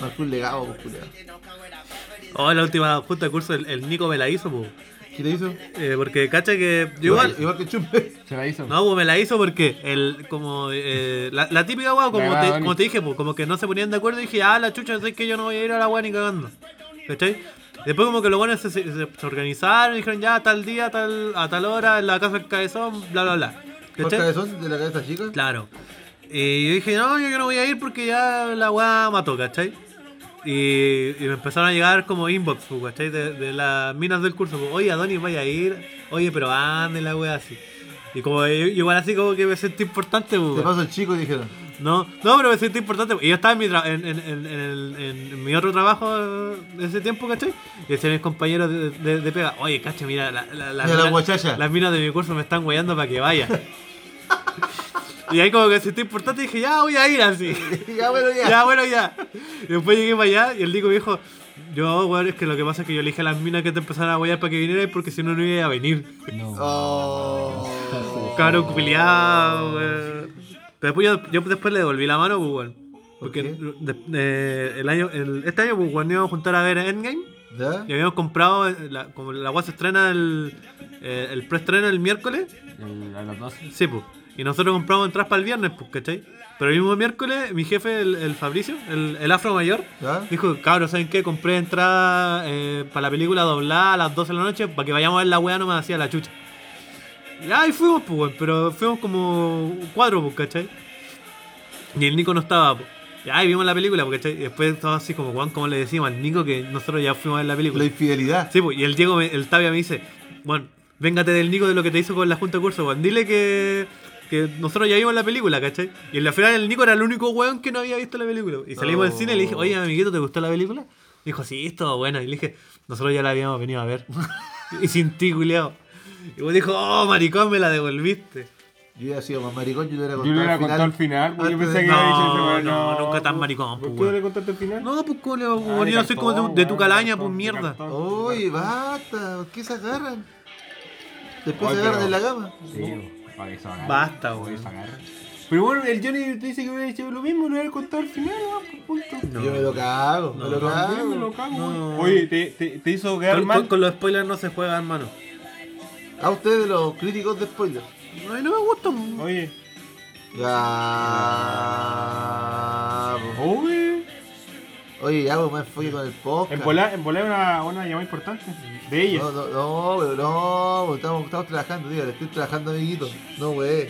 Marcó un legado, pues. Oh, la última junta de curso el, el Nico me la hizo, pues. ¿Qué te hizo? Eh, porque cacha que. igual. Igual que Chumpe. Se la hizo. No, pues me la hizo porque el, como eh, la, la típica weá, como, La te, Dani. como te dije, pues, como que no se ponían de acuerdo y dije, ah, la chucha, sé que yo no voy a ir a la weá ni cagando. ¿Cachai? Después como que los buenos se, se- se organizaron y dijeron ya tal día, tal, a tal hora, en la casa del cabezón, bla bla bla. ¿Por ¿Cachai? cabezón de la cabeza chica? Claro. Y yo dije, no, yo no voy a ir porque ya la weá mató, ¿cachai? Y, y me empezaron a llegar como inbox, pues, ¿cachai? De, de las minas del curso. pues, Oye, Adonis, vaya a ir. Oye, pero ande la weá así. Y como yo- igual así como que me sentí importante, pues, Te paso el chico, dijeron. No, no, pero me sentí importante. Y yo estaba en mi, tra- en, en, en, en el- en mi otro trabajo de ese tiempo, ¿cachai? Y decían mis compañeros de, de, de pega, oye, cacha, mira, la, la, la Mira la mina- las minas de mi curso me están guayando para que vaya. y ahí como que sentí importante y dije, ya voy a ir así. ya, bueno, ya. ya, bueno, ya. Y después llegué para allá y el Nico me dijo, yo, weón, es que lo que pasa es que yo elige a las minas que te empezaron a guayar para que vinieras porque si no, no iba a venir. No. Oh. Cabrón culiado, weón. Pero después yo, yo después le devolví la mano, pues, weón. ¿Por Porque de- el año, el- este año, pues, weón, íbamos a juntar a ver Endgame. ¿Ya? Y habíamos comprado, eh, la, como la weá se estrena el, eh, el preestreno el miércoles. El- a las 12. Sí, pues. Y nosotros compramos entradas para el viernes, pues, ¿cachai? Pero el mismo miércoles, mi jefe, el, el Fabricio, el, el afro mayor, ¿Ya? dijo, cabros, ¿saben qué? Compré entrada eh, para la película doblada a las 12 de la noche para que vayamos a ver la weá nomás hacía la chucha. Y ahí fuimos, pues, weón, pero fuimos como cuatro, pues, ¿cachai? Y el Nico no estaba, pues. Y ahí vimos la película, pues, ¿cachai? Y después estaba así como, Juan, como le decimos al Nico que nosotros ya fuimos a ver la película. La infidelidad. Sí, pues, y el Diego, me- el Tavia me dice, bueno, véngate del Nico de lo que te hizo con la junta de curso, weón. Dile que, que nosotros ya vimos la película, ¿cachai? Y en la final el Nico era el único weón que no había visto la película. Y salimos del Oh. cine y le dije, oye, amiguito, ¿te gustó la película? Dijo, sí, estuvo buena. Y le dije, nosotros ya la habíamos venido a ver. y sin ti, culiao. Y vos dijo, oh, maricón, me la devolviste. Yo hubiera sido más maricón, yo le hubiera Yo contado. le hubiera al contado al final, porque yo pensé de que No, había dicho ese no, nunca tan maricón, ¿Por pues, qué le contaste al final? No, pues, ¿cómo le vamos a Ah, de Yo soy como de, de tu calaña, de pues de mierda. Oye, basta, ¿por qué se agarran? Después se agarran en la cama. Sí, para que se agarre. Basta, agarre. Pero bueno, el Johnny te dice que hubiera hecho lo mismo, lo hubiera contado al final, punto. No. Yo me lo cago, me No, lo no, cago. Yo me lo cago, No. weón. Oye, te, te, te hizo quedar Con, mal. con- con los spoilers no se juega, hermano. A ustedes los críticos de spoiler. Ay, no me gustan. Oye, Ya. Uy. Oye, ya, pues, más enfoque con el podcast. En volar, en volar una, una llamada importante. De ella. No, no, no, pero no, estamos, estamos trabajando, tío, le estoy trabajando, amiguito. No, wey.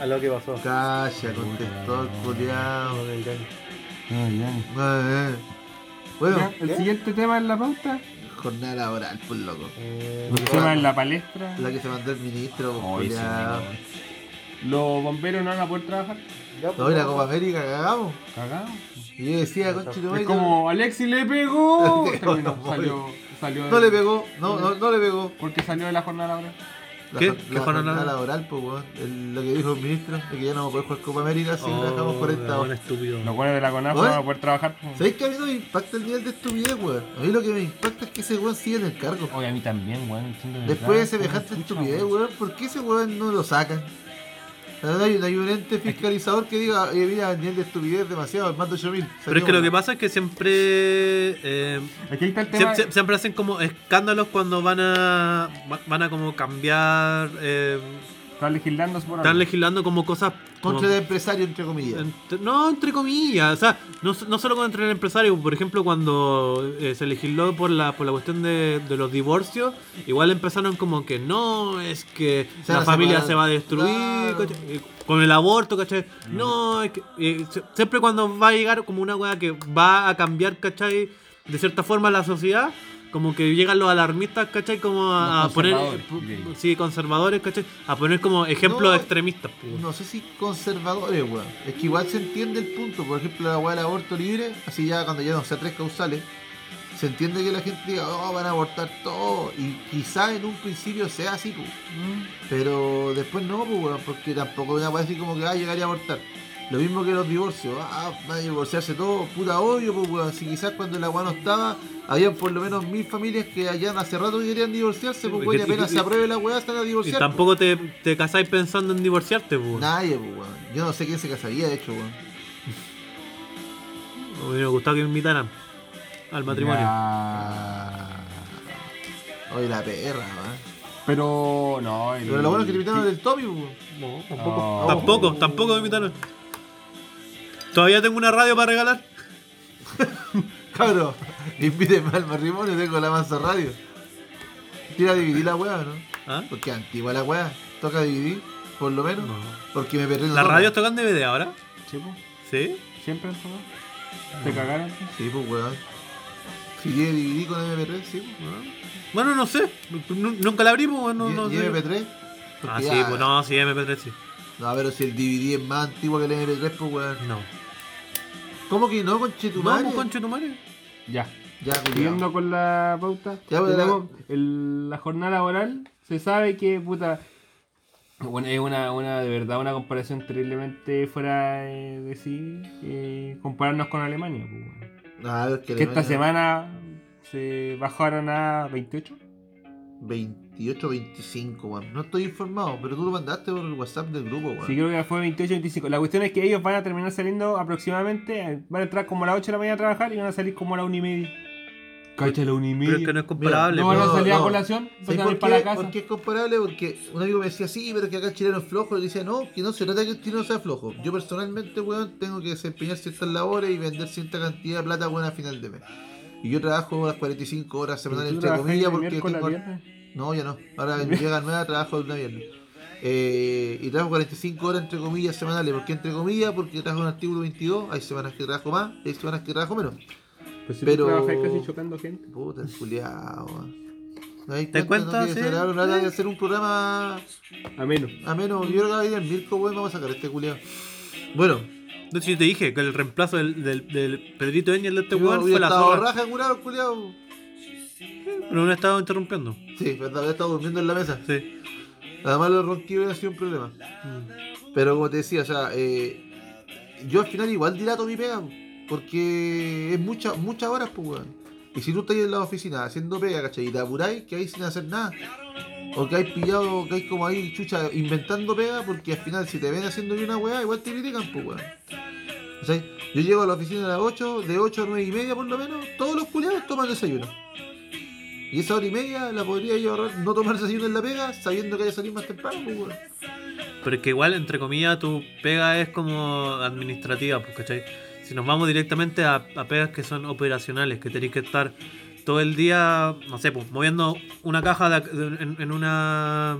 A lo que pasó. Calla, contestó el culiao. Ay, ay. Eh. Bueno, Ya, el siguiente tema en la pauta. Jornada laboral, pues loco. Eh, El tema en la palestra. La que se mandó el ministro, pues, sí, culiao. Los bomberos no van a poder trabajar. No, y la Copa América cagamos. Cagados. Y yo decía, conche tu Es como Alexis le pegó. No, Terminó, no, salió, salió No de- le pegó, no, no, no le pegó. Porque salió de la jornada laboral. La, ¿Qué? la ¿Qué jornada jornada laboral, pues, weón. El- Lo que dijo el ministro, de que ya no vamos a poder jugar Copa América si oh, trabajamos 40 Un horas. estúpido. Los de la CONAF no Oye. van a poder trabajar. ¿Sabéis que a mí no me impacta el nivel de estupidez, weón? A mí lo que me impacta es que ese weón sigue en el cargo. Oye, a mí también, weón. Después de semejante ¿cómo escucha, estupidez, weón, ¿por qué ese weón no lo sacan? No hay, hay un ente fiscalizador que diga, oye, mira, el nivel de estupidez es demasiado, el mando 8000. Pero es que lo que pasa es que siempre. eh, Aquí está el tema. Siempre, hacen como escándalos cuando van a va- van a como cambiar eh, Están legislando por están algo. legislando como cosas como- Contra el empresario, entre comillas. entre- no entre comillas o sea no, no solo contra el empresario por ejemplo cuando eh, se legisló por la por la cuestión de, de los divorcios igual empezaron como que no es que la familia se va a destruir. Eh, con el aborto ¿cachai? no es que eh, siempre cuando va a llegar como una weá que va a cambiar ¿cachai? de cierta forma la sociedad como que llegan los alarmistas, ¿cachai? Como a, poner, yo. sí, conservadores, ¿cachai? A poner como ejemplos No, extremistas. pues. No sé si conservadores, weón. Es que igual se entiende el punto. Por ejemplo, la weá del aborto libre, así ya cuando ya no sea tres causales, se entiende que la gente diga, oh, van a abortar todo. Y quizás en un principio sea así, pues. Pero después no, pues, weón, porque tampoco weá así como que va a llegar y abortar. Lo mismo que los divorcios, ah, van a divorciarse todos, puta obvio, pues, weón. Si quizás cuando la weá no estaba, habían por lo menos mil familias que allá hace rato que querían divorciarse, pues, Y weón, y apenas y- se apruebe la weá, están a Y divorciar. pues. tampoco te, te casáis pensando en divorciarte, pues. Nadie, pues, weón. Yo no sé quién se casaría, de hecho, weón. Me hubiera gustado que me invitaran al matrimonio. Ya. Oye, la perra, weón. Pero no. el- Pero lo bueno es que te invitaron del Tommy, pues. No, tampoco. tampoco. Tampoco, tampoco me invitaron. Todavía tengo una radio para regalar. Cabrón, invíteme al matrimonio, tengo la mansa radio. Quiero dividir la weá, ¿no? ¿Ah? Porque antigua la weá. Toca dividir, por lo menos. No. Porque me perdí ¿Las radios tocan DVD ahora? Sí, pues, ¿Sí? Siempre han tocado. Te cagaron. Sí, pues weón. Si quiere dividir con MP3, sí, pues. Bueno, no sé. Nu- Nunca la abrimos, bueno, ¿Y, no y sé. MP3? Ah, sí, ya- pues no, sí, MP3 sí. No, pero si el DVD es más antiguo que el MP3, pues weón. No. ¿Cómo que no, conche tu Vamos, madre? conche tu madre. Ya. Ya. Siguiendo con la pauta. Ya, pues, tenemos el- la jornada laboral. Se sabe que, puta. Bueno, es una, una, de verdad, una comparación terriblemente fuera de, de sí. eh, compararnos con Alemania. pues. Ah, es que que esta semana se bajaron a 28. 28 25, weón. No estoy informado, pero tú lo mandaste por el WhatsApp del grupo, weón. Sí, creo que fue 28-25. La cuestión es que ellos van a terminar saliendo aproximadamente. eh, Van a entrar como a las 8 de la mañana a trabajar y van a salir como a la 1 y media. Cacha la 1 y media. Pero es que no es comparable. no van a no, salir a colación, ¿Sabes van a ir para la casa. ¿Por qué es comparable? Porque un amigo me decía, sí, pero que acá el chileno es flojo. Y le decía, no, que no se trata de que el chileno sea flojo. Yo personalmente, weón, tengo que desempeñar ciertas labores y vender cierta cantidad de plata buena a final de mes. Y yo trabajo las 45 horas semanales, ¿Tú entre comillas, porque tengo... viernes? No, ya no. Ahora llega nueva, trabajo de una viernes. Eh, y trabajo 45 horas entre comillas semanales. ¿Por qué entre comillas? Porque trabajo en artículo 22. Hay semanas que trabajo más, hay semanas que trabajo menos. Pues si Pero- tú trabajas casi chocando gente. Puta, el culiao. ¿Te ¿Te das cuenta? cuenta? No Sí. no trata de hacer un programa A menos. a menos. Yo creo que va a ir el Mirko, weón. Vamos a sacar este culiao. Bueno, De hecho, yo te dije que el reemplazo del, del, del Pedrito Eñel de este weón fue la zorra. raja curado culiao. Pero no he estado interrumpiendo. Sí, verdad, había estado durmiendo en la mesa. Sí. Además, los ronquidos hubiera sido un problema. Mm. Pero como te decía, o sea, eh, yo al final igual dilato mi pega, porque es mucha, muchas horas, pues, weón. Y si tú estás en la oficina haciendo pega, ¿cachai? Y te apuráis, que hay sin hacer nada. O que hay pillado, que hay como ahí, chucha, inventando pega, porque al final si te ven haciendo bien una weá, igual te critican, pues, weón. O sea, yo llego a la oficina a las 8, de 8 a 9 y media por lo menos, todos los culiados toman desayuno. Y esa hora y media la podría yo ahorrar no tomar desayuno en la pega, sabiendo que hay que salir más temprano, pues, pero es que igual, entre comillas, tu pega es como administrativa, pues, ¿cachai? Si nos vamos directamente a, a pegas que son operacionales, que tenéis que estar todo el día, no sé, pues, moviendo una caja en una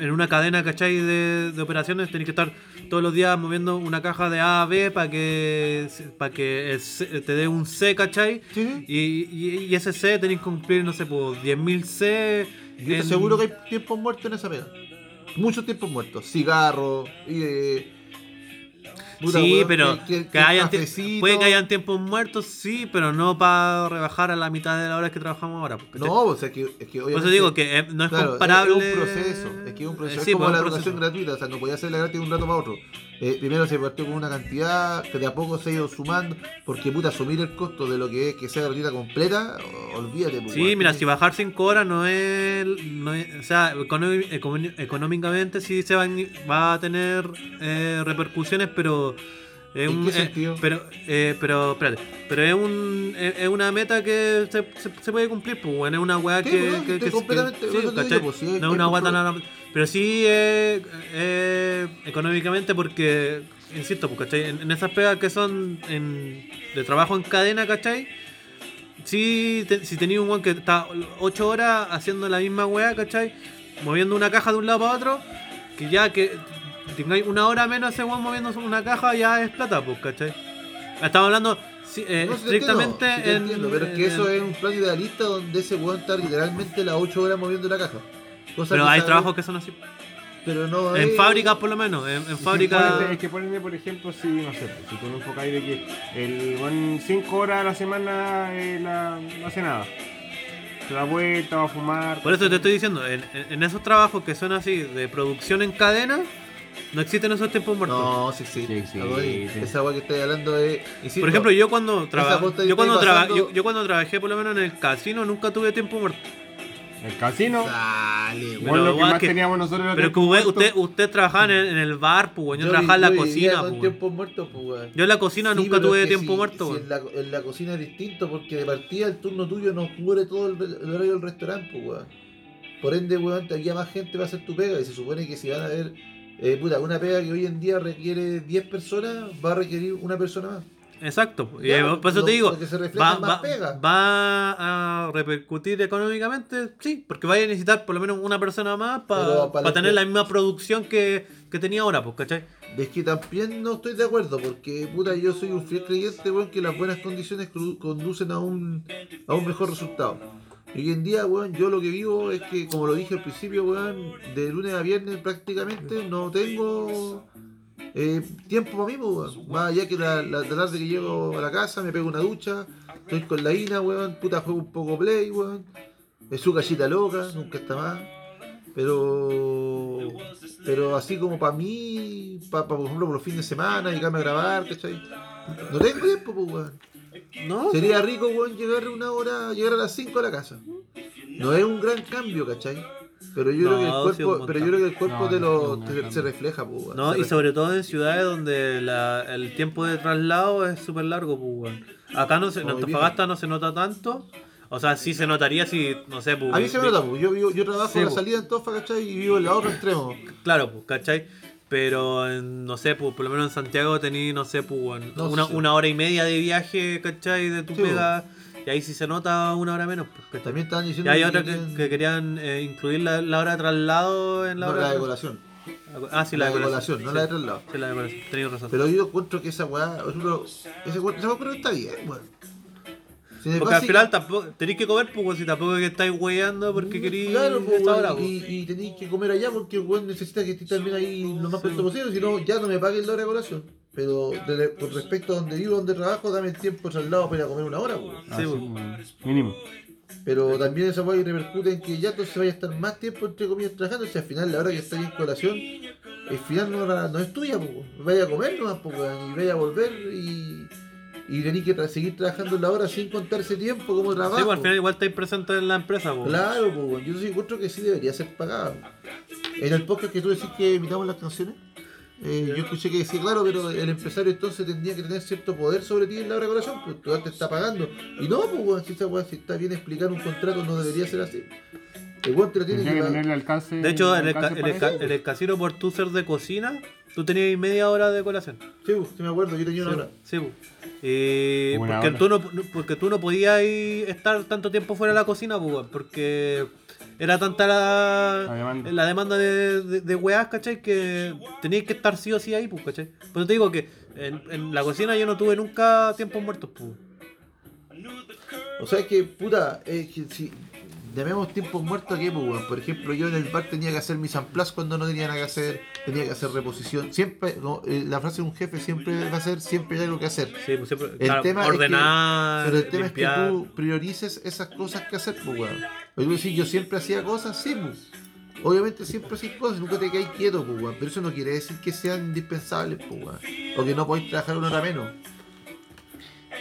en una cadena, ¿cachai? De, de operaciones, tenéis que estar todos los días moviendo una caja de A a B para que, para que el C- te dé un C, ¿cachai? Sí. Y, y, y ese C tenéis que cumplir, no sé, pues 10.000 C. Yo en- aseguro que hay tiempos muertos en esa pega. Muchos tiempos muertos. Cigarros, y eh, puta, sí, weón, pero que- que, que hayan puede que hayan tiempos muertos, sí, pero no para rebajar a la mitad de la hora que trabajamos ahora. pues. No, o sea, que, es que Por eso obviamente- digo que eh, no es Claro, comparable. Es, un proceso, es que es un proceso. Eh, sí, es como pues, la educación proceso. gratuita, o sea, no podía hacerla gratis de un rato para otro. Eh, primero se partió con una cantidad que de a poco se ha ido sumando, porque puta, asumir el costo de lo que es que sea gratuita completa, olvídate. pues, Sí, mira, si bajar 5 horas no es, no es- O sea, económicamente sí se van, va a tener eh, repercusiones, pero. Es ¿En un, qué eh, sentido? pero, eh, pero, espérate, pero es, un, es, una meta que se, se, se puede cumplir, pues, bueno, es una weá que, que, completamente- pues, sí, no es una weá tan pero sí es es económicamente porque, insisto, pues, ¿cachai? En, en esas pegas que son en, de trabajo en cadena, ¿cachai? Sí, te- si tenéis un weón que está 8 horas haciendo la misma weá, ¿cachai? Moviendo una caja de un lado para otro, que ya que tengáis una hora menos ese weón moviendo una caja ya es plata, pues, ¿cachai? Estamos hablando sí, eh, No, estrictamente entiendo, en, entiendo, pero es que en- eso es un plan idealista donde ese weón está literalmente las 8 horas moviendo la caja. Cosa Pero hay sabe- trabajos que son así. pero no En fábricas, por lo menos. En, en Es que fábricas. Es que ponele, por ejemplo, si, no sé, pues, si tú no enfocáis de que el buen 5 horas a la semana eh, la- no hace nada. Se da vuelta, va a fumar. Por eso te estoy diciendo, en, esos trabajos que son así, de producción en cadena, no existen esos tiempos muertos. No, sí, sí. Sí, sí, sí. Esa weá que estáis hablando es. insisto, Por ejemplo, yo cuando, traba- yo, cuando traba- yo, yo cuando trabajé por lo menos en el casino nunca tuve tiempo muerto. El casino. Dale. Igual lo que más que- teníamos nosotros era Pero que usted, muerto. usted, usted trabajaba en el, en el bar, pues, yo, vi- trabajaba en la cocina, pues, muertos, pues. Yo en la cocina Sí, nunca tuve tiempo si- muerto, si en, la, en la cocina es distinto porque de partida el turno tuyo no cubre todo el, el horario del restaurante, pues, weón. Por ende, weón, te había más gente va a hacer tu pega y se supone que si van a ver, eh, puta, una pega que hoy en día requiere 10 personas, va a requerir una persona más. Exacto. Ya, eh, por eso lo- te digo, que se va, a repercutir económicamente, sí, porque vaya a necesitar por lo menos una persona más para para tener que- la misma producción que, que tenía ahora, pues, ¿cachai? Es que también no estoy de acuerdo, porque puta, yo soy un fiel creyente, weón, que las buenas condiciones conducen a un, a un mejor resultado. Hoy en día, weón, yo lo que vivo es que, como lo dije al principio, weón, de lunes a viernes prácticamente no tengo eh, tiempo para mí, pues. Más allá que la, la, la tarde que llego a la casa, me pego una ducha, estoy con la Ina, weón, puta, juego un poco play, weón. Es su cachita loca, nunca está más. Pero pero así como para mí, pa, pa, por ejemplo, por los fines de semana, llegarme a grabar, ¿cachai? No tengo tiempo, pues, weón. No, Sería rico, weón, llegar una hora, llegar a las 5 a la casa. No es un gran cambio, ¿cachai? Pero yo creo que el cuerpo, pero yo creo que el cuerpo No, te lo te- se refleja, pues, weón. No, y re- sobre todo en ciudades donde la- el tiempo de traslado es súper largo, pues, weón. Acá no se, en Antofagasta no se nota tanto. O sea, sí se notaría si, no sé, pues. A mí se me nota, pues. Yo, vivo- yo trabajo Sí, en la pues. salida en Tofa, ¿cachai? Y vivo en el otro extremo. Claro, pues, ¿cachai? Pero, en, no sé, pues, por lo menos en Santiago tení, no sé, pues, No, una, sí, una hora y media de viaje, ¿cachai? De tu Sí, pega. Y ahí sí se nota una hora menos, pues. También estaban Y diciendo hay otra que, querían- que querían eh, incluir la, la hora de traslado en la no, hora la de colación. Ah, sí, la la, de de colación, no sí. la de traslado. Sí, la de colación. Tenías razón. Pero yo encuentro que esa weá, por ejemplo, ese weá, está bien, weón. Porque al final tampoco tenéis que comer, pues, si tampoco es que estáis weyando porque queréis Claro, pues, pues. y, y tenéis que comer allá porque weón necesita que estés también ahí lo más pronto posible, si no, ya no me paguen la hora de colación. Pero de- con respecto a donde vivo, donde trabajo, dame el tiempo traslado para ir a comer una hora. Ah, Sí, pues. Mínimo. Pero también esa weá repercute en que ya entonces vaya a estar más tiempo entre comillas trabajando, si al final la hora que estáis en colación, el final no, es tuya, pues, vaya a comer nomás, pues, y vaya a volver y, y tenéis que tra- seguir trabajando en la hora sin contar ese tiempo como trabajo. Sí, pues, al final igual estáis presentes en la empresa, pues. Claro, pues, yo sí encuentro que sí debería ser pagado. En el podcast que tú decís que imitamos las canciones, eh, yo escuché que decía, claro, pero el empresario entonces tendría que tener cierto poder sobre ti en la hora de colación, pues tú te está pagando. Y no, pues, si esa weá, si está bien explicar un contrato, no debería ser así. El weón te lo tiene que que pagar. alcance. De hecho, en el, alcance ca- en el el casino, por tú ser de cocina, tú tenías media hora de colación. Sí, pues, sí me acuerdo, yo tenía una hora. Sí, pu. Eh, porque, hora. tú no, porque tú no podías estar tanto tiempo fuera de la cocina, pues, porque era tanta la, La demanda. la demanda de, de, de weás, ¿cachai? Que tenías que estar sí o sí ahí, pues, ¿cachai? Por eso te digo que en, en la cocina yo no tuve nunca tiempos muertos, pues. O sea, es que, puta, es que si llamemos tiempos muertos, ¿qué, pues? Por ejemplo, yo en el bar tenía que hacer mis amplas cuando no tenía nada que hacer, tenía que hacer reposición. Siempre, no, eh, la frase de un jefe siempre va a ser, siempre hay algo que hacer. Sí, pues siempre. El claro, tema es que- ordenar, Pero el tema limpiar. es que tú priorices esas cosas que hacer, pues, weón. Decís, yo siempre hacía cosas, sí, pues. Obviamente siempre hacís cosas, nunca te caes quieto, pues. Pero eso no quiere decir que sean indispensables, pues. O que no podéis trabajar una hora menos.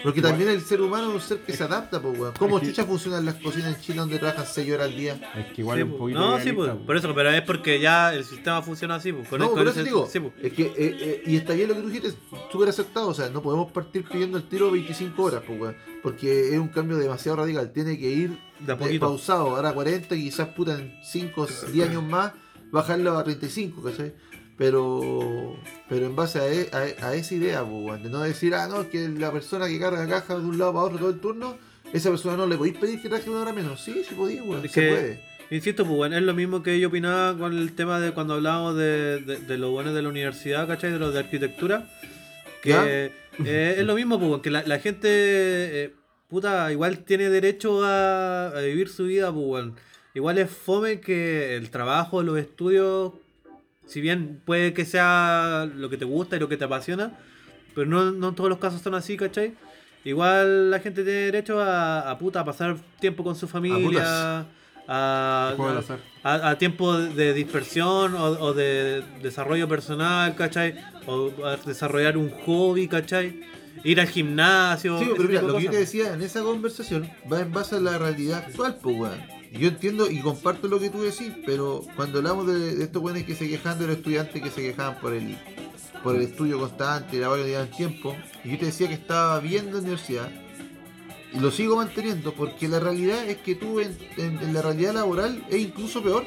Porque también el ser humano es un ser que se adapta, pues, weón. ¿Cómo Es que- chucha funcionan las cocinas en Chile donde trabajan 6 horas al día? Es que igual Sí, un pues. poquito. no, sí, pues, por eso, pero es porque ya el sistema funciona así, pues. Con no, con por eso ese- digo, sí, pues. es que, eh, eh, y está bien lo que tú dijiste, súper aceptado, o sea, no podemos partir pidiendo el tiro 25 horas, pues, weón, porque es un cambio demasiado radical, tiene que ir De poquito. pausado, ahora 40 y quizás puta en 5 o 10 años más, bajarlo a 35, ¿cachai? Pero, pero en base a, e- a- a esa idea, pues, de no decir, ah, no, es que la persona que carga caja de un lado para otro todo el turno, esa persona no le podéis pedir que traje una hora menos, sí, sí podía, weón, se que- puede. Insisto, pues bueno, es lo mismo que yo opinaba con el tema de cuando hablábamos de, de, de los buenos de la universidad, ¿cachai? De los de arquitectura. Que eh, es lo mismo, pues, que la, la gente, eh, puta, igual tiene derecho a, a vivir su vida, pues, weón. Igual es fome que el trabajo, los estudios, si bien puede que sea lo que te gusta y lo que te apasiona, pero no, no en todos los casos son así, ¿cachai? Igual la gente tiene derecho a, a puta, a pasar tiempo con su familia, a, a- tiempo de dispersión o, o de desarrollo personal, ¿cachai? O a desarrollar un hobby, ¿cachai? Ir al gimnasio. Sí, pero mira, lo que yo te decía en esa conversación va en base a la realidad actual, pues, weón. Yo entiendo y comparto lo que tú decís, pero cuando hablamos de, estos weones que se quejan de los estudiantes que se quejaban por el por el estudio constante la variedad del tiempo, y yo te decía que estaba bien la universidad, y lo sigo manteniendo, porque la realidad es que tú en- en la realidad laboral es incluso peor.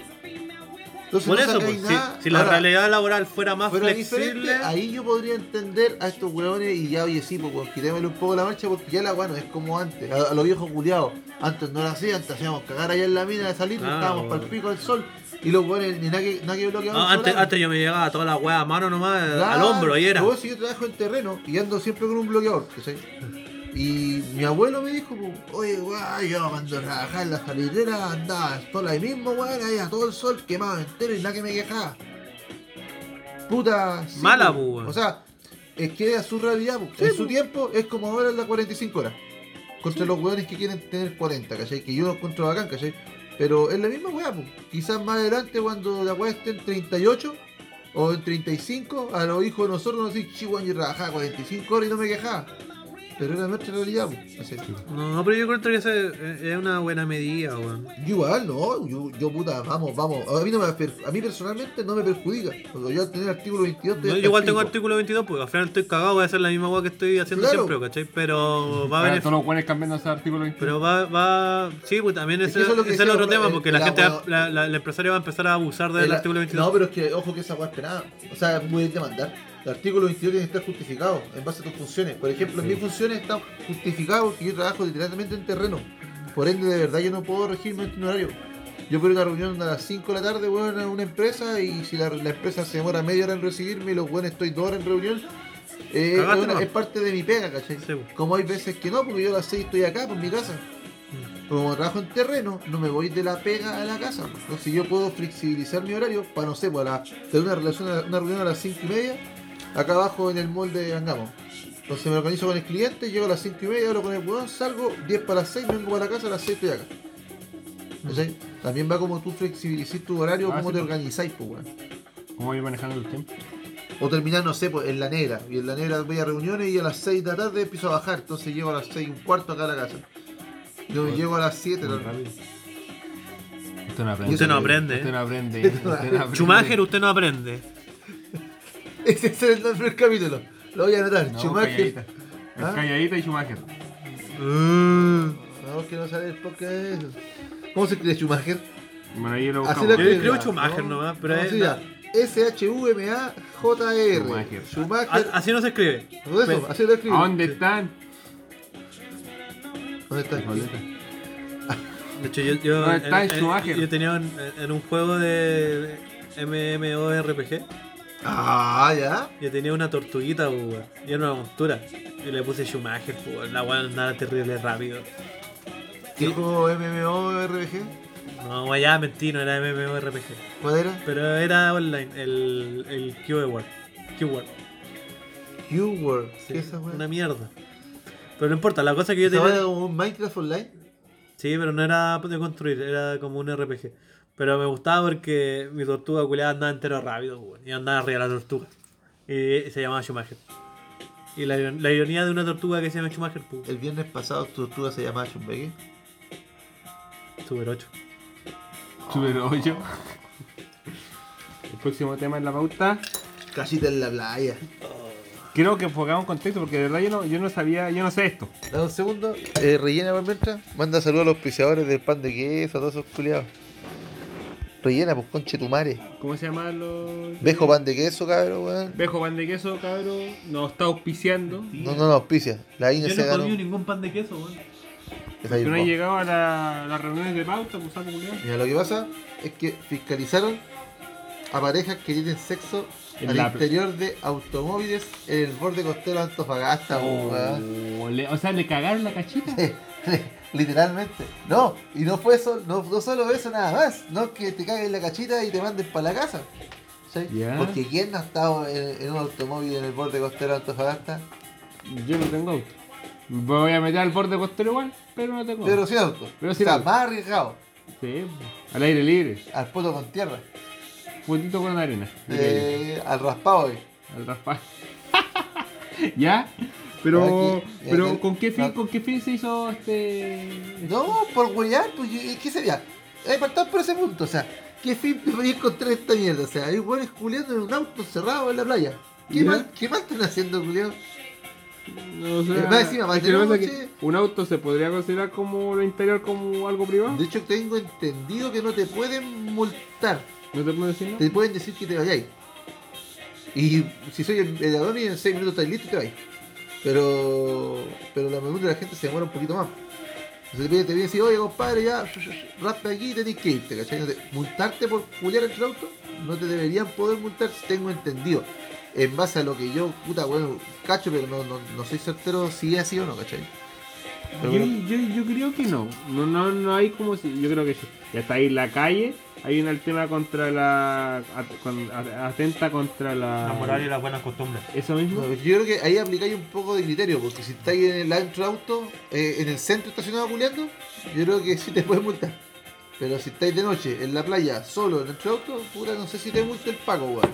Entonces Por no eso, pues, si, nada. si la Ahora, realidad laboral fuera más fuera flexible. ahí yo podría entender a estos huevones y ya, oye, sí, pues quitémosle un poco la marcha porque ya la weá no es como antes, a, a los viejos culiados. Antes no era así, antes hacíamos cagar allá en la mina de salir, Ah, estábamos bueno. para el pico del sol y los huevones ni nada que, nada que bloqueaban No, el antes, antes yo me llegaba toda la weá a mano nomás, al hombro, ahí era. luego si yo trabajo en terreno y ando siempre con un bloqueador. Y mi abuelo me dijo, oye, weón, yo cuando trabajaba en la salidera andaba sola ahí mismo, weón, ahí a todo el sol quemado entero y nada que me quejaba. Puta. sí, Mala, weón. O sea, es que a su realidad, po. en su tiempo es como ahora en las 45 horas. Contra los weones que quieren tener 40, ¿cachai? Que yo lo encuentro bacán, ¿cachai? Pero es la misma weá. Quizás más adelante cuando la weá esté en 38 o en 35, a los hijos de nosotros nos dicen, chihuahua, yo trabajaba 45 horas y no me quejaba. Pero era nuestra realidad. ¿cachai? No, no, pero yo creo que ese eh, es una buena medida, weón. Yo igual, no, yo, yo puta, vamos, vamos. A mí, no me, a mí personalmente no me perjudica. Porque yo al tener artículo 22 No, yo igual tengo artículo 22, porque al final estoy cagado, voy a hacer la misma weá que estoy haciendo Claro. siempre, ¿cachai? Pero va a haber. todos los buenos cambiando ese artículo 21. Pero va, va. Sí, pues también Es ese, es es el otro tema, el- porque el la gente, abogado- la, la- el empresario va a empezar a abusar del El- artículo 22. No, pero es que, ojo que esa weá es penada. O sea, muy demandar. El artículo 22 tiene que estar justificado en base a tus funciones. Por ejemplo, en mis funciones está justificado porque yo trabajo literalmente en terreno. Por ende, de verdad, yo no puedo regirme en un horario. Yo ir a una reunión a las 5 de la tarde, weón, en una empresa y si la, la empresa se demora media hora en recibirme y los weones estoy dos horas en reunión, eh, es, parte de mi pega, ¿cachai? Sí. Como hay veces que no, porque yo a las 6 estoy acá por mi casa. Como trabajo en terreno, no me voy de la pega a la casa. Entonces yo puedo flexibilizar mi horario para, no sé, para tener una, relación, una reunión a las 5 y media, acá abajo en el molde de Angamo. Entonces me organizo con el cliente, llego a las 5 y media, hablo con el weón, salgo, 10 para las 6, vengo para la casa, a las 6 estoy acá. ¿Cachai? También va como tú flexibilizar tu horario, Ah, cómo sí, te organizáis, pues, weón. ¿Cómo ir manejando el tiempo? O terminar, no sé, pues en la negra. Y en la negra voy a reuniones y a las 6 de la tarde empiezo a bajar. Entonces llego a las 6 y un cuarto acá a la casa. Yo llego a las 7. Muy la- rápido. Usted no aprende. Usted no aprende, Usted ¿eh? no aprende. Usted no aprende. Schumacher, usted no aprende. Ese es el nombre del capítulo. Lo voy a anotar. No, Schumacher. calladita. ¿Ah? Calladita y Schumacher. No, que no sale el podcast. ¿Cómo se escribe Schumacher? Bueno, ahí lo Así buscamos. lo Yo escribe, escribo Schumacher nomás, pero ¿Cómo es-? S-H-U-M-A-J-R. Schumacher. Schumacher. A- Así no se escribe. Todo eso, Pues, así lo escribe. ¿A dónde están? ¿Dónde está? ¿Dónde están? De hecho, yo, yo, ¿Dónde está en- en- Schumacher? yo tenía un- en un juego de MMORPG, Ah, ya. yo tenía una tortuguita, pues, weón, y era una montura. Y le puse Schumacher, pues, weón, la weá andaba terrible rápido. ¿Qué juego MMORPG? No, ya mentí, no era MMORPG. ¿Cuál era? Pero era online, el, el Q-Word. Q-Word. Q-Word. sí, ¿Qué es esa weá? una mierda. Pero no importa, la cosa que yo ¿Esa weá tenía. era como un Minecraft Online? Sí, pero no era de construir, era como un RPG. Pero me gustaba porque mi tortuga culiada andaba entero rápido, weón. Y andaba arriba de la tortuga. Y se llamaba Schumacher. Y la, la ironía de una tortuga que se llama Schumacher, pues, El viernes pasado tu tortuga se llamaba Chumbegui. Super 8. Super 8. El próximo tema en la pauta. Casita en la playa. Quiero que pongamos contexto porque de verdad yo no, yo no sabía, yo no sé esto. Dame un segundo. Eh, rellena por mientras. Manda saludos a los auspiciadores del pan de queso, a todos esos culiados. Rellena, pues conche tu madre. ¿Cómo se llama los. Vejo pan de queso, cabrón, weón. Bejo pan de queso, cabrón. Nos está auspiciando. No, no, no, auspicia. La INE Yo se no ganó. comí ningún pan de queso, weón. Ahí, Que no po. he llegado a la- las reuniones de pauta, pues saco culiao. Mira, lo que pasa es que fiscalizaron a parejas que tienen sexo En al la- interior de automóviles en el borde costero de Antofagasta, po, weón. Oh, le- o sea, le cagaron la cachita. Literalmente. No, y no fue eso, no, no solo eso nada más, no que te caguen la cachita y te manden para la casa. ¿sí? Porque ¿quién no ha estado en, en un automóvil en el borde costero de Antofagasta? Yo no tengo auto. Me voy a meter al borde costero igual, pero no tengo Pero auto. sin auto. Pero o sin sea, auto. más arriesgado. Sí, al aire libre. Al poto con tierra. Puntito con arena. eh, al raspado. eh. Al raspar. ¿Ya? Pero, pero ¿con qué fin, no. con qué fin se hizo este? No, por huellar, pues ¿qué sería? Hay partado por ese punto, o sea, ¿qué fin te podía encontrar esta mierda? O sea, hay hueones culiando en un auto cerrado en la playa. ¿Qué, Ya. mal, ¿Qué mal están haciendo, culiado? No, o sea, Eh, más encima, más que que un auto se podría considerar como lo interior como algo privado. De hecho, tengo entendido que no te pueden multar. ¿No te puedo decir nada? Te pueden decir que te vayáis. Y si soy el, el Adonis, en 6 minutos estás listo y te vais. Pero, pero la mayoría de la gente se demora un poquito más. Entonces te viene y oye compadre, ya, raspa aquí y tenés que irte, ¿cachai? No te- multarte por culiar entre autos, no te deberían poder multar, si tengo entendido. En base a lo que yo, puta, bueno, cacho, pero no, no, no soy certero si es así o no, ¿cachai? Yo, yo, yo creo que no. No, no, no hay como si. Yo creo que sí. Ya está ahí en la calle. Hay un tema contra la. atenta contra la. La moral y las buenas costumbres. Eso mismo. no, yo creo que ahí aplicáis un poco de criterio, porque si estáis en el antro auto, eh, en el centro estacionado culiando, yo creo que sí te pueden multar. Pero si estáis de noche en la playa, solo en el auto, puta, no sé si te multa el pago, weón.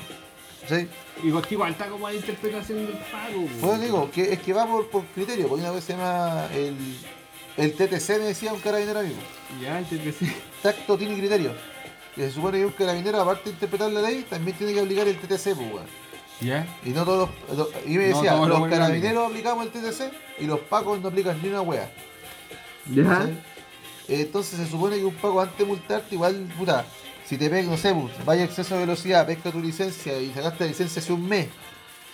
¿Cachai? Y que igual está como la interpretación del pago. Pues digo, que es que va por, por criterio, porque una vez se llama el, el TTC, me decía un carabinero amigo. Ya, entonces sí. Tacto tiene criterio. Y se supone que un carabinero, aparte de interpretar la ley, también tiene que aplicar el TTC, pues, weón. Ya. Y no todos los. lo- Y me decía, los carabineros aplicamos el TTC y los pacos no aplican ni una wea. Ya. Entonces se supone que un pago antes de multarte, igual, puta, si te pegas, no sé, pues, vaya a exceso de velocidad, pesca tu licencia y sacaste la licencia hace un mes,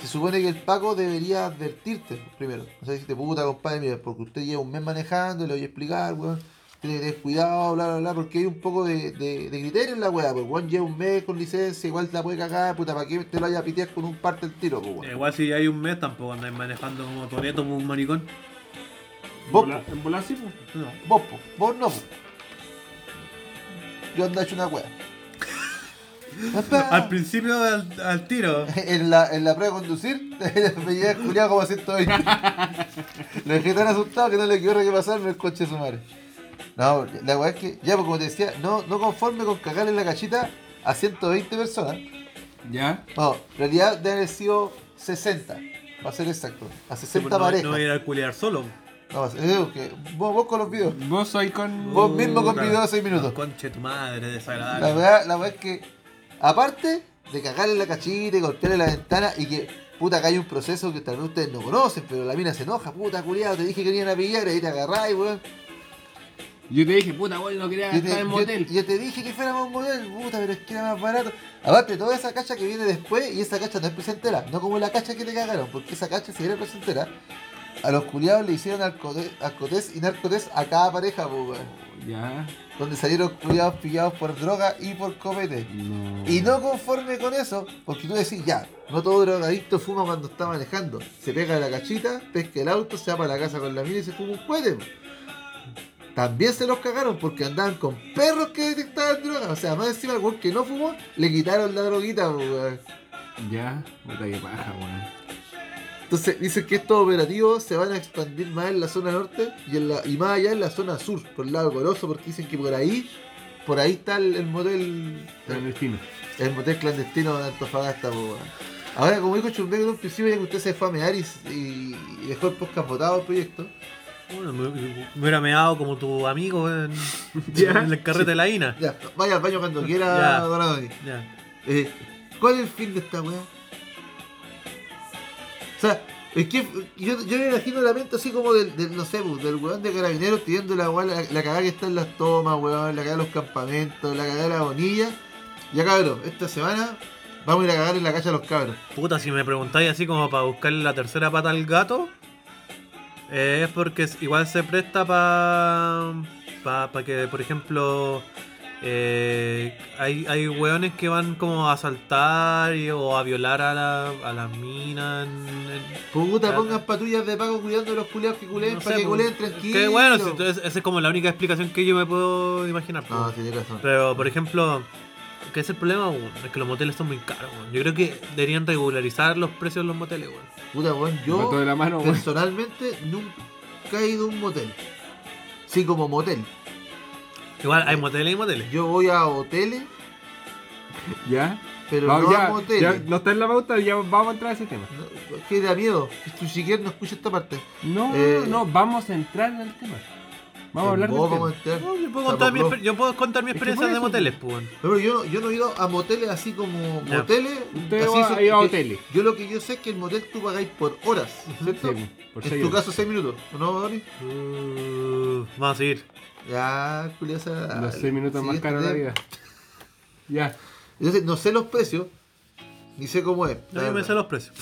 se supone que el pago debería advertirte primero. O sea, decirte, puta, compadre, mira, porque usted lleva un mes manejando, le voy a explicar, weón. Tiene que tener cuidado, bla, bla, bla, porque hay un poco de, de, de criterio en la weá, pues weón lleva un mes con licencia, igual te la puede cagar, puta, para que te lo vaya a pitear con un parte del tiro, pues weón. Igual si hay un mes tampoco andáis manejando como Toreto como un maricón. Vos, En volar sí, pues. No. Vos, po, vos no, po. Yo ando hecho una wea. Al principio al, al tiro. en, la, en la prueba de conducir, me llevé culiado como a 120. Lo dejé tan asustado que no le quedó que pasarme el coche de su madre. No, la wea es que, ya, pues como te decía, no, no conforme con cagarle la cachita a 120 personas. Ya. No, en realidad debe haber sido 60, para ser exacto. A 60 no, parejas. no voy a ir a culiar solo. No, que vos, vos con los videos. Vos soy con. Vos mismo con Claro. videos de 6 minutos. Conche tu madre, La desagradable. verdad, la verdad es que, aparte de cagarle la cachita y golpearle la ventana y que, puta, acá hay un proceso que tal vez ustedes no conocen, pero la mina se enoja, puta, culiado, te dije que venían a pillar y ahí te agarráis, weón. Yo te dije, puta, weón, no quería Yo te, en yo- motel. yo te dije que fuéramos a un motel, puta, pero es que era más barato. Aparte, toda esa cacha que viene después, y esa cacha no es presentera, no como la cacha que le cagaron, porque esa cacha, si era presentera, a los culiados le hicieron alcotés y narcotés a cada pareja, pues. Ya. Donde salieron culiados pillados por droga y por copete. No. Y no conforme con eso, porque tú decís, ya, no todo drogadicto fuma cuando está manejando. Se pega la cachita, pesca el auto, se va para la casa con la mina y se fuma un cohete. También se los cagaron porque andaban con perros que detectaban droga. O sea, más encima el que no fumó, le quitaron la droguita, weón. Ya. Puta que paja, weón. Entonces dicen que estos operativos se van a expandir más en la zona norte y, en la, y más allá en la zona sur, por el lado Coloso, porque dicen que por ahí, por ahí está el, el motel. El destino. El motel clandestino de Antofagasta, weón. Ahora, como dijo Chumbeco en un principio, ya que usted se fue a mear y, y- y dejó el podcast votado el proyecto. Bueno, me, me hubiera meado como tu amigo en, el carrete de la INA. Ya, vaya al baño cuando quiera, Ya. Don Adoni. Ya. Eh, ¿Cuál es el fin de esta weá? O sea, es que yo, yo me imagino la mente así como del, del no sé, pues, del weón de carabineros pidiendo la, la, la cagada que está en las tomas, weón, la cagada de los campamentos, la cagada de la bonilla. Ya cabrón, esta semana vamos a ir a cagar en la calle a los cabros. Puta, si me preguntáis así como para buscarle la tercera pata al gato, eh, es porque igual se presta para pa, pa que, por ejemplo, eh, hay, hay weones que van como a asaltar y- o a violar a la, a las minas. Puta, pongan patrullas de pago cuidando a los culeados que culeen no para sé, que pues, culeen tranquilos. Que bueno, si- entonces esa es como la única explicación que yo me puedo imaginar. pues. No, tiene razón. Pero, por ejemplo, ¿qué es el problema? Es que los moteles son muy caros. Yo creo que deberían regularizar los precios de los moteles. weón. Puta, weón, yo mató de la mano, weón. personalmente nunca he ido a un motel. Sí, como motel. Igual hay moteles y moteles. Yo voy a hoteles, Ya. pero Vamos, no ya, a moteles. ya, no está en la pauta, ya vamos a entrar a ese tema. No, es que da miedo. Que tu siquiera no escucha esta parte. No, Eh, no, vamos a entrar en el tema. Vamos a hablar del vamos a. No, yo, puedo contar mi, yo puedo contar experiencia de moteles, pues. Pero yo, yo no he ido a moteles así como Ya. moteles. Usted así va- ido a que- hoteles. Yo lo que yo sé es que el motel tú pagáis por horas, ¿cierto? Sí, por en tu horas. caso 6 minutos, ¿o ¿no, Dani? Uh, vamos a seguir. Ya, curiosa. Los 6 minutos más caros de la vida. Ya. Yo sé- no sé los precios, ni sé cómo es. No, yo me sé los precios.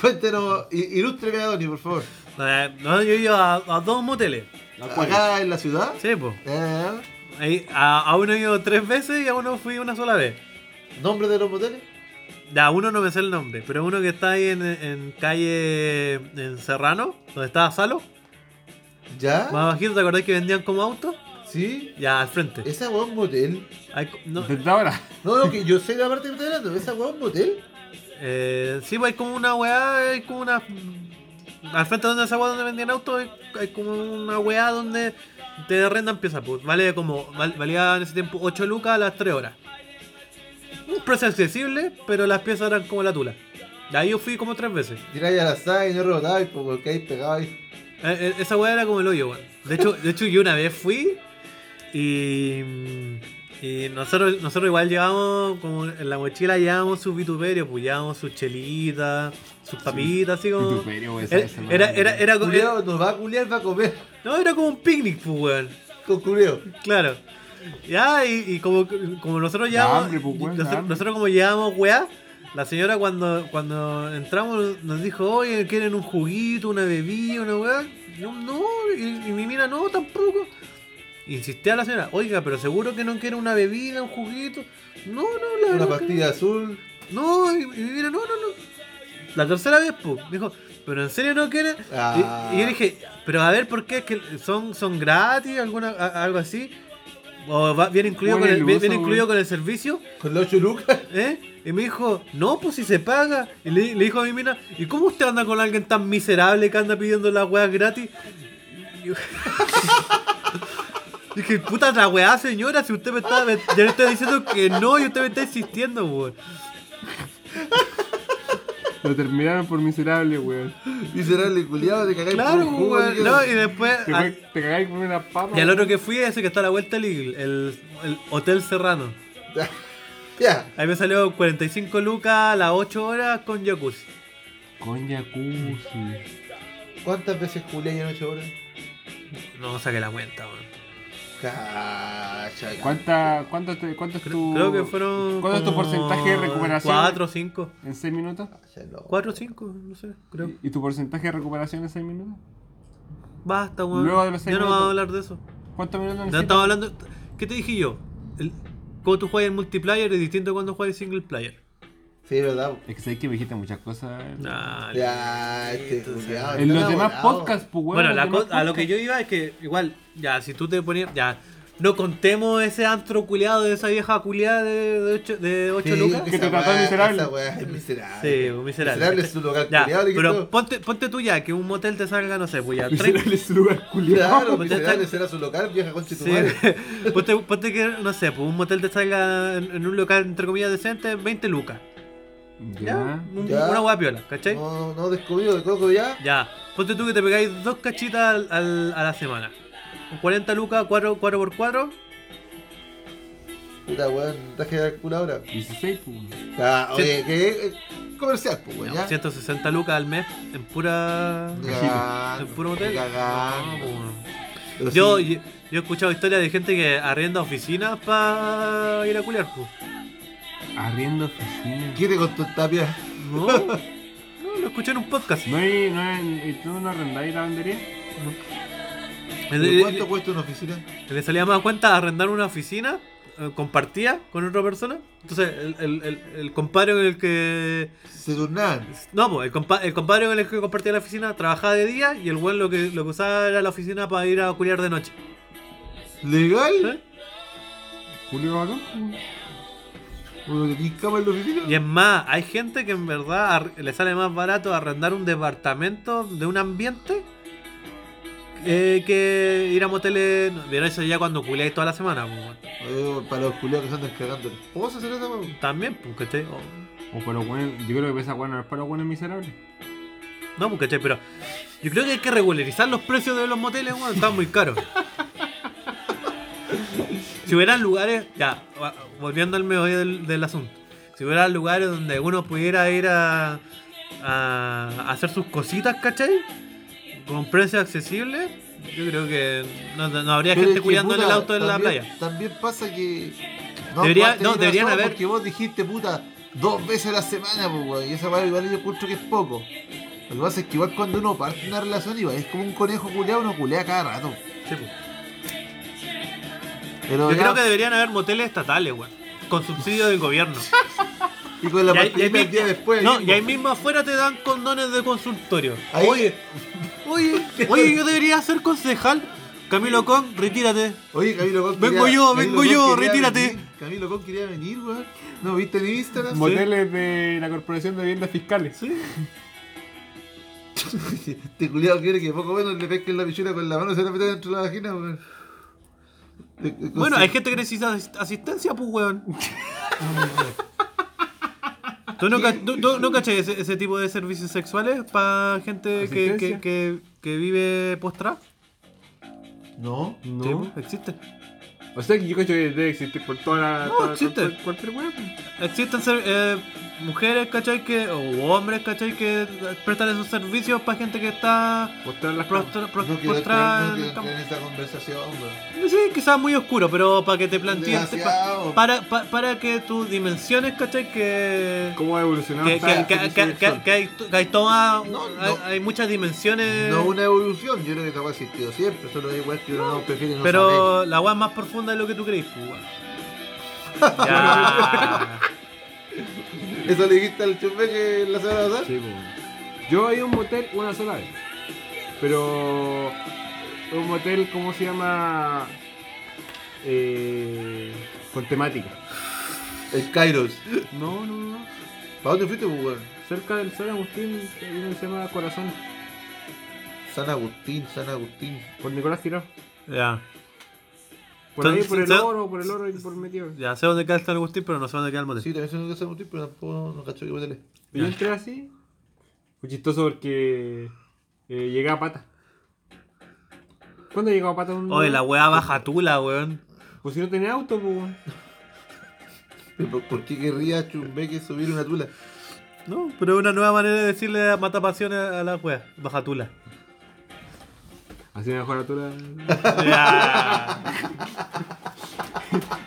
Cuéntenos, ilústreme a Donny, por favor. Eh, No, yo he ido a, a dos moteles. Acá en la ciudad. Sí, pues. Eh, Ahí, a, a uno he ido tres veces y a uno fui una sola vez. ¿Nombre de los moteles? Ya, a uno no me sé el nombre, pero uno que está ahí en, en calle en Serrano, donde estaba Salo. ¿Ya? Más bajito, ¿te acordás que vendían como autos? ¿Sí? Ya, al frente. ¿Esa weá es un motel? No, Desde ahora. No, no, que yo sé la parte que me estoy hablando. ¿Esa weá es un motel? eh, sí, pues hay como una weá, hay como una. Al frente donde esa weá donde vendían autos, hay, hay como una weá donde te arrendan piezas, pues. Vale como. val- valía en ese tiempo 8 lucas a las 3 horas. Un precio accesible, pero las piezas eran como la tula. Y ahí yo fui como tres veces. Tiráis a la y no rebotáis porque hay pegado ahí. Eh, eh, esa weá era como el hoyo, weón. De hecho, de hecho, yo una vez fui y. Y nosotros, nosotros igual llevábamos, como en la mochila llevábamos sus vituperios, pues llevábamos sus chelitas, sus papitas, así como. Vituperio, Era, esa era, madre. era, era, como- nos va a culiar, va a comer no, era como un picnic, pues, weón. con culeo. Claro. Ya, y, y como, como nosotros llevamos. hambre, pues, weón, nosotros como llevamos weá, la señora cuando, cuando entramos nos dijo, oye, ¿quieren un juguito, una bebida, una weá? No, no, y, y mi mina no, tampoco. Insistía la señora, oiga, pero seguro que no quiere una bebida, un juguito. No, no, la Una verdad que pastilla azul. no, y, y mi mina, no, no, no. La tercera vez, pues, dijo, pero en serio no quiere. Ah. Y, y yo dije, pero a ver, ¿por qué? ¿Es que son, son gratis? alguna a- ¿Algo así? ¿O va- viene, incluido con el, viene incluido güey. con el servicio? Con los 8 lucas. ¿Eh? Y me dijo, no, pues si se paga. Y le, le dijo a mi mina, ¿y cómo usted anda con alguien tan miserable que anda pidiendo las weas gratis? Y yo- Dije, puta la weá, señora, si usted me está, me- yo le estoy diciendo que no y usted me está insistiendo, weón. Lo terminaron por miserable, weón. Miserable culiado, te cagáis Claro, por un jugo, weón. tío. No, y después. Te, al- fue- te cagáis con una papa. y al otro que fui, ese que está a la vuelta Eagle, el, el Hotel Serrano. Ya. Ahí me salió 45 lucas a las 8 horas con jacuzzi. Con jacuzzi. ¿Cuántas veces culiáis en 8 horas? No saqué la cuenta, weón. Cacha. ¿Cuánta, cuánto, te- ¿Cuánto es tu. Creo que fueron. ¿Cuánto es tu porcentaje de recuperación? 4 o 5. En 6 minutos. Cacha, loco. 4 o 5, no sé, creo. ¿Y tu porcentaje de recuperación en 6 minutos? Basta, weón. Luego de los Ya seis no vamos a minutos. hablar de eso. ¿Cuántos minutos necesitas? estamos hablando. ¿Qué te dije yo? El, cuando tú juegas en multiplayer es distinto a cuando juegas en single player. Sí, es verdad. Es que sabes que me dijiste muchas cosas. Nah, Ya, este culiao. En los demás podcasts, pues, weón. Bueno, la co- a lo que yo iba es que igual, ya, si tú te ponías, ya, no contemos ese antro culiado de esa vieja culiada de 8 de ocho, de ocho Sí, lucas. Que te trató weá- miserable. Esa weá es miserable. Sí, pues, miserable. es su local Ya, culiao, le pero quitó. ponte, ponte tú ya, que un motel te salga, no sé, pues ya, 30, Miserable es su lugar culiado. Claro, pues miserable será su local, vieja concha de tu Sí, madre. ponte, ponte que, no sé, pues un motel te salga en, en un local, entre comillas, decente, 20 lucas. Ya, Ya. un- Ya. una hueá piola, ¿cachai? No, no descubrido de coco ya. Ya, ponte tú que te pegáis dos cachitas al, al- a la semana. Con 40 lucas, 4, 4 por 4 Puta weón, traje de culo ahora. 16, pues. Ah, oye, que es comercial, pues weón, ya. 160 lucas al mes en pura. Ya, ¿En puro motel? cagando. No, pues. Pero Yo, sí, yo, yo he escuchado historias de gente que arrienda oficinas para ir a culiar, pues. Arriendo oficina. ¿Qué te contó Tapia? No, no, lo escuché en un podcast. ¿No hay, no hay, ¿y tú no arrendáis la lavandería? Le, ¿Cuánto le- cuesta una oficina? le salía más a cuenta arrendar una oficina eh, compartida con otra persona. Entonces, el, el, el, el compadre con el que. Se turnaban. No, pues, el, compa- el compadre con el que compartía la oficina trabajaba de día y el buen lo que, lo que usaba era la oficina para ir a culiar de noche. ¿Legal? ¿Eh? Julio Bacán. Y es más, hay gente que en verdad le sale más barato arrendar un departamento de un ambiente eh, que ir a moteles. Pero eso ya cuando culiáis toda la semana. Eh, para los culiados que se andan cagando. ¿Cómo se hace esa weón? También, pues, ¿cachai? O- O para los buenos, yo creo que esa weá no es para los buenos miserables. No, pues, ¿cachai? Pero yo creo que hay que regularizar los precios de los moteles, weón. Están muy caros. si hubieran lugares, ya, volviendo al meollo del, del asunto. Si hubieran lugares donde uno pudiera ir a, a hacer sus cositas, ¿cachai? Con precios accesibles, yo creo que no, no habría Pero gente cuidando en el puta, auto en la playa. También pasa que. Debería- vos tenés no, deberían haber- Porque vos dijiste, puta, dos veces a la semana, pues. Y esa weá igual yo encuentro que es poco. Lo que pasa es que igual cuando uno parte una relación, igual es como un conejo culeado, uno culea cada rato. Sí, pues. Pero Yo ya- creo que deberían haber moteles estatales, weón. Con subsidio del gobierno. Y con la Y ahí- pastillita y ahí el día después. No, mismo. y ahí mismo afuera te dan condones de consultorio. Ahí- Oye, oye, oye, yo debería ser concejal. Camilo Con, retírate. Oye, Camilo Con Vengo quería- yo, Camilo vengo Con yo, quería retírate. venir. Camilo Con quería venir, weón. ¿No viste en Instagram? Moteles de la Corporación de Viviendas Fiscales. Sí. Este culiado quiere que poco menos le pesquen la pichura con la mano y se la meta dentro de la vagina, weón. De- de- Bueno, hay gente que necesita asist- asistencia, pues, weón. ¿Tú no, tú- tú no cachai ese, ese tipo de servicios sexuales para gente que, que, que, que vive postrada? No. No. Sí, pues, existe. O sea que yo cacho que debe existir por toda la. No, toda- existe. cualquier- pues. Existen eh, mujeres, ¿cachai? Que, o hombres, ¿cachai? Que prestan esos servicios para gente que está Mostrar las prostra- pro- No quiero postrada no en esta conversación, weón. Sí, quizás muy oscuro, pero para que te plantees. Demasiado. para, pa- para que tus dimensiones, ¿cachai? Que. ¿Cómo ha evolucionado? Que, que, que, hay, que hay toda- No, no. hay, hay muchas dimensiones. No una evolución, yo creo que weá ha existido siempre, solo hay weas que uno no prefiere no saber. pero la es más profunda de lo que tú crees, pues. Ya. Eso le dijiste al chumbeque la semana pasada. Sí, pues. Yo he ido a un motel una sola vez. Pero. Un motel, ¿cómo se llama? Eh, con temática. El Kairos. No, no, no. ¿Para dónde fuiste, pues, weón? Cerca del San Agustín hay uno que se llama Corazón. San Agustín, San Agustín. Por Nicolás Tirado. ya. Por ahí, por el ¿sabes? oro, por el oro y por el metido. Ya sé dónde queda el San Agustín, pero no sé dónde queda el motel. Sí, también sé que San Agustín, pero tampoco no cacho que metele. Y yo entré así. Fue chistoso porque eh, llegué a pata. ¿Cuándo llegó a pata un Oye, la weá baja tula, weón. Pues si no tenía auto, pues. weón. ¿Por, qué querría chumbeque subir una tula? No, pero es una nueva manera de decirle a mata pasiones a la weá. Baja tula. Así mejor tú la. Ya.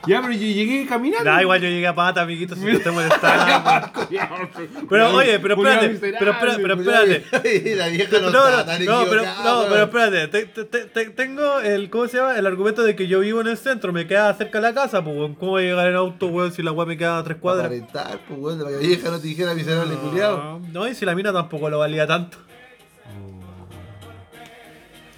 Ya, pero yo llegué caminando. Da igual, yo llegué a pata, amiguito, si te estoy molestando. Pero oye, pero espérate, pero, miserable. pero, pero espérate. la vieja No, no, no, está tan no, pero, no, weón. pero espérate, te- te- te- te- tengo el, ¿cómo se llama? El argumento de que yo vivo en el centro, me queda cerca de la casa, pues, weón. ¿cómo voy a llegar en auto, weón, si la weá me queda a tres Para cuadras? aparentar, pues, weón, para la vieja no te dijera miserable culiao. No, no, y si la mina tampoco lo valía tanto.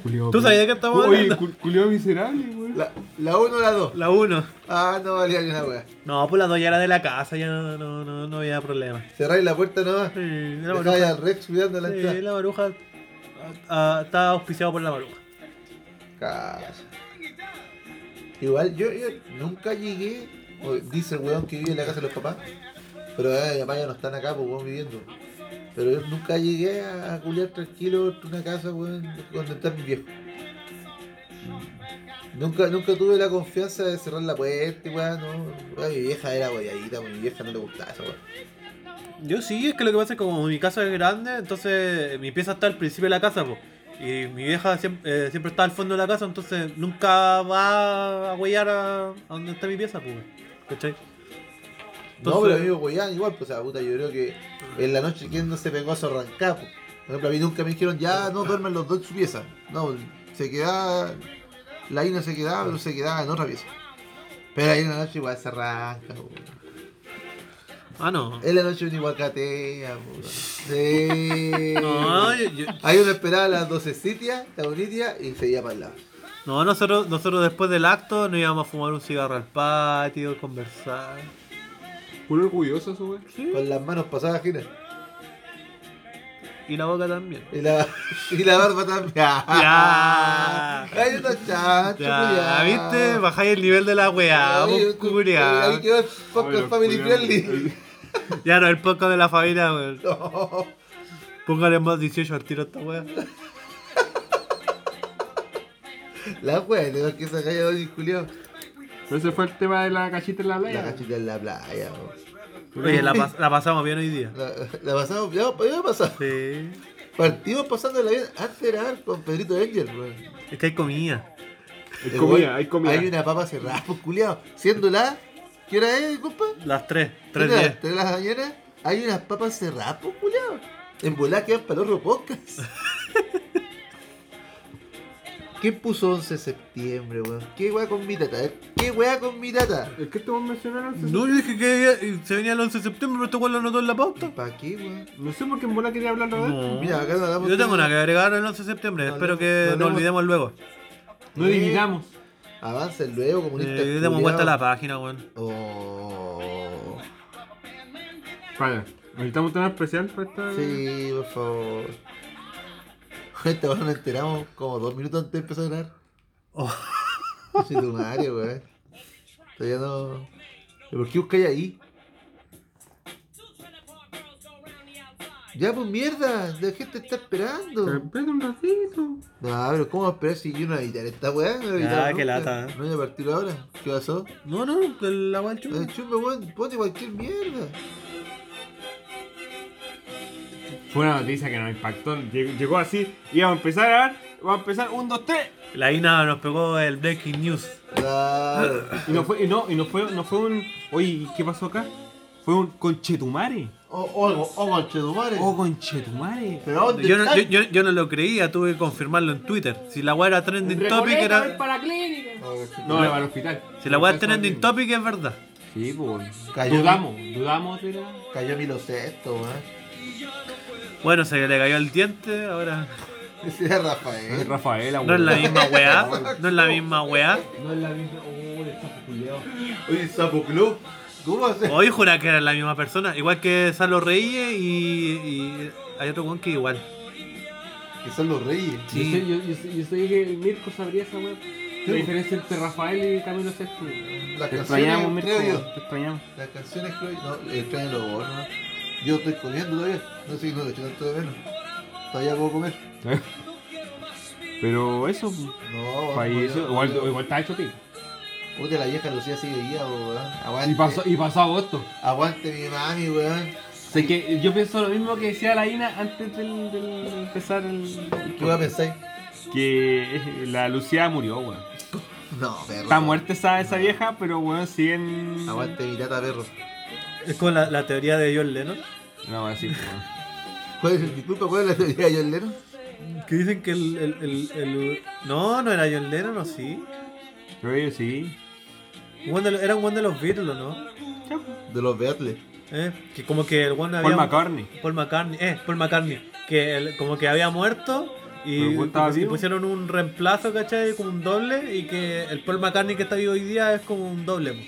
Culiao, ¿Tú sabías qué estamos Oye, hablando? culiao miserable, güey. La, la 1 o la 2. La 1. Ah, no valía ni una weá. No, pues la 2 ya era de la casa, ya no, no, no, no había problema. Cerráis la puerta nomás. Sí, la maruja, al Rex cuidando la sí, entrada. la maruja ah, ah, está auspiciado por la maruja. Casa. Igual yo, yo nunca llegué, dice el weón que vive en la casa de los papás, pero eh, mi papá ya no están acá, pues weón viviendo. Pero yo nunca llegué a, a culiar tranquilo en una casa, weón, donde está mi viejo. Nunca, nunca tuve la confianza de cerrar la puerta, y weón, no. Mi vieja era guayadita, pues, mi vieja no le gustaba eso, weón. Yo sí, es que lo que pasa es que como mi casa es grande, entonces mi pieza está al principio de la casa, po. Y mi vieja siempre, eh, siempre está al fondo de la casa, entonces nunca va a huellar a, a donde está mi pieza, pues. ¿Cachai? No, pero amigo Goyan igual, pues, o sea, puta, yo creo que en la noche quién no se pegó a su arrancar, pues. Por ejemplo, a mí nunca me dijeron, ya no duermen los dos en su pieza. No, se quedaba, la Ina se quedaba, pero se quedaba en otra pieza. Pero ahí en la noche igual se arranca, pues. Ah, no. En la noche uno igual catea, pues. Sí. No, yo- yo- Ahí uno esperaba las 12 sitias, la bonitia, y se iba para el lado. no, nosotros, nosotros después del acto nos íbamos a fumar un cigarro al patio, conversar. Puro orgulloso eso, güey. Sí. Con las manos pasadas, Gina. Y la boca también. Y la, y la barba también. Ya. Hay unos chanchos, Ya. ¿viste? Bajáis el nivel de la weá, Ahí, culiao. Ahí quedó el podcast Family. Friendly. Ya no, el podcast de la familia, weón. No. Póngale más 18 al tiro a esta weá. La wea, tengo que sacar ya hoy, culiao. Pero ese fue el tema de la cachita en la playa. La cachita en la playa, bro. Oye, la, pas- la pasamos bien hoy día. La, la pasamos, ya, ya pasamos. Sí. Partimos pasando la vida antes de grabar con Pedrito Angel, bro. Es que hay comida. Hay comida, hay comida. Hay una papa cerrada, pues, culiao. Siendo la. ¿Qué hora es, compa? Las 3, ¿Qué 3 hora? 10. ¿Tres de la mañana? Hay unas papas cerradas, pues, culiao. En volá quedan para el otro podcast. ¿Quién puso 11 de septiembre, weón? ¿Qué weá con mi tata? eh? ¿Qué weá con mi tata? Es que te vos mencionaron. No, yo dije que se venía el 11 de septiembre, pero este weón lo anotó en la pauta. ¿Para qué, weón? No sé por qué en bola quería hablarlo de esto. No. Mira, acá no hablamos Yo tengo una que agregar el 11 de septiembre. No Espero que no nos hablemos- olvidemos luego. No Eh, dividamos. Avancen luego, comunista. Eh, demos vuelta a la página, weón. Oh. Vaya, necesitamos tener especial para esta. Sí, por favor. Esta weón nos enteramos como dos minutos antes de empezar a grabar. Oh. Sí, tu madre, weón. Todavía no. ¿Pero por qué buscáis ahí? Ya, pues mierda, la gente está esperando. espérate un ratito. No, pero ¿cómo esperar si yo no voy a editar esta weá? No voy a editar qué nunca. lata. No voy a partir ahora. ¿Qué pasó? No, no, el agua del Eh, chumbe, weón, ponte cualquier mierda. Fue una noticia que nos impactó. Llegó, así. Íbamos a empezar a grabar. Vamos a empezar. Un, dos, tres. La INA nos pegó el breaking news. Claro. Y no fue, y no, y no fue, no fue un. Oye, ¿qué pasó acá? Fue un conchetumare. O, o, o, conchetumare. Oh, conchetumare. Pero ¿dónde Yo no, yo, yo, yo no lo creía, tuve que confirmarlo en Twitter. Si la weá era trending topic, era. para clínica. No. No, para el hospital. Si la weá es trending topic, es verdad. Sí, pues. Cayó Dudamos, dudamos de la. Cayó Milo Sexto, weón. Bueno, se le cayó el diente, ahora. Ese era Rafael. Rafaela, No es la misma weá. No es la misma weá. No es la misma. Oh, el sapo culiao. Oye, Sapo Club. ¿Cómo hace? Hoy jura que era la misma persona. Igual que Salo Reyes y, y hay otro weón que igual. Que son los reyes. Sí. Yo, sé, yo, yo, sé- yo sé que el Mirko sabría esa weá. La diferencia entre Rafael y Camilo Sesto. Las Te canciones, extrañamos, Mirko. creo yo. Te extrañamos. Las canciones creo yo. No, extraño los ¿no? Yo estoy comiendo todavía. No sé si no lo echo tanto de menos. Todavía puedo comer. Pero eso, No, weón. Igual, igual está hecho tío. Puta, la vieja Lucía sigue viva, weón. Aguante. Y pasó, y pasó agosto. Aguante mi mami, weón. Sé que yo pienso lo mismo que decía la Ina antes del, del empezar el. ¿Qué va a pensar? Que la Lucía murió, weón. No, perro. Está muerta esa, esa vieja, pero bueno, siguen. Aguante virata, perro. Es como la, la teoría de John Lennon. No, así, bueno. ¿Cuál es, disculpa, cuál es la teoría de John Lennon? Que dicen que el, el, el, el- No, no era John Lennon, ¿o sí? Pero ellos sí. De era un buen de los Beatles, ¿no? De los Beatles. Eh, Que como que el buen había... Paul McCartney. Paul McCartney, eh, Paul McCartney. Que el- como que había muerto y, Pero el buen estaba y vivo. pusieron un reemplazo, ¿cachai? Como un doble y que el Paul McCartney que está vivo hoy día es como un doble. po.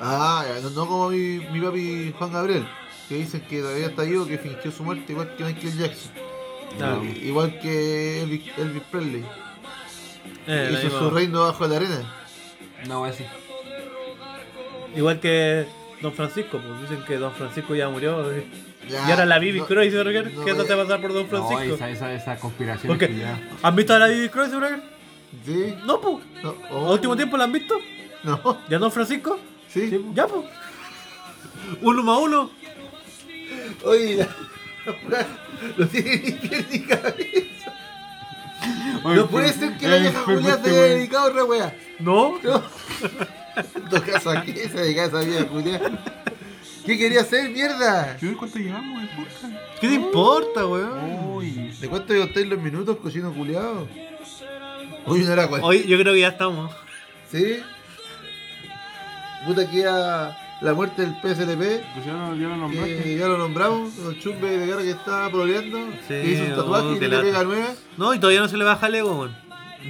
Ah, no, no como mi, mi papi Juan Gabriel, que dicen que todavía está vivo, que fingió su muerte igual que Michael Jackson. Claro. Igual que Elvis, Elvis Presley. Eh, Hizo su reino bajo la arena. No, así. Igual que Don Francisco, pues dicen que Don Francisco ya murió. eh. Ya, y ahora la Bibi no- Kreuzberger, no ¿qué te a- va a pasar por Don No, Francisco? esa, esa, esa conspiración. ¿Han visto a la Bibi Kreuzberger? Sí. No, pues. No. ¿A oh, último tiempo la han visto? No. ¿Ya Don Francisco? Sí. Sí, Ya, pues. Uno más uno. Oye, la... no tiene ni pie ni cabeza. Oye, No puede fue- ser que la vieja Julia te haya dedicado a otra wea. No. No. En todo caso, ¿a qué se dedica esa vieja Julia? ¿Qué quería hacer, mierda? ¿Qué- ¿Cuánto llevamos de podcast? ¿Qué te importa, weón? Uy. ¿De cuánto contáis los minutos, cochino culiado? Oye, no era cual. Hoy yo creo que ya estamos. ¿Sí? Puta que ya la muerte del PSLP, Pues ya lo, ya lo nombraste. que ya lo nombramos, el chumbe de guerra que está proleando, Sí, que hizo un tatuaje oh, y le lata. pega nueva. No, y todavía no se le baja el ego, weón.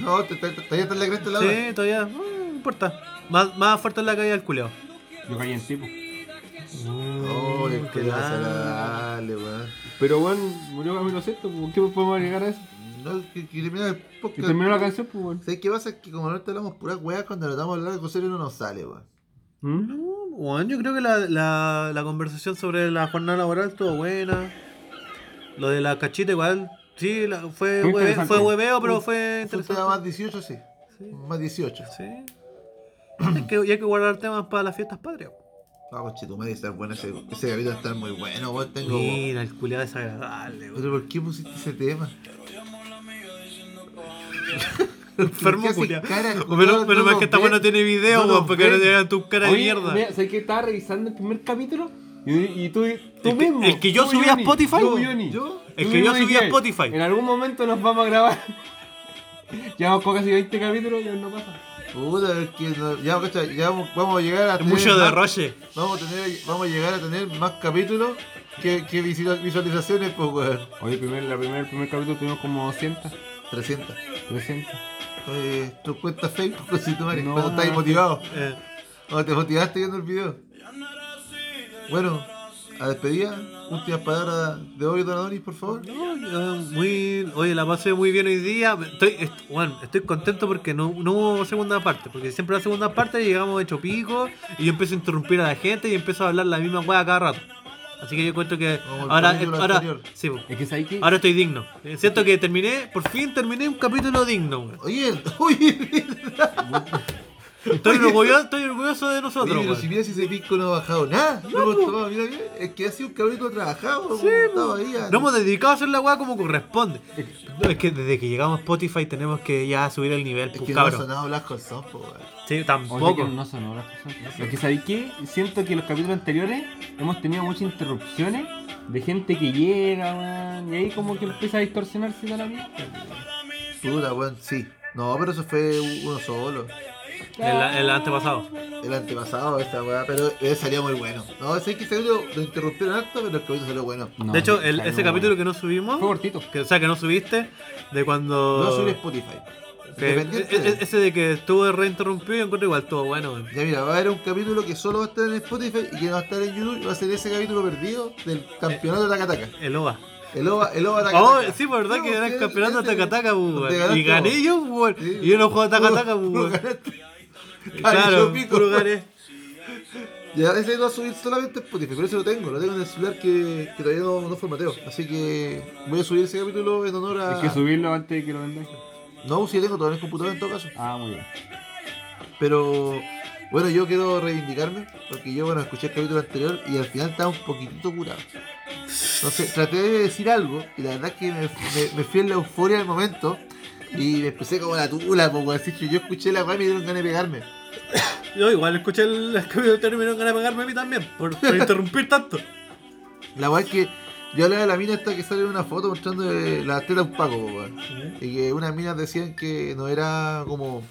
No, todavía está en la cresta de la. Sí, todavía. No, importa. Más, más fuerte es la caída del culeado. Yo caí en tipo. Oh, Mm, qué desagradable, weón. Pero bueno, murió Camilo Sesto, ¿por qué podemos agregar a eso? No, que, que termina el Que terminó la canción, pues bueno. ¿Sabes qué pasa? Es que como no te hablamos puras weas, cuando tratamos de hablar de serias no nos sale, weón. ¿Mm? No, weón, yo creo que la, la, la conversación sobre la jornada laboral estuvo buena. Lo de la cachita igual, sí, la- fue, Fue hue- interesante. fue hueveo, pero fue Fue un interesante. tema más 18, sí. Más 18. Sí. hay que, y hay que guardar temas para las fiestas patrias. Ah, coche, tu madre está bueno ese, ese capítulo está muy bueno, weón. Tengo. Mira, el culiado desagradable, weón. Pero ¿por qué pusiste ese tema? Enfermo, No más que esta no tiene video, weón, porque no ven. tienen tu cara de mierda. mira, ¿sabes que estaba revisando el primer capítulo? Y, y tú, tú El que- mismo. el que yo subí a Spotify. Johnny. ¿Yo? El que yo subí a Spotify. En algún momento nos vamos a grabar. Llevamos con casi 20 capítulos y aún no pasa. Puta, es que no- ya, ya vamos, vamos a llegar a tener Mucho más- derroche. Vamos a, tener, vamos a llegar a tener más capítulos que, que visual- visualizaciones, pues, weón. Oye, primer, la primer, el primer capítulo tuvimos como 200, 300. 300. Tu cuenta Facebook, pues, si tu madre, No, cuando estás motivado. Eh, Cuando te motivaste viendo el video. Bueno, a despedida, últimas palabras de hoy, Don Adonis, por favor. no, muy, oye, la pasé muy bien hoy día. Estoy, est- bueno, estoy contento porque no, no hubo segunda parte. Porque siempre la segunda parte llegamos hecho pico y yo empiezo a interrumpir a la gente y empiezo a hablar la misma weá cada rato. Así que yo cuento que Como ahora, ahora, sí. Es que que. ahora estoy digno. Siento que terminé, por fin terminé un capítulo digno. weón. Oye, oye, Estoy orgulloso, estoy orgulloso de nosotros. Oye, pero si mira si ese pico no ha bajado nada. No, hemos tomado, mira, mira, es que ha sido un capítulo trabajado. Sí, ahí. ah. Nos hemos dedicado a hacer la weá como corresponde. No, es que desde que llegamos a Spotify tenemos que ya subir el nivel, Es pues que no ha sonado Black Hole. Sí, Oye, tampoco. que no sonó las cosas. Es que sabéis que siento que en los capítulos anteriores hemos tenido muchas interrupciones de gente que llega, man, y ahí como que empieza a distorsionarse toda la mierda. Puta, weón, sí. No, pero eso fue uno solo. El, el antepasado. El antepasado, esta weá, pero él salió muy bueno. No, sé que ese capítulo lo interrumpieron harto, pero el capítulo salió bueno. No, de hecho, el- ese bueno. capítulo que no subimos, Fue cortito. que, o sea, que no subiste, de cuando. No subí Spotify. que- e- de- e- ese de que estuvo reinterrumpido, yo encuentro igual todo bueno. Ya mira, va a haber un capítulo que solo va a estar en Spotify y que no va a estar en YouTube y va a ser ese capítulo perdido del campeonato de Takataka. El OVA. El OVA, el OVA Oh, Takataka. sí, por verdad No, que era el campeonato de Takataka, pues, Y gané yo, pues. Y yo no juego a Takataka, pues, puro weón. ganaste. Claro, pico. puro. Ya, ese va a subir solamente Spotify, por eso lo tengo, lo tengo en el celular que, que todavía no, no formateo. Así que voy a subir ese capítulo en honor a. Hay que subirlo antes de que lo vendáis. No, si tengo todo en el computador en todo caso. Ah, muy bien. Pero bueno, yo quiero reivindicarme, porque yo bueno escuché el capítulo anterior y al final estaba un poquitito curado. Entonces traté de decir algo y la verdad es que me, me- me fui en la euforia del momento Y me empecé como la tula, weón. Así que yo escuché la weá y me dieron ganas de pegarme. Yo igual escuché el, el término ganas de pegarme a mí también, por, por interrumpir tanto. La weá es que yo hablaba de la mina esta que sale en una foto mostrando eh, la tela de un paco, weón. Y que unas minas decían que no era como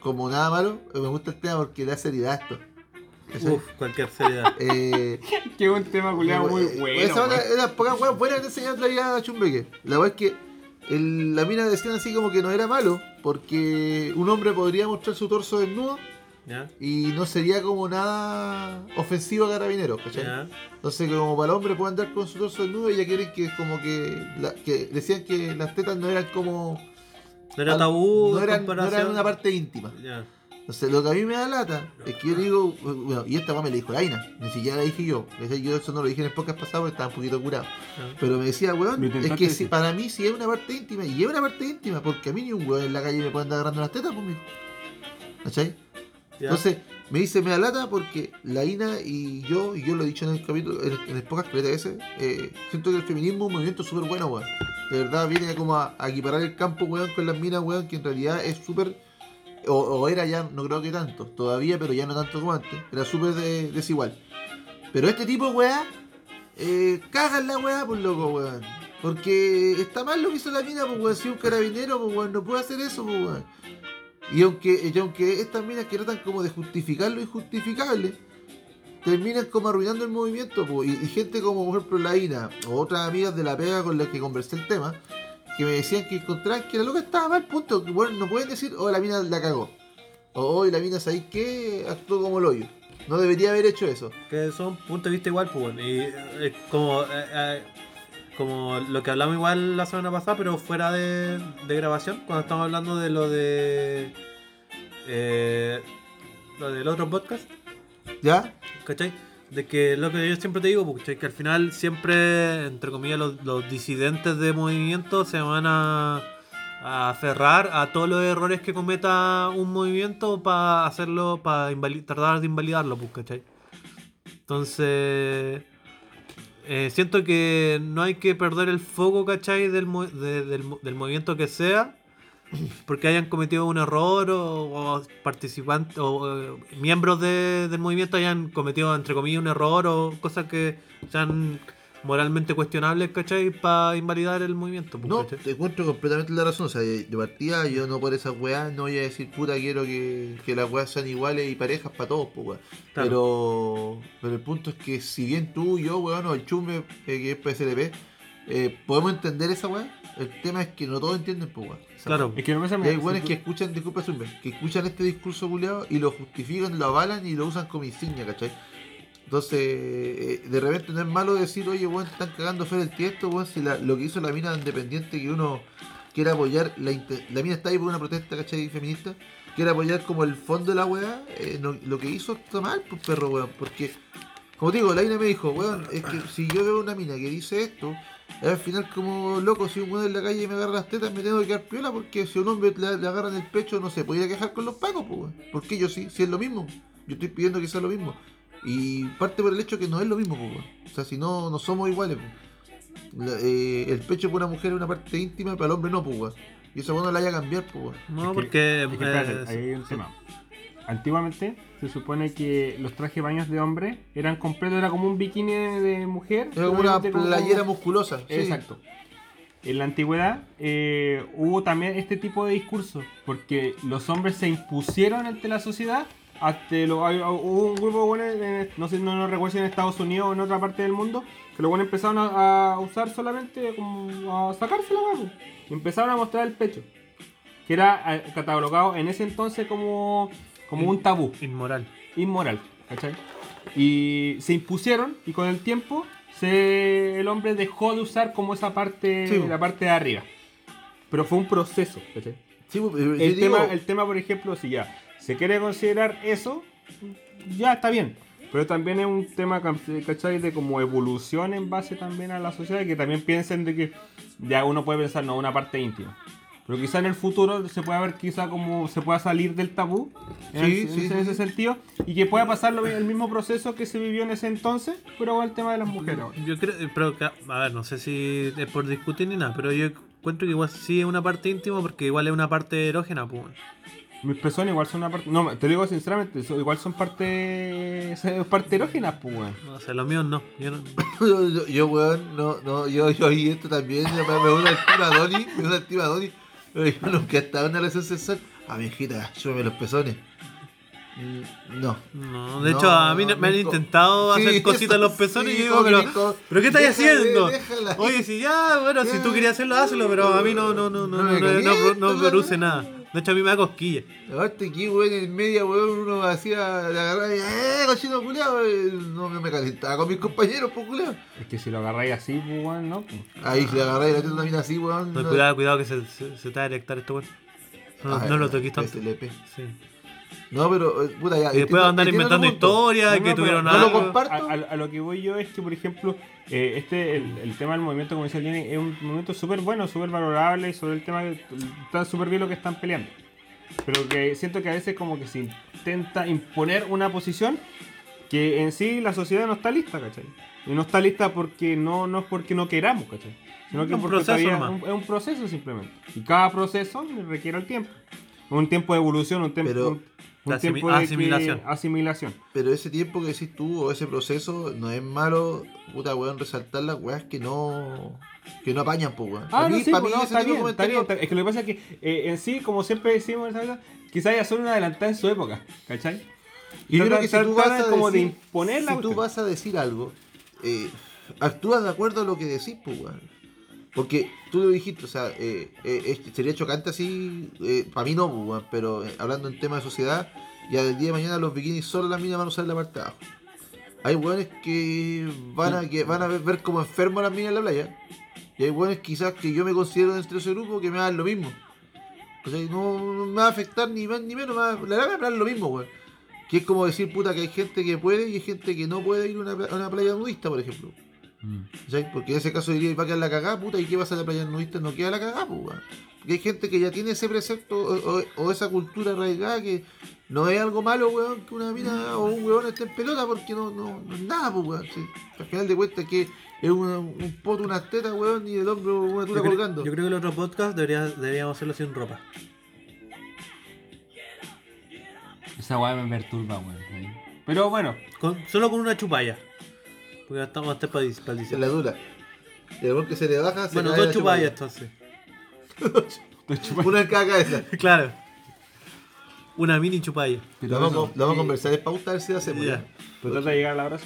como nada malo. Eh, Me gusta el tema porque le da seriedad a esto. Uf, cualquier seriedad. Eh, Qué buen tema culiado muy eh, bueno. Esa weón. era pocas weas buenas que enseñaba traía a Chumbeque. La weá es que el- la mina decían así como que no era malo porque un hombre podría mostrar su torso desnudo ¿Ya? y no sería como nada ofensivo a carabineros, ¿cachai? ¿Ya? Entonces como para el hombre puede andar con su torso desnudo y ya quieren que como que, la- que decían que las tetas no eran como No era tabú, no eran, no eran una parte íntima. Ya. Entonces, lo que a mí me da lata es que yo digo, bueno, y esta weá me la dijo la Ina, ni siquiera la dije yo. Yo eso no lo dije en el podcast pasado porque estaba un poquito curado. Pero me decía, weón, es que si, para mí si es una parte íntima, y es una parte íntima, porque a mí ni un weón en la calle me puede andar agarrando las tetas, pues, mijo. ¿Cachai? Entonces, me dice, me da lata porque la Ina y yo, y yo lo he dicho en el capítulo, en el, en el podcast que veces, eh, siento que el feminismo es un movimiento súper bueno, weón. De verdad viene como a, a equiparar el campo, weón, con las minas, weón, que en realidad es súper, o, era ya, no creo que tanto, todavía, pero ya no tanto como antes, era súper de- desigual. Pero este tipo, weón, eh, cagan la weá, pues loco, weón. Porque está mal lo que hizo la mina, pues weón, si un carabinero, pues weón, no puede hacer eso, pues weón. Y aunque, y aunque estas minas que tratan como de justificar lo injustificable, terminan como arruinando el movimiento, pues, y gente como por ejemplo la Ina, o otras amigas de la pega con las que conversé el tema, que me decían que encontraban que la loca estaba mal, punto. Que, Bueno, no pueden decir, oh, la mina la cagó. O hoy la mina, ¿sabéis qué? Actuó como el hoyo. No debería haber hecho eso. Que son puntos de vista igual, pues bueno. Y eh, como, eh, eh, como lo que hablamos igual la semana pasada, pero fuera de, de grabación, cuando estamos hablando de lo de. eh, lo del otro podcast, ¿Ya? ¿cachai? De que lo que yo siempre te digo, ¿cachai? Que al final siempre, entre comillas, los, los disidentes de movimiento se van a, a aferrar a todos los errores que cometa un movimiento para hacerlo, para tratar de invalidarlo, pues, ¿cachai? Entonces, eh, siento que no hay que perder el foco, ¿cachai? Del, mo- de- del, del movimiento que sea, porque hayan cometido un error o, o participantes o eh, miembros de- del movimiento hayan cometido, entre comillas, un error o cosas que sean moralmente cuestionables, ¿cachai? Para invalidar el movimiento. pues, No, ¿cachai? te encuentro completamente la razón. O sea, de de partida yo no por esas weas no voy a decir puta quiero que, que las weas sean iguales y parejas para todos, pues weón. Claro. Pero, pero el punto es que si bien tú, yo, weón, o el chumbe eh, que es PSLP, eh, podemos entender esa wea, el tema es que no todos entienden, pues weón. Claro. Es que no me hay weones que escuchan, disculpa que escuchan este discurso culiado y lo justifican, lo avalan y lo usan como insignia, ¿cachai? Entonces, eh, de repente no es malo decir, oye, weón, están cagando fe del tiesto, weón, si la- lo que hizo la mina independiente que uno quiere apoyar, la, la mina está ahí por una protesta, ¿cachai? Feminista, quiere apoyar como el fondo de la weá, eh, no- lo que hizo está mal, pues perro, weón, porque, como digo, la mina me dijo, weón, es que si yo veo una mina que dice esto, al final como loco, si un weón en la calle me agarra las tetas, me tengo que quedar piola, porque si un hombre le, le agarran el pecho, no se podía quejar con los pagos, pues, weón. ¿Por qué yo sí? Si es lo mismo. Yo estoy pidiendo que sea lo mismo. Y parte por el hecho que no es lo mismo, pues, weón. O sea, si no, no somos iguales, pues. La- eh, el pecho para una mujer es una parte íntima, para el hombre no, pues, weón. Y eso bueno la haya a cambiar, pues, weón. No, Es que- porque. es que espérate, eh, ahí hay un sí. tema. Antiguamente se supone que los trajes de baños de hombre eran completos, era como un bikini de mujer. Como una como- playera musculosa. sí. Exacto. En la antigüedad eh, hubo también este tipo de discurso, porque los hombres se impusieron ante la sociedad. Lo, hay- hubo un grupo de buenos, en- no sé, no, no recuerdo si en Estados Unidos o en otra parte del mundo, que los buenos empezaron a, a usar solamente como a sacarse la empezaron a mostrar el pecho, que era eh, catalogado en ese entonces como, como un tabú Inmoral. inmoral, ¿cachai? Y se impusieron y con el tiempo se, el hombre dejó de usar como esa parte, Sí. la parte de arriba. Pero fue un proceso, ¿cachai? Sí, El, digo- tema, el tema, por ejemplo, si ya se quiere considerar eso, ya está bien. Pero también es un tema, ¿cachai? De como evolución en base también a la sociedad, que también piensen de que ya uno puede pensar, no, una parte íntima. Pero quizá en el futuro se pueda ver quizá como se pueda salir del tabú en, Sí, en sí, ese sí. sentido y que pueda pasar lo- el mismo proceso que se vivió en ese entonces, pero con el tema de las mujeres. Yo creo, pero a ver, no sé si es por discutir ni nada, pero yo encuentro que igual sí es una parte íntima porque igual es una parte erógena, pues. Mis pezones igual son una parte. No, te lo digo sinceramente, son- igual son parte. son parte erógenas, pues, weón. O sea, los míos no. Yo no. yo, yo, yo, weón, no, no, yo, yo oí esto también, me, me une el tío Adoni, me tío Adoni. Pero Yo nunca he estado en una relación sexual. A mi hijita, chúpame los pezones. No. No, de No, hecho, a mí me han intentado Sí, hacer cositas en los pezones sí, y digo, pero, pero ¿qué estáis déjale, haciendo? déjala. Oye, si ya, bueno, si tú querías hacerlo, hazlo, pero a mí no, no, no, no, No no, no, no, no produce nada. De hecho, a mí me da cosquilla. Aparte aquí, weón, en media, weón, uno hacía, le agarraba y, eh, cochino culiao, eh, no me calentaba con mis compañeros, pues culiao. Es que si lo agarráis así, pues, weón, no. Ahí se le agarraba y la teta también así, weón. No, no- cuidado, cuidado que se, se, se te va a erectar esto, weón. No, Ah, no lo toquís tanto. SLP. Sí. No, pero, eh, puta, ya. Y después entiendo- andar entiendo tu inventando historias, No, que no, tuvieron pero no lo algo. comparto. A, a- a lo que voy yo es que, por ejemplo, eh, este el, el tema del movimiento comercial tiene es un movimiento súper bueno, súper valorable sobre el tema que está súper bien lo que están peleando. Pero que siento que a veces como que se intenta imponer una posición que en sí la sociedad no está lista, ¿cachai? Y no está lista porque no, no es porque no queramos, ¿cachai? Sino que Un porque proceso todavía- un- es un proceso simplemente. Y cada proceso requiere el tiempo. Un tiempo de evolución, un tiempo, Pero- un, un tiempo de que- asimilación. asimilación. Pero ese tiempo que decís tú, o ese proceso, no es malo, puta weón, resaltar las weas que no. que no apañan, pues weón. Ah, no, mí- sí, pues, no, está bien, está bien, Es que lo que pasa es que eh, en sí, como siempre decimos, ¿sabes? quizás ya son una adelantada en su época, ¿cachai? Y yo creo que si tú vas a como de decir, imponer la si tú cuestión. vas a decir algo, eh, actúas de acuerdo a lo que decís, pues weón. Porque tú lo dijiste, o sea, eh, eh, es- sería chocante así, para mí no, pues, pero eh, hablando en tema de sociedad, ya del día de mañana los bikinis solo las minas van a usar la parte de abajo. Hay weones que van a, que van a ver, ver como enfermos las minas en la playa. Y hay weones quizás que yo me considero dentro de ese grupo que me hagan lo mismo. O sea, no, me va a afectar ni más ni menos, la verdad me va a lo mismo, weón. Que es como decir, puta, que hay gente que puede y hay gente que no puede ir a una, a una playa nudista, por ejemplo. Mm. Porque en ese caso diría, va a quedar la cagada, puta, ¿y qué pasa en la playa nudista? No queda la cagada, pues, weón. Porque hay gente que ya tiene ese precepto o, o- o esa cultura arraigada que no es algo malo, weón, que una mina o un weón esté en pelota porque no, no, no es nada, pues, weón. sí. Al final de cuentas que es una- un poto, unas tetas, weón, y el hombro una tula Yo creo, colgando. yo creo que el otro podcast debería, deberíamos hacerlo sin ropa. Esa weá me perturba, weón. Pero bueno, Con- solo con una chupalla. Porque ya estamos hasta para Es la dura. Y el que se le baja, se Bueno, cae dos la chupallas chupalla. entonces. estoy chupando. Una en cada cabeza. Claro. Una mini chupalla. Lo vamos, lo vamos a conversar, es pauta a ver si lo hacemos. Ya. Pero trata de llegar al abrazo.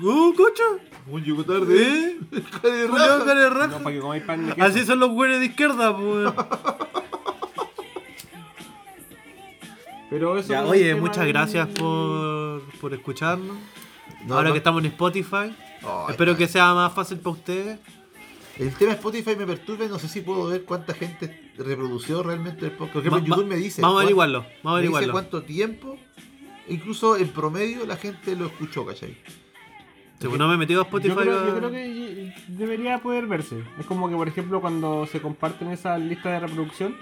¡Uh, cocho! Un yugo tarde. ¿Eh? Cara de raja. cara de No, raja. para que comáis pan de queso. Así son los güeyes de izquierda, pues. Pero eso Ya, es oye, muchas gracias por, por escucharnos. No, Ahora no. que estamos en Spotify. Oh, Espero que sea más fácil para ustedes. El tema de Spotify me perturba, y no sé si puedo ver cuánta gente reprodució realmente el podcast. Porque en YouTube me dice. Vamos a averiguarlo. Vamos a me dice averiguarlo. cuánto tiempo, incluso en promedio, la gente lo escuchó, ¿cachai? Si no me he metido a Spotify. Yo creo, yo creo que debería poder verse. Es como que, por ejemplo, cuando se comparten esas listas de reproducción,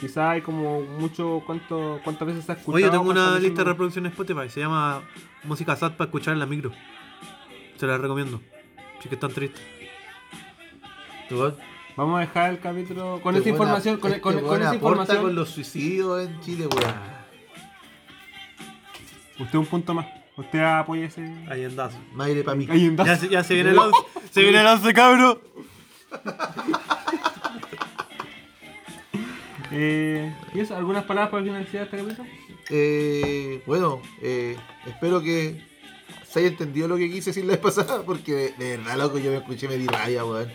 quizá hay como mucho cuánto cuántas veces se ha escuchado. Oye, yo tengo una lista de reproducción en Spotify. Se llama Música Sad para escuchar en la micro. Se la recomiendo. Si que están tristes. Vamos a dejar el capítulo con esa weón información, con, este con- con weón esa información. con los suicidios en Chile, weón. Usted un punto más. Usted apoya ese. Ahí andás. Madre pa' mí. Ahí en Ya, ya se viene el 11. Se viene el 11, cabro. Eh, ¿Y eso? ¿Algunas palabras para finalizar este capítulo? Eh, bueno, eh, espero que se haya entendido lo que quise decir la vez pasada, porque de, de verdad, loco, yo me escuché y me di raya, weón.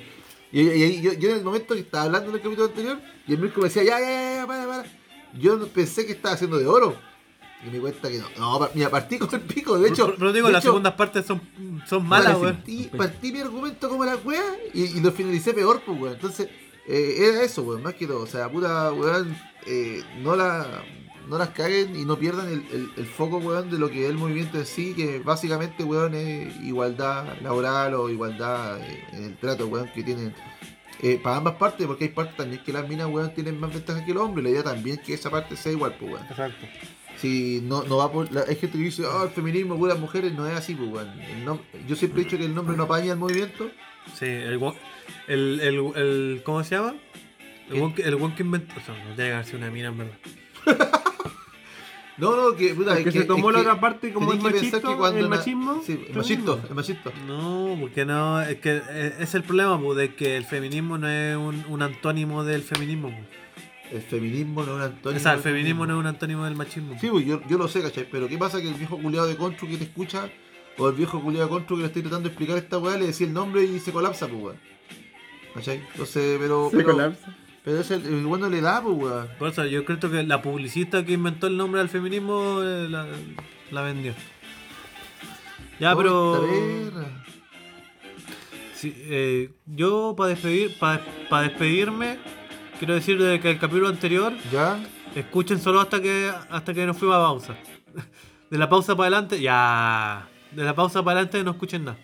Y, y- y yo, yo en el momento que estaba hablando en el capítulo anterior, y el Mirko me decía, ya, ya, ya, ya, para, para. Yo pensé que estaba haciendo de oro. Y me cuenta que no. No, mira, partí con el pico. De hecho, Pero, pero digo, de las hecho, segundas partes son, son malas, weón. partí, partí mi argumento como la wea y, y lo finalicé peor, pues, weón. Entonces, eh, era eso, weón, más que todo. O sea, puta, weón, eh, no, la, no las caguen y no pierdan el, el- el foco, weón, de lo que es el movimiento en sí, que básicamente, weón, es igualdad laboral o igualdad eh, en el trato, weón, que tienen. eh, para ambas partes, porque hay partes también que las minas, weón, tienen más ventajas que los hombres. La idea también es que esa parte sea igual, pues, weón. Exacto. Si no, no va por. la- hay gente que dice, ah, el feminismo, puras mujeres, no es así, pues, weón. El nom- Yo siempre he dicho que el nombre no apaña el movimiento. Sí, el, el, el, el- ¿Cómo se llama? El one que, el one que inventó. O sea, no tiene que haber sido una mina en verdad. No, no, que puta, Es que se tomó es la que otra parte como el que cuando el una- machismo. Sí, el machito, el machito. No, porque no. Es que eh, es el problema, pues, de que el feminismo no es un, un antónimo del feminismo. pues. El feminismo no es un antónimo. O sea, el feminismo no es un antónimo del machismo. Sí, pues yo, yo lo sé, ¿cachai? Pero ¿qué pasa que el viejo culiado de Contru que te escucha, o el viejo culiado de Contru que le estoy tratando de explicar a esta weá, le decía el nombre y se colapsa, pues weón. ¿Cachai? Entonces, pero. Se pero, colapsa. Pero es el, el weón no le da, pues weón. Por eso yo creo que la publicista que inventó el nombre del feminismo eh, la, la vendió. Ya, pero. Sí, eh, yo para despedir, para despedirme, quiero decir de que el capítulo anterior ¿Ya? escuchen solo hasta que hasta que nos fuimos a pausa. De la pausa para adelante, ya. De la pausa para adelante no escuchen nada.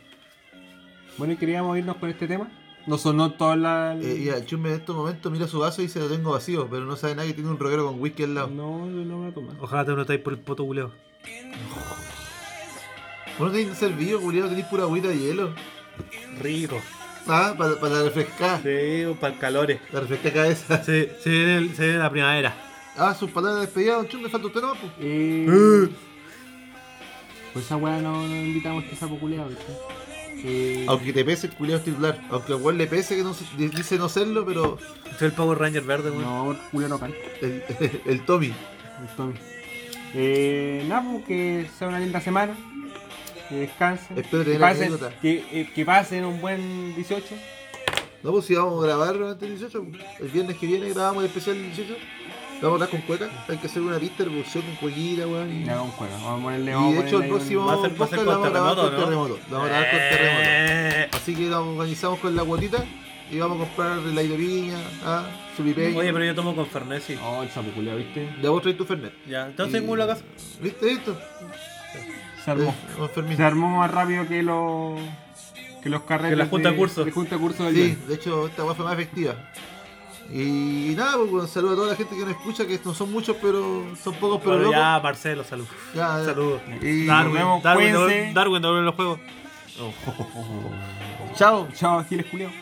Bueno, y queríamos irnos con este tema. No sonó toda la. Eh, y el chumbe en estos momentos mira su vaso y dice lo tengo vacío, pero no sabe nada que tiene un roguero con whisky al lado. No, yo no me voy a tomar. Ojalá te notáis por el poto culeo. Vos no tenés servido, culiado, tenés pura agüita de hielo. Rico. Ah, para, para refrescar. Sí, para el calores. La refresca cabeza. Se, se, viene el- se viene la primavera. Ah, sus palabras de despedida, don chumbe, falta usted nomás, pues. Eh, Pues esa weá no, no invitamos a este sapo Eh, Aunque te pese el culiado es titular. Aunque al weón le pese que no se- dice no serlo, pero Soy el Power Ranger verde, weón. no, culeado no canta. el, el Tommy. Entonces, eh, nada, pues, que sea una linda semana. Que descansen. Espero que tener pasen, que, eh, que pasen un buen 18. No, pues si vamos a grabar antes del 18, pues. el viernes que viene grabamos el especial del 18. Vamos a hablar con cueca. Hay que hacer una pista de revolución con cuequita, weón. Y, Ya con cueva. Vamos a ponerle. y vamos de hecho el próximo Va a ser- va a ser podcast con lo vamos a grabar con terremoto. Lo vamos a grabar con terremoto. Eh. Así que nos organizamos con la guatita y vamos a comprar el aire piña, ah, su pipeño. Oye, pero yo tomo con Fernet, sí. Oh, el sapo ¿viste? Ya vos traes tu Fernet. Ya, entonces Y- en la casa. ¿Viste esto? Se armó. Eh. Se armó más rápido que los. Que los carretes. Que la junta de curso. De junta de curso del Sí, día. de hecho esta weá fue más efectiva. Y nada, pues un saludo a toda la gente que nos escucha, que no son muchos, pero son pocos, pero Bueno, locos. ya, Marcelo, salud. Ya, ya. Saludos. Y Darwin, nos vemos, Darwin, cuídense. Darwin, Darwin, los juegos. Chao. Chao, Giles culeado.